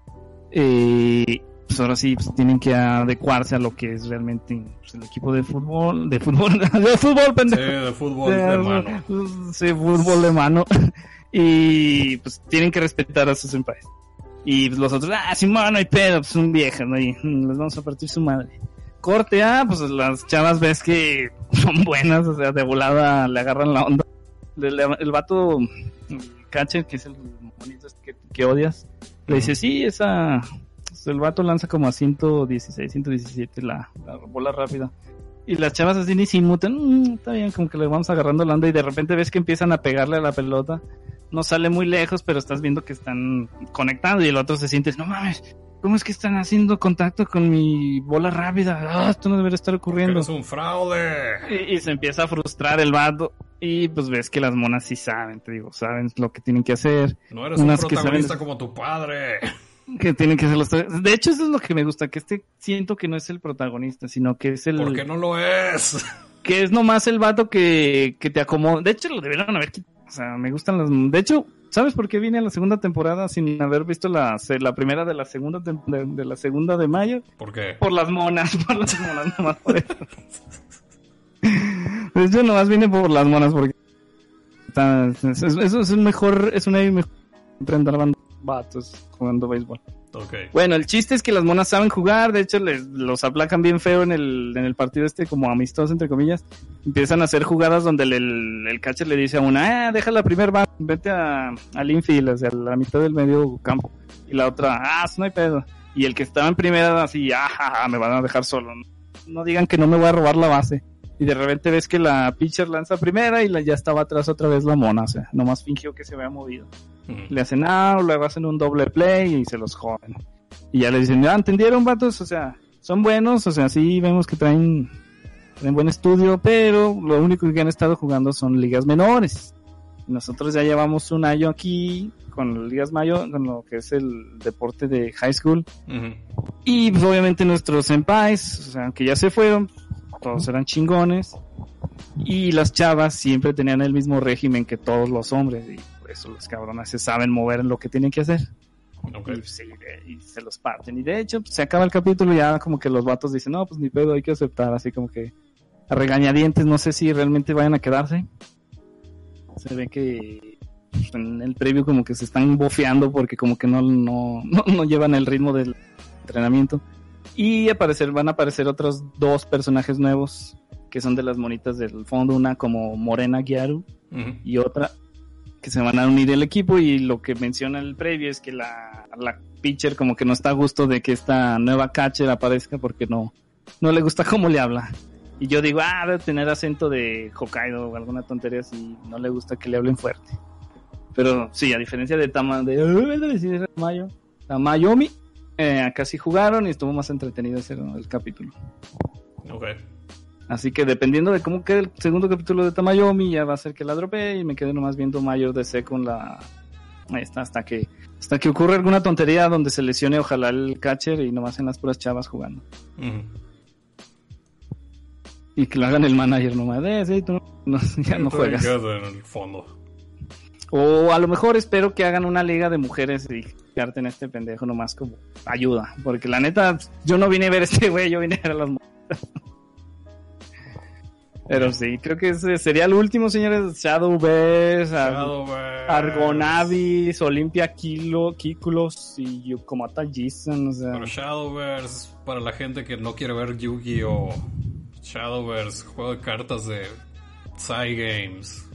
eh, pues ahora sí pues, tienen que adecuarse a lo que es realmente pues, el equipo de fútbol, de fútbol, *laughs* de fútbol, Sí, pendejo. de fútbol de mano. Sí, fútbol de mano. *laughs* Y pues tienen que respetar a sus senpais. Y los otros, ah, sí, mano, hay pedo, pues son viejas, ¿no? Y, mm, les vamos a partir su madre. Corte, ah, pues las chavas ves que *laughs* son buenas, o sea, de volada le agarran la onda. El vato, el catcher, que es el monito este que, que odias, le dice, sí, esa, pues, el vato lanza como a 116, 117 la, la bola rápida. Y las chavas así ni se inmutan, "Mm, está bien, como que le vamos agarrando la onda y de repente ves que empiezan a pegarle a la pelota. No sale muy lejos, pero estás viendo que están conectando y el otro se siente, no mames, ¿cómo es que están haciendo contacto con mi bola rápida? Ah, esto no debería estar ocurriendo. Eres un fraude. Y, y se empieza a frustrar el vato. Y pues ves que las monas sí saben, te digo, saben lo que tienen que hacer, No eres Unas un que protagonista saben- como tu padre. que tienen que hacer los... De hecho, eso es lo que me gusta, que este siento que no es el protagonista, sino que es el... ¿Por qué no lo es? que es nomás el vato que, que te acomoda. De hecho, lo debieron haber quitado. O sea, me gustan las... De hecho, ¿sabes por qué vine a la segunda temporada sin haber visto la, la primera de la segunda de, de la segunda de mayo? ¿Por qué? Por las monas, *laughs* por las monas, nomás por eso. Hecho, nomás vine por las monas porque... está- es- es- Eso es un mejor... Es una mejor... Vatos jugando béisbol. Ok. Bueno, el chiste es que las monas saben jugar, de hecho les los aplacan bien feo en el, en el partido este como amistoso entre comillas. Empiezan a hacer jugadas donde el, el, catcher le dice a una, ah, deja la primer base, vete a, al infield, o sea, a la mitad del medio campo. Y la otra, ah, no hay pedo. Y el que estaba en primera así, ah, me van a dejar solo. No digan que no me voy a robar la base. Y de repente ves que la pitcher lanza primera y la, ya estaba atrás otra vez la mona, o sea, nomás fingió que se había movido Le hacen out, luego hacen un doble play y se los joden. Y ya le dicen, ya entendieron, vatos, o sea, son buenos, o sea, sí vemos que traen, traen buen estudio, pero lo único que han estado jugando son ligas menores. Nosotros ya llevamos un año aquí con las ligas mayo, con lo que es el deporte de high school. Ujú. Y pues obviamente nuestros senpais, o sea, aunque ya se fueron, todos eran chingones. Y las chavas siempre tenían el mismo régimen que todos los hombres. Y eso los cabronas se saben mover en lo que tienen que hacer. Ok. Y, sí, y se los parten. Y de hecho, pues, se acaba el capítulo y ya como que los vatos dicen, no, pues ni pedo, hay que aceptar. Así como que a regañadientes, no sé si realmente vayan a quedarse. Se ve que pues, en el previo como que se están bofeando porque como que no, no, *laughs* no, no llevan el ritmo del, entrenamiento. Y aparecer, van a aparecer otros dos personajes nuevos que son de las monitas del fondo, una como Morena Gyaru Ujú. y otra que se van a unir el equipo y lo que menciona el previo es que la, pitcher como que no está a gusto de que esta nueva catcher aparezca porque no, no le gusta *laughs* cómo le habla. Y yo digo, ah, debe tener acento de Hokkaido o alguna tontería así, no le gusta que le hablen fuerte. Pero sí, a diferencia de Tama, de, de Tamayo, Tamayomi, eh, acá sí jugaron y estuvo más entretenido ese el capítulo. Ok. Así que dependiendo de cómo quede el segundo capítulo de Tamayomi, ya va a ser que la dropee y me quede nomás viendo Mayor DC con la... Ahí está, hasta que, hasta que ocurra alguna tontería donde se lesione ojalá el catcher y nomás en las puras chavas jugando. Y que lo hagan el manager nomás. Eh, sí, tú no, ya no juegas. en el fondo. O a lo mejor espero que hagan una liga de mujeres y en este pendejo nomás como ayuda. Porque la neta, yo no vine a ver a este güey, yo vine a ver a las mujeres. Pero sí, creo que ese sería el último, señores. Shadowverse, Shadowverse. Argonavis, Olimpia Kilo, Kikulos y Yokomata Jason. O sea, Pero Shadowverse, para la gente que no quiere ver Yu-Gi-Oh! Shadowverse, juego de cartas de Psy Games.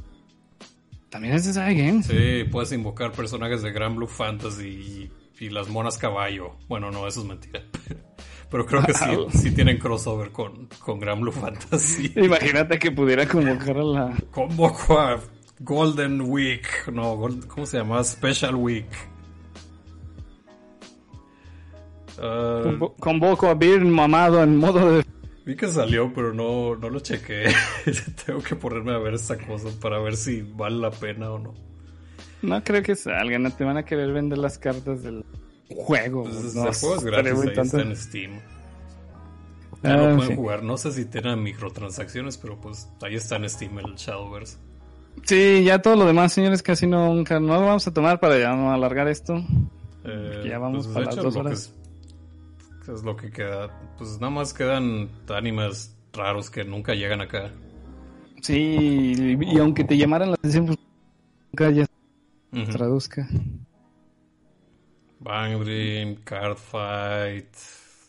también es de Side Games. Sí, puedes invocar personajes de Grand Blue Fantasy y, y las monas caballo. Bueno, no, eso es mentira. *laughs* Pero creo que sí, sí tienen crossover con, con Grand Blue Fantasy. *laughs* Imagínate que pudiera convocar a la. Convoco a Golden Week. No, ¿cómo se llama? Special Week. Convo- Convoco a Beer mamado en modo de. vi que salió, pero no, no lo chequé. *laughs* Tengo que ponerme a ver esa cosa para ver si vale la pena o no. No creo que salgan, no te van a querer vender las cartas del juego. Pues, no el juego es sé, gratis, ahí está en Steam. Ya Ah, lo pueden sí. jugar. No sé si tienen microtransacciones, pero pues ahí está en Steam el Shadowverse. Sí, ya todo lo demás, señores, casi no, nunca, no lo vamos a tomar para ya no alargar esto. Eh, Ya vamos pues, para las dos horas. es- lo que queda. Pues nada más quedan animes raros que nunca llegan acá. Sí, y, aunque te llamaran la atención, pues nunca ya se traduzca. Bang Dream, Card Fight.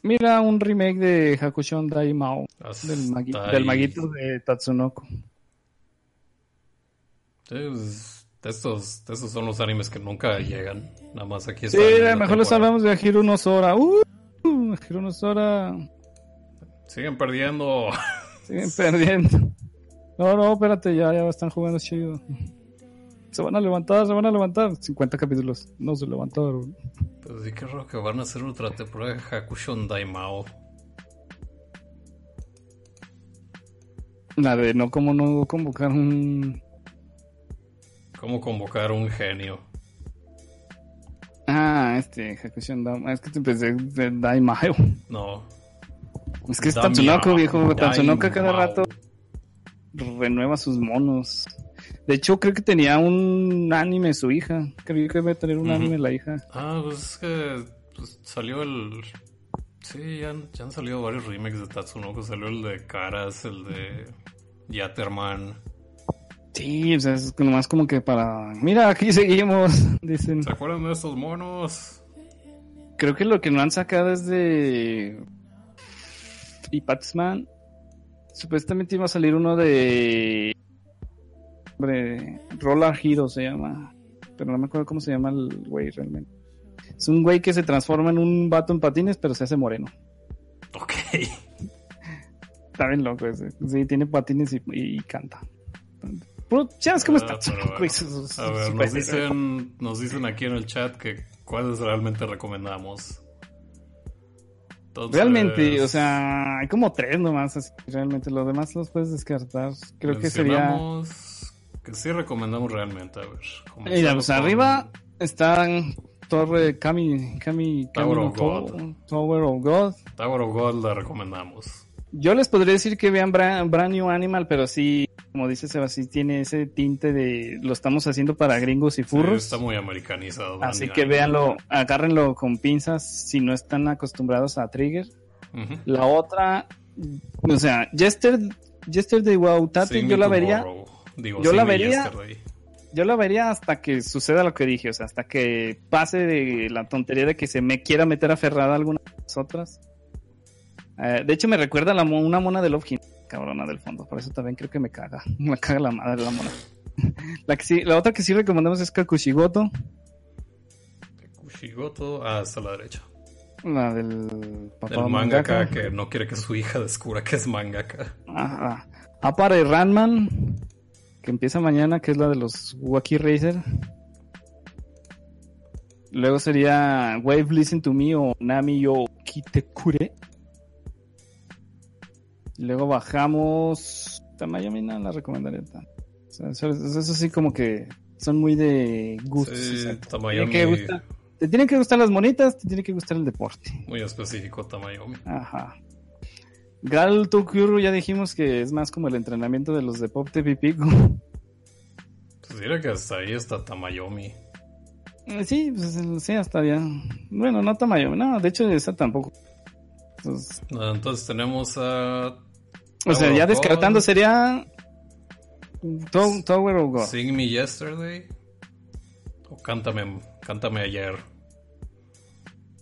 Mira, un remake de Hakushon Daimao, del, ahí. del maguito de Tatsunoko. Sí, pues, estos, estos son los animes que nunca llegan. Nada más aquí Sí, en la mejor les hablamos de Hiro no Sora. Uh, Hiro no Sora. Siguen perdiendo. Siguen perdiendo. No, no, espérate, ya, ya están jugando chido. Se van a levantar, se van a levantar. 50 capítulos. No se levantaron. Pues sí, qué raro que van a hacer otra temporada de Hakushon Daimao. La de no, como no convocar un. ¿Cómo convocar un genio? Ah, este, Hakushin Daimao. Es que te empecé de Daimao. No. Es que es. Tatsunoko, viejo. Tatsunoko cada rato renueva sus monos. De hecho, creo que tenía un anime su hija. Creo que debe tener un anime la hija. Ah, pues es que pues, salió el. Sí, ya han, ya han salido varios remakes de Tatsunoko. Salió el de Caras, el de Yaterman. Sí, o sea, es nomás como que para... Mira, aquí seguimos, *laughs* dicen. ¿Se acuerdan de estos monos? Creo que lo que no han sacado es de... Y Patsman. Supuestamente iba a salir uno de... Hombre, Roller Hero se llama. Pero no me acuerdo cómo se llama el güey realmente. Es un güey que se transforma en un vato en patines, pero se hace moreno. Ok. Está bien loco ese. Sí, tiene patines y, y canta. Pero, Ah, está. pero bueno. su- su- su- A ver, nos dicen, nos dicen aquí en el chat que cuáles realmente recomendamos. Entonces, Realmente, o sea, hay como tres nomás, así realmente los demás los puedes descartar. Creo que sería... Que sí recomendamos realmente, a ver. Mira, pues con arriba están Torre Kami, Kami Tower of God. Tower of God. Tower of God la recomendamos. Yo les podría decir que vean Bra- Brand New Animal, pero sí, como dice Sebastián, tiene ese tinte de lo estamos haciendo para gringos y Sí, furros. está muy americanizado. Así que véanlo, agárrenlo con pinzas si no están acostumbrados a Trigger. La otra, o sea, Jester, Yesterday Wow Tate, Sing yo la vería. Digo, yo la vería- yo la vería hasta que suceda lo que dije, o sea, hasta que pase de la tontería de que se me quiera meter aferrada alguna de las otras. Eh, de hecho, me recuerda a la mo- una mona de Love cabrona del fondo, por eso también creo que me caga. *laughs* Me caga la madre la mona. *laughs* La, que sí, la otra que sí recomendamos es Kakushigoto, Kushigoto, ah, hasta la derecha. la del papá El mangaka mangaka. que no quiere que su hija descubra que es mangaka. Ajá. Apare Ranman, que empieza mañana, que es la de los Wacky Racer. Luego sería Wave Listen to Me o Nami yo Kitekure. Luego bajamos. Tamayomi no la recomendaría tanto. O sea, eso, sí como que son muy de gustos. Sí, sea, te, Tamayomi, tienen que te tienen que gustar las monitas, te tiene que gustar el deporte. muy específico Tamayomi. Ajá. Gal Tokyuru ya dijimos que es más como el entrenamiento de los de Pop Pico. Pues diré que hasta ahí está Tamayomi. Eh, Sí, pues el- sí, hasta ya. Bueno, no Tamayo, no, de hecho esa tampoco. Entonces, Entonces tenemos a o sea, ya descartando sería To- Tower of God. Sing Me Yesterday o Cántame, Cántame Ayer.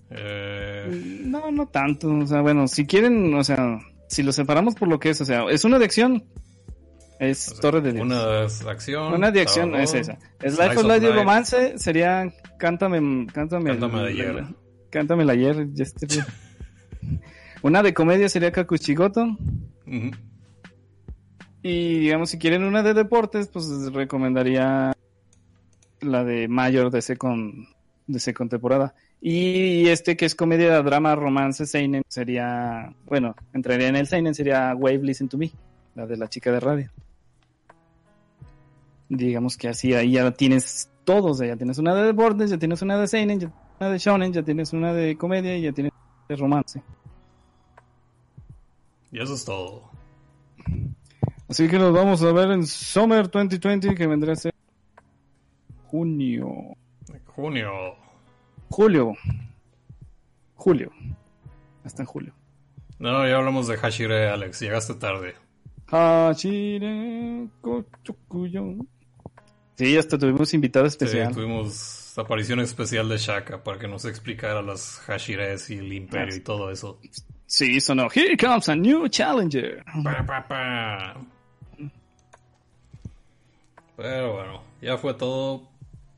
Eh, No, no tanto. O sea, bueno, si quieren, o sea, si lo separamos por lo que es, o sea, es una de acción. Es o sea, Torre de Dios. Una es acción. Una de acción es esa. Es Life of y Life. Romance sería Cántame, Cántame, Cántame de ayer. Cántame el ayer. yesterday. una de comedia sería Kakushigoto. Ujú. Y digamos, si quieren una de deportes, pues les recomendaría la de Mayor de Second, de second temporada. Y este que es comedia, drama, romance, Seinen, sería, bueno, entraría en el Seinen, sería Wave Listen to Me, la de la chica de radio. Digamos que así ahí ya tienes todos, ya tienes una de deportes, ya tienes una de Seinen, ya tienes una de Shonen, ya tienes una de comedia y ya tienes de romance. Y eso es todo. Así que nos vamos a ver en Summer 2020, que vendrá a ser junio. Junio. Julio. Julio. Hasta en julio. No, ya hablamos de Hashire, Alex. Llegaste tarde. Hashire Kochokuyo. Sí, hasta tuvimos invitado Sí, especial. tuvimos aparición especial de Shaka para que nos explicara las Hashires y el imperio y todo eso. Sí, sonó. Here comes a new challenger. Pa, pa, pa. Pero bueno, ya fue todo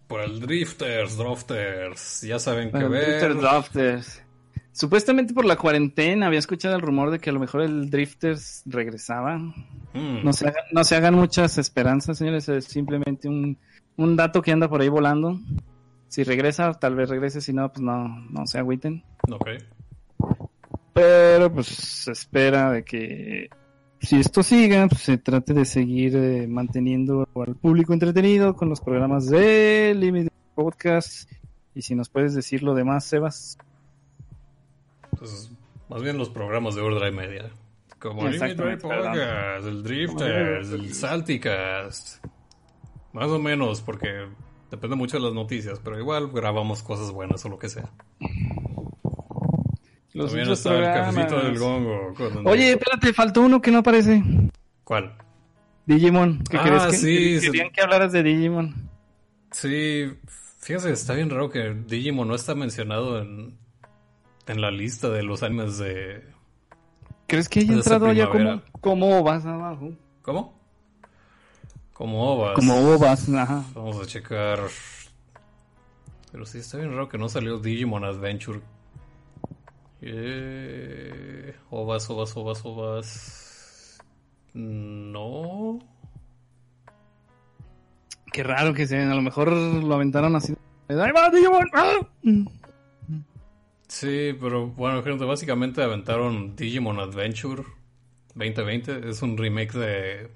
por el Drifters, Drofters. Ya saben qué Bueno, ver. Drifter Drafters. Supuestamente por la cuarentena había escuchado el rumor de que a lo mejor el Drifters regresaba. Mm, No se hagan, no se hagan muchas esperanzas, señores. Es simplemente un, un dato que anda por ahí volando. Si regresa, tal vez regrese. Si no, pues no, no se agüiten. ok. Pero pues se espera de que si esto siga, pues se trate de seguir eh, manteniendo al público entretenido con los programas de Limited Podcast. Y si nos puedes decir lo demás, Sebas. Pues, más bien los programas de Overdrive Media. Como el Limit Podcast, el Drifters, el Salticast. Más o menos, porque depende mucho de las noticias, pero igual grabamos cosas buenas o lo que sea. Los También otros está el programas. cafecito del gongo. con- Oye, espérate, faltó uno que no aparece. ¿Cuál? Digimon. ¿Qué Ah, crees que sí, querían se- que hablaras de Digimon? Sí, fíjese, está bien raro que Digimon no está mencionado en, en la lista de los animes de... ¿Crees que haya entrado ya como, como ovas abajo? ¿Cómo? Como ovas. Como ovas, ajá. Vamos a checar. Pero sí, está bien raro que no salió Digimon Adventure. Eh, ovas, ovas, ovas, ovas. No. Qué raro que se, a lo mejor lo aventaron así. ¡Ahí va, Digimon! ¡Ah! Sí, pero bueno, gente, básicamente aventaron Digimon Adventure 2020. Es un remake de,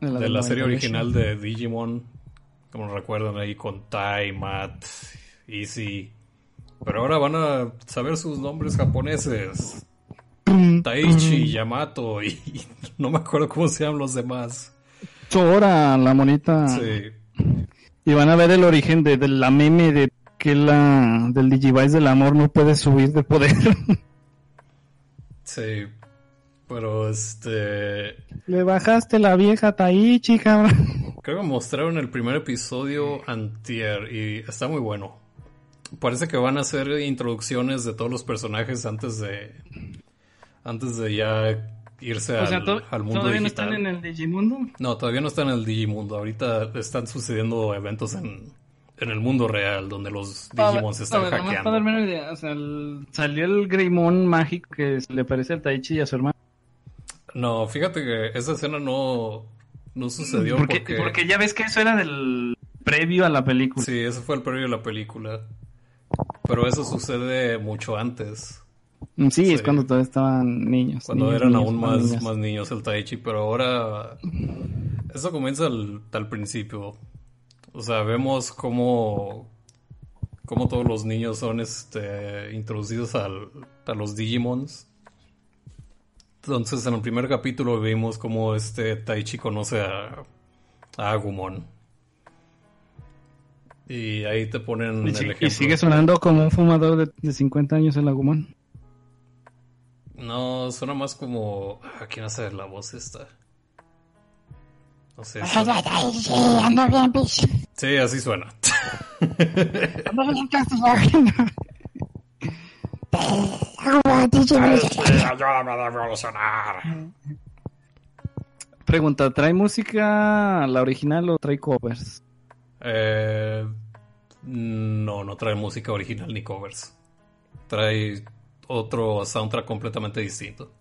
de la, serie 98. original de Digimon. Como recuerdan ahí con Tai, Matt, Easy. Pero ahora van a saber sus nombres japoneses. Taichi, Yamato y *laughs* no me acuerdo cómo se llaman los demás. Sora, la monita. Sí. Y van a ver el origen de, de la meme de que la del Digivice del amor no puede subir de poder. *laughs* Sí. Pero este. Le bajaste la vieja Taichi, cabrón. Creo que mostraron el primer episodio antier y está muy bueno. Parece que van a hacer introducciones de todos los personajes antes de antes de ya irse O sea, al, al mundo ¿todavía no están en el Digimundo? No, todavía no están en el Digimundo. Ahorita están sucediendo eventos en, en el mundo real donde los Digimon se están A ver, hackeando. para darme una idea, o sea, el- salió el Greymon mágico que le parece al Taichi y a su hermano. No, fíjate que esa escena no, no sucedió Porque, porque... porque ya ves que eso era del previo a la película. Sí, ese fue el previo de la película. Pero eso sucede mucho antes. Mm, Sí, Sí. es cuando todavía estaban niños. Cuando niños, eran niños, aún más, niñas. más niños el Taichi, pero ahora eso comienza al, al principio. O sea, vemos cómo, cómo todos los niños son este, introducidos al- a los Digimons. Entonces, en el primer capítulo vimos cómo este Taichi conoce a, a Agumon. Y ahí te ponen Y, el si- y ejemplo. sigue sonando como un fumador de, de 50 años el Agumon. No, suena más como... ¿A quién hace la voz esta? No sé. Sí, ando bien, bicho. Sí, así suena. *laughs* Pregunta, ¿trae música la original o trae covers? Eh, no, no trae música original ni covers. Trae otro soundtrack completamente distinto.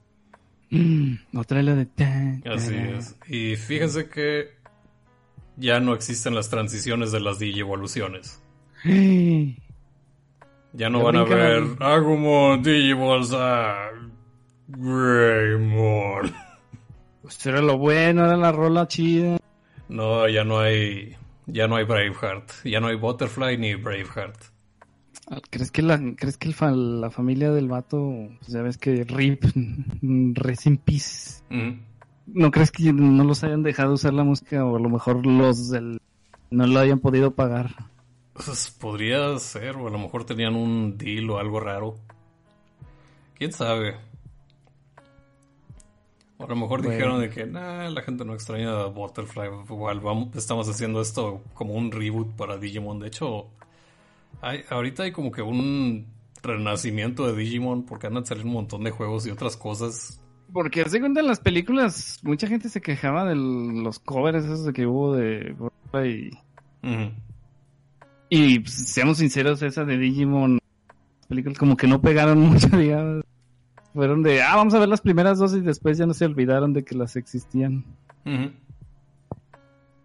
Mm, no trae lo de... tan, Así es. Y fíjense que ya no existen las transiciones de las digievoluciones. *gasps* Ya no van a ver Agumon, Digivolves a Greymon. *laughs* Pues era lo bueno, era la rola chida. No, ya no hay. Ya no hay Braveheart. Ya no hay Butterfly ni Braveheart. ¿Crees que la, crees que el fa- la familia del vato, pues ya ves que RIP, *laughs* Rest in Peace, Mm. ¿no crees que no los hayan dejado usar la música o a lo mejor los del no lo hayan podido pagar? Pues podría ser, o a lo mejor tenían un deal o algo raro. ¿Quién sabe? O a lo mejor Bueno. dijeron de que nah, la gente no extraña a Butterfly. Igual vamos, estamos haciendo esto como un reboot para Digimon. De hecho, hay, ahorita hay como que un renacimiento de Digimon porque andan saliendo un montón de juegos y otras cosas. Porque hace cuenta en las películas, mucha gente se quejaba de los covers esos de que hubo de y, Ujú. y pues, seamos sinceros, esa de Digimon las películas como que no pegaron *laughs* mucho, digamos. Fueron de, ah, vamos a ver las primeras dos y después ya no se olvidaron de que las existían.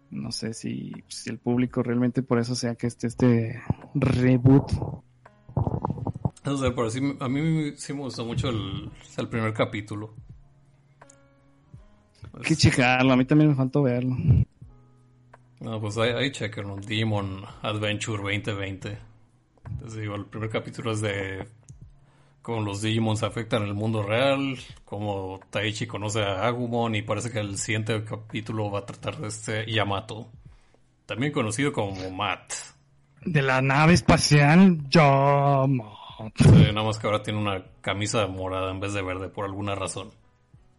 No sé si, si el público realmente por eso sea que este, este reboot. No sé, pero sí, a mí sí me gustó mucho el, el primer capítulo. Hay que checarlo, a mí también me faltó verlo. No, pues ahí, ahí chequenlo. Demon Adventure 2020. Les digo, el primer capítulo es de cómo los Digimons afectan el mundo real, cómo Taichi conoce a Agumon y parece que el siguiente capítulo va a tratar de este Yamato, también conocido como Matt. De la nave espacial, yo... Sí, nada más que ahora tiene una camisa morada en vez de verde por alguna razón.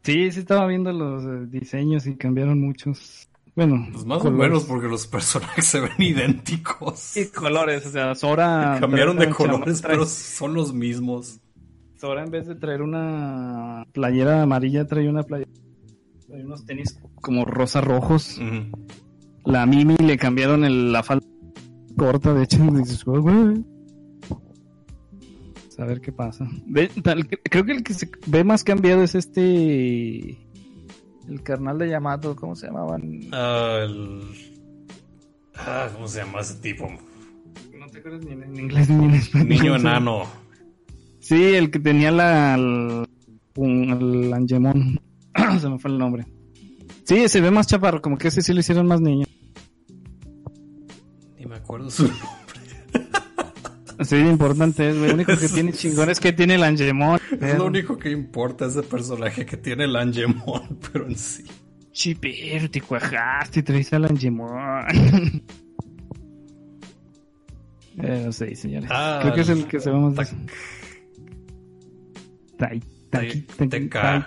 Sí, sí estaba viendo los eh, diseños y cambiaron muchos. Bueno, Pues más o menos porque los *laughs* personajes se ven idénticos. Sí, colores, o sea, Sora... Cambiaron de colores, pero son los mismos. Sora en vez de traer una playera amarilla, trae una playera... Trae unos tenis como rosa rojos. La Mimi le cambiaron el- la falda corta, de hecho, *laughs* dices, "Oh, güey". A ver qué pasa. Tal- creo que el que se ve más cambiado es este... El carnal de Yamato, ¿cómo se llamaban? Ah, el... Ah, ¿cómo se llama ese tipo? No te acuerdas ni en, en inglés ni en español. Niño enano. Sí, el que tenía la... El, Angemon. *clears throat* se me fue el nombre. Sí, se ve más chaparro, como que ese sí lo hicieron más niño. Ni me acuerdo su Sí, importante es. Lo único que *laughs* tiene chingón es que tiene el Angemon. Es lo único que importa ese personaje que tiene el Angemon, *laughs* pero en sí. Chipero, te cuajaste y traes al Angemon. *laughs* eh, no sé, señores. Ah, Creo que es el que se ve más... TK.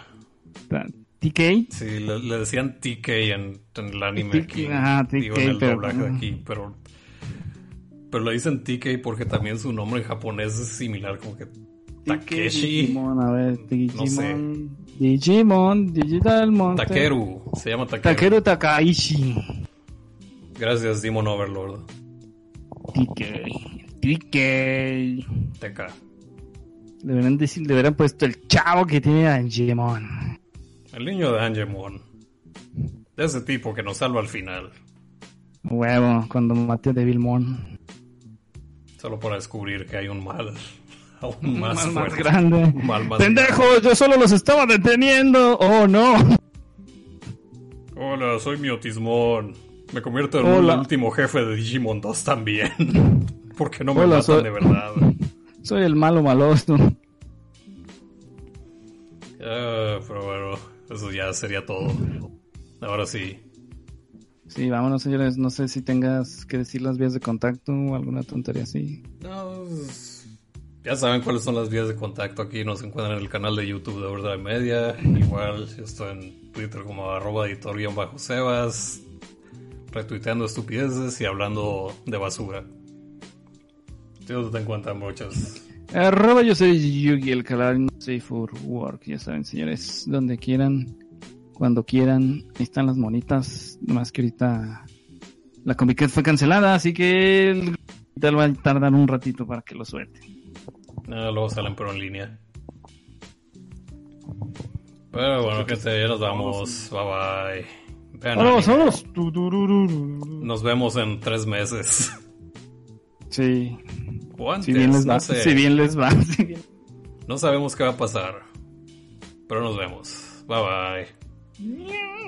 TK. Sí, le, decían TK en, el anime aquí. digo, en el pero- doblaje aquí, pero... Pero le dicen TK porque también su nombre en japonés es similar, como que... Takeshi. Digimon, a ver, No sé. Digimon. Digimon, Digital Monster. Takeru. Se llama Takeru. Takeru Takaishi. Gracias, Demon Overlord. TK. TK. TK. Deberían decir, le hubieran puesto el chavo que tiene a Digimon. El niño de Angemon. De ese tipo que nos salva al final. Huevo, cuando maté a Devilmon. Solo para descubrir que hay un mal. *laughs* Aún más Mal más fuerte. grande. Un mal más ¡Pendejo! Yo solo los estaba deteniendo. ¡Oh, no! Hola, soy Miotismon. Me convierto en el último jefe de Digimon 2 también. *laughs* Porque no me Hola, matan soy- de verdad. Soy el malo maloso. Ah, pero bueno, eso ya sería todo. Ahora sí. Sí, vámonos, señores. No sé si tengas que decir las vías de contacto o alguna tontería así. No, pues, ya saben cuáles son las vías de contacto aquí. Nos encuentran en el canal de YouTube de Verdad Media. Igual yo estoy en Twitter como arroba editor-sebas. Retuiteando estupideces y hablando de basura. ¿Tú dónde te encuentran muchas? Arroba yo soy Yugi el canal Safe for Work. Ya saben, señores, donde quieran, cuando quieran. Ahí están las monitas. Más que ahorita la Comic fue cancelada, así que el tal va a tardar un ratito para que lo suelte. Ah, luego salen pero en línea. Pero bueno, gente, ya nos vamos. Bye bye. Vean. Tururururu. Nos vemos en tres meses. Sí, Antes, si bien les va, no sé. si bien les va. *laughs* si bien- No sabemos qué va a pasar. Pero nos vemos. Bye bye.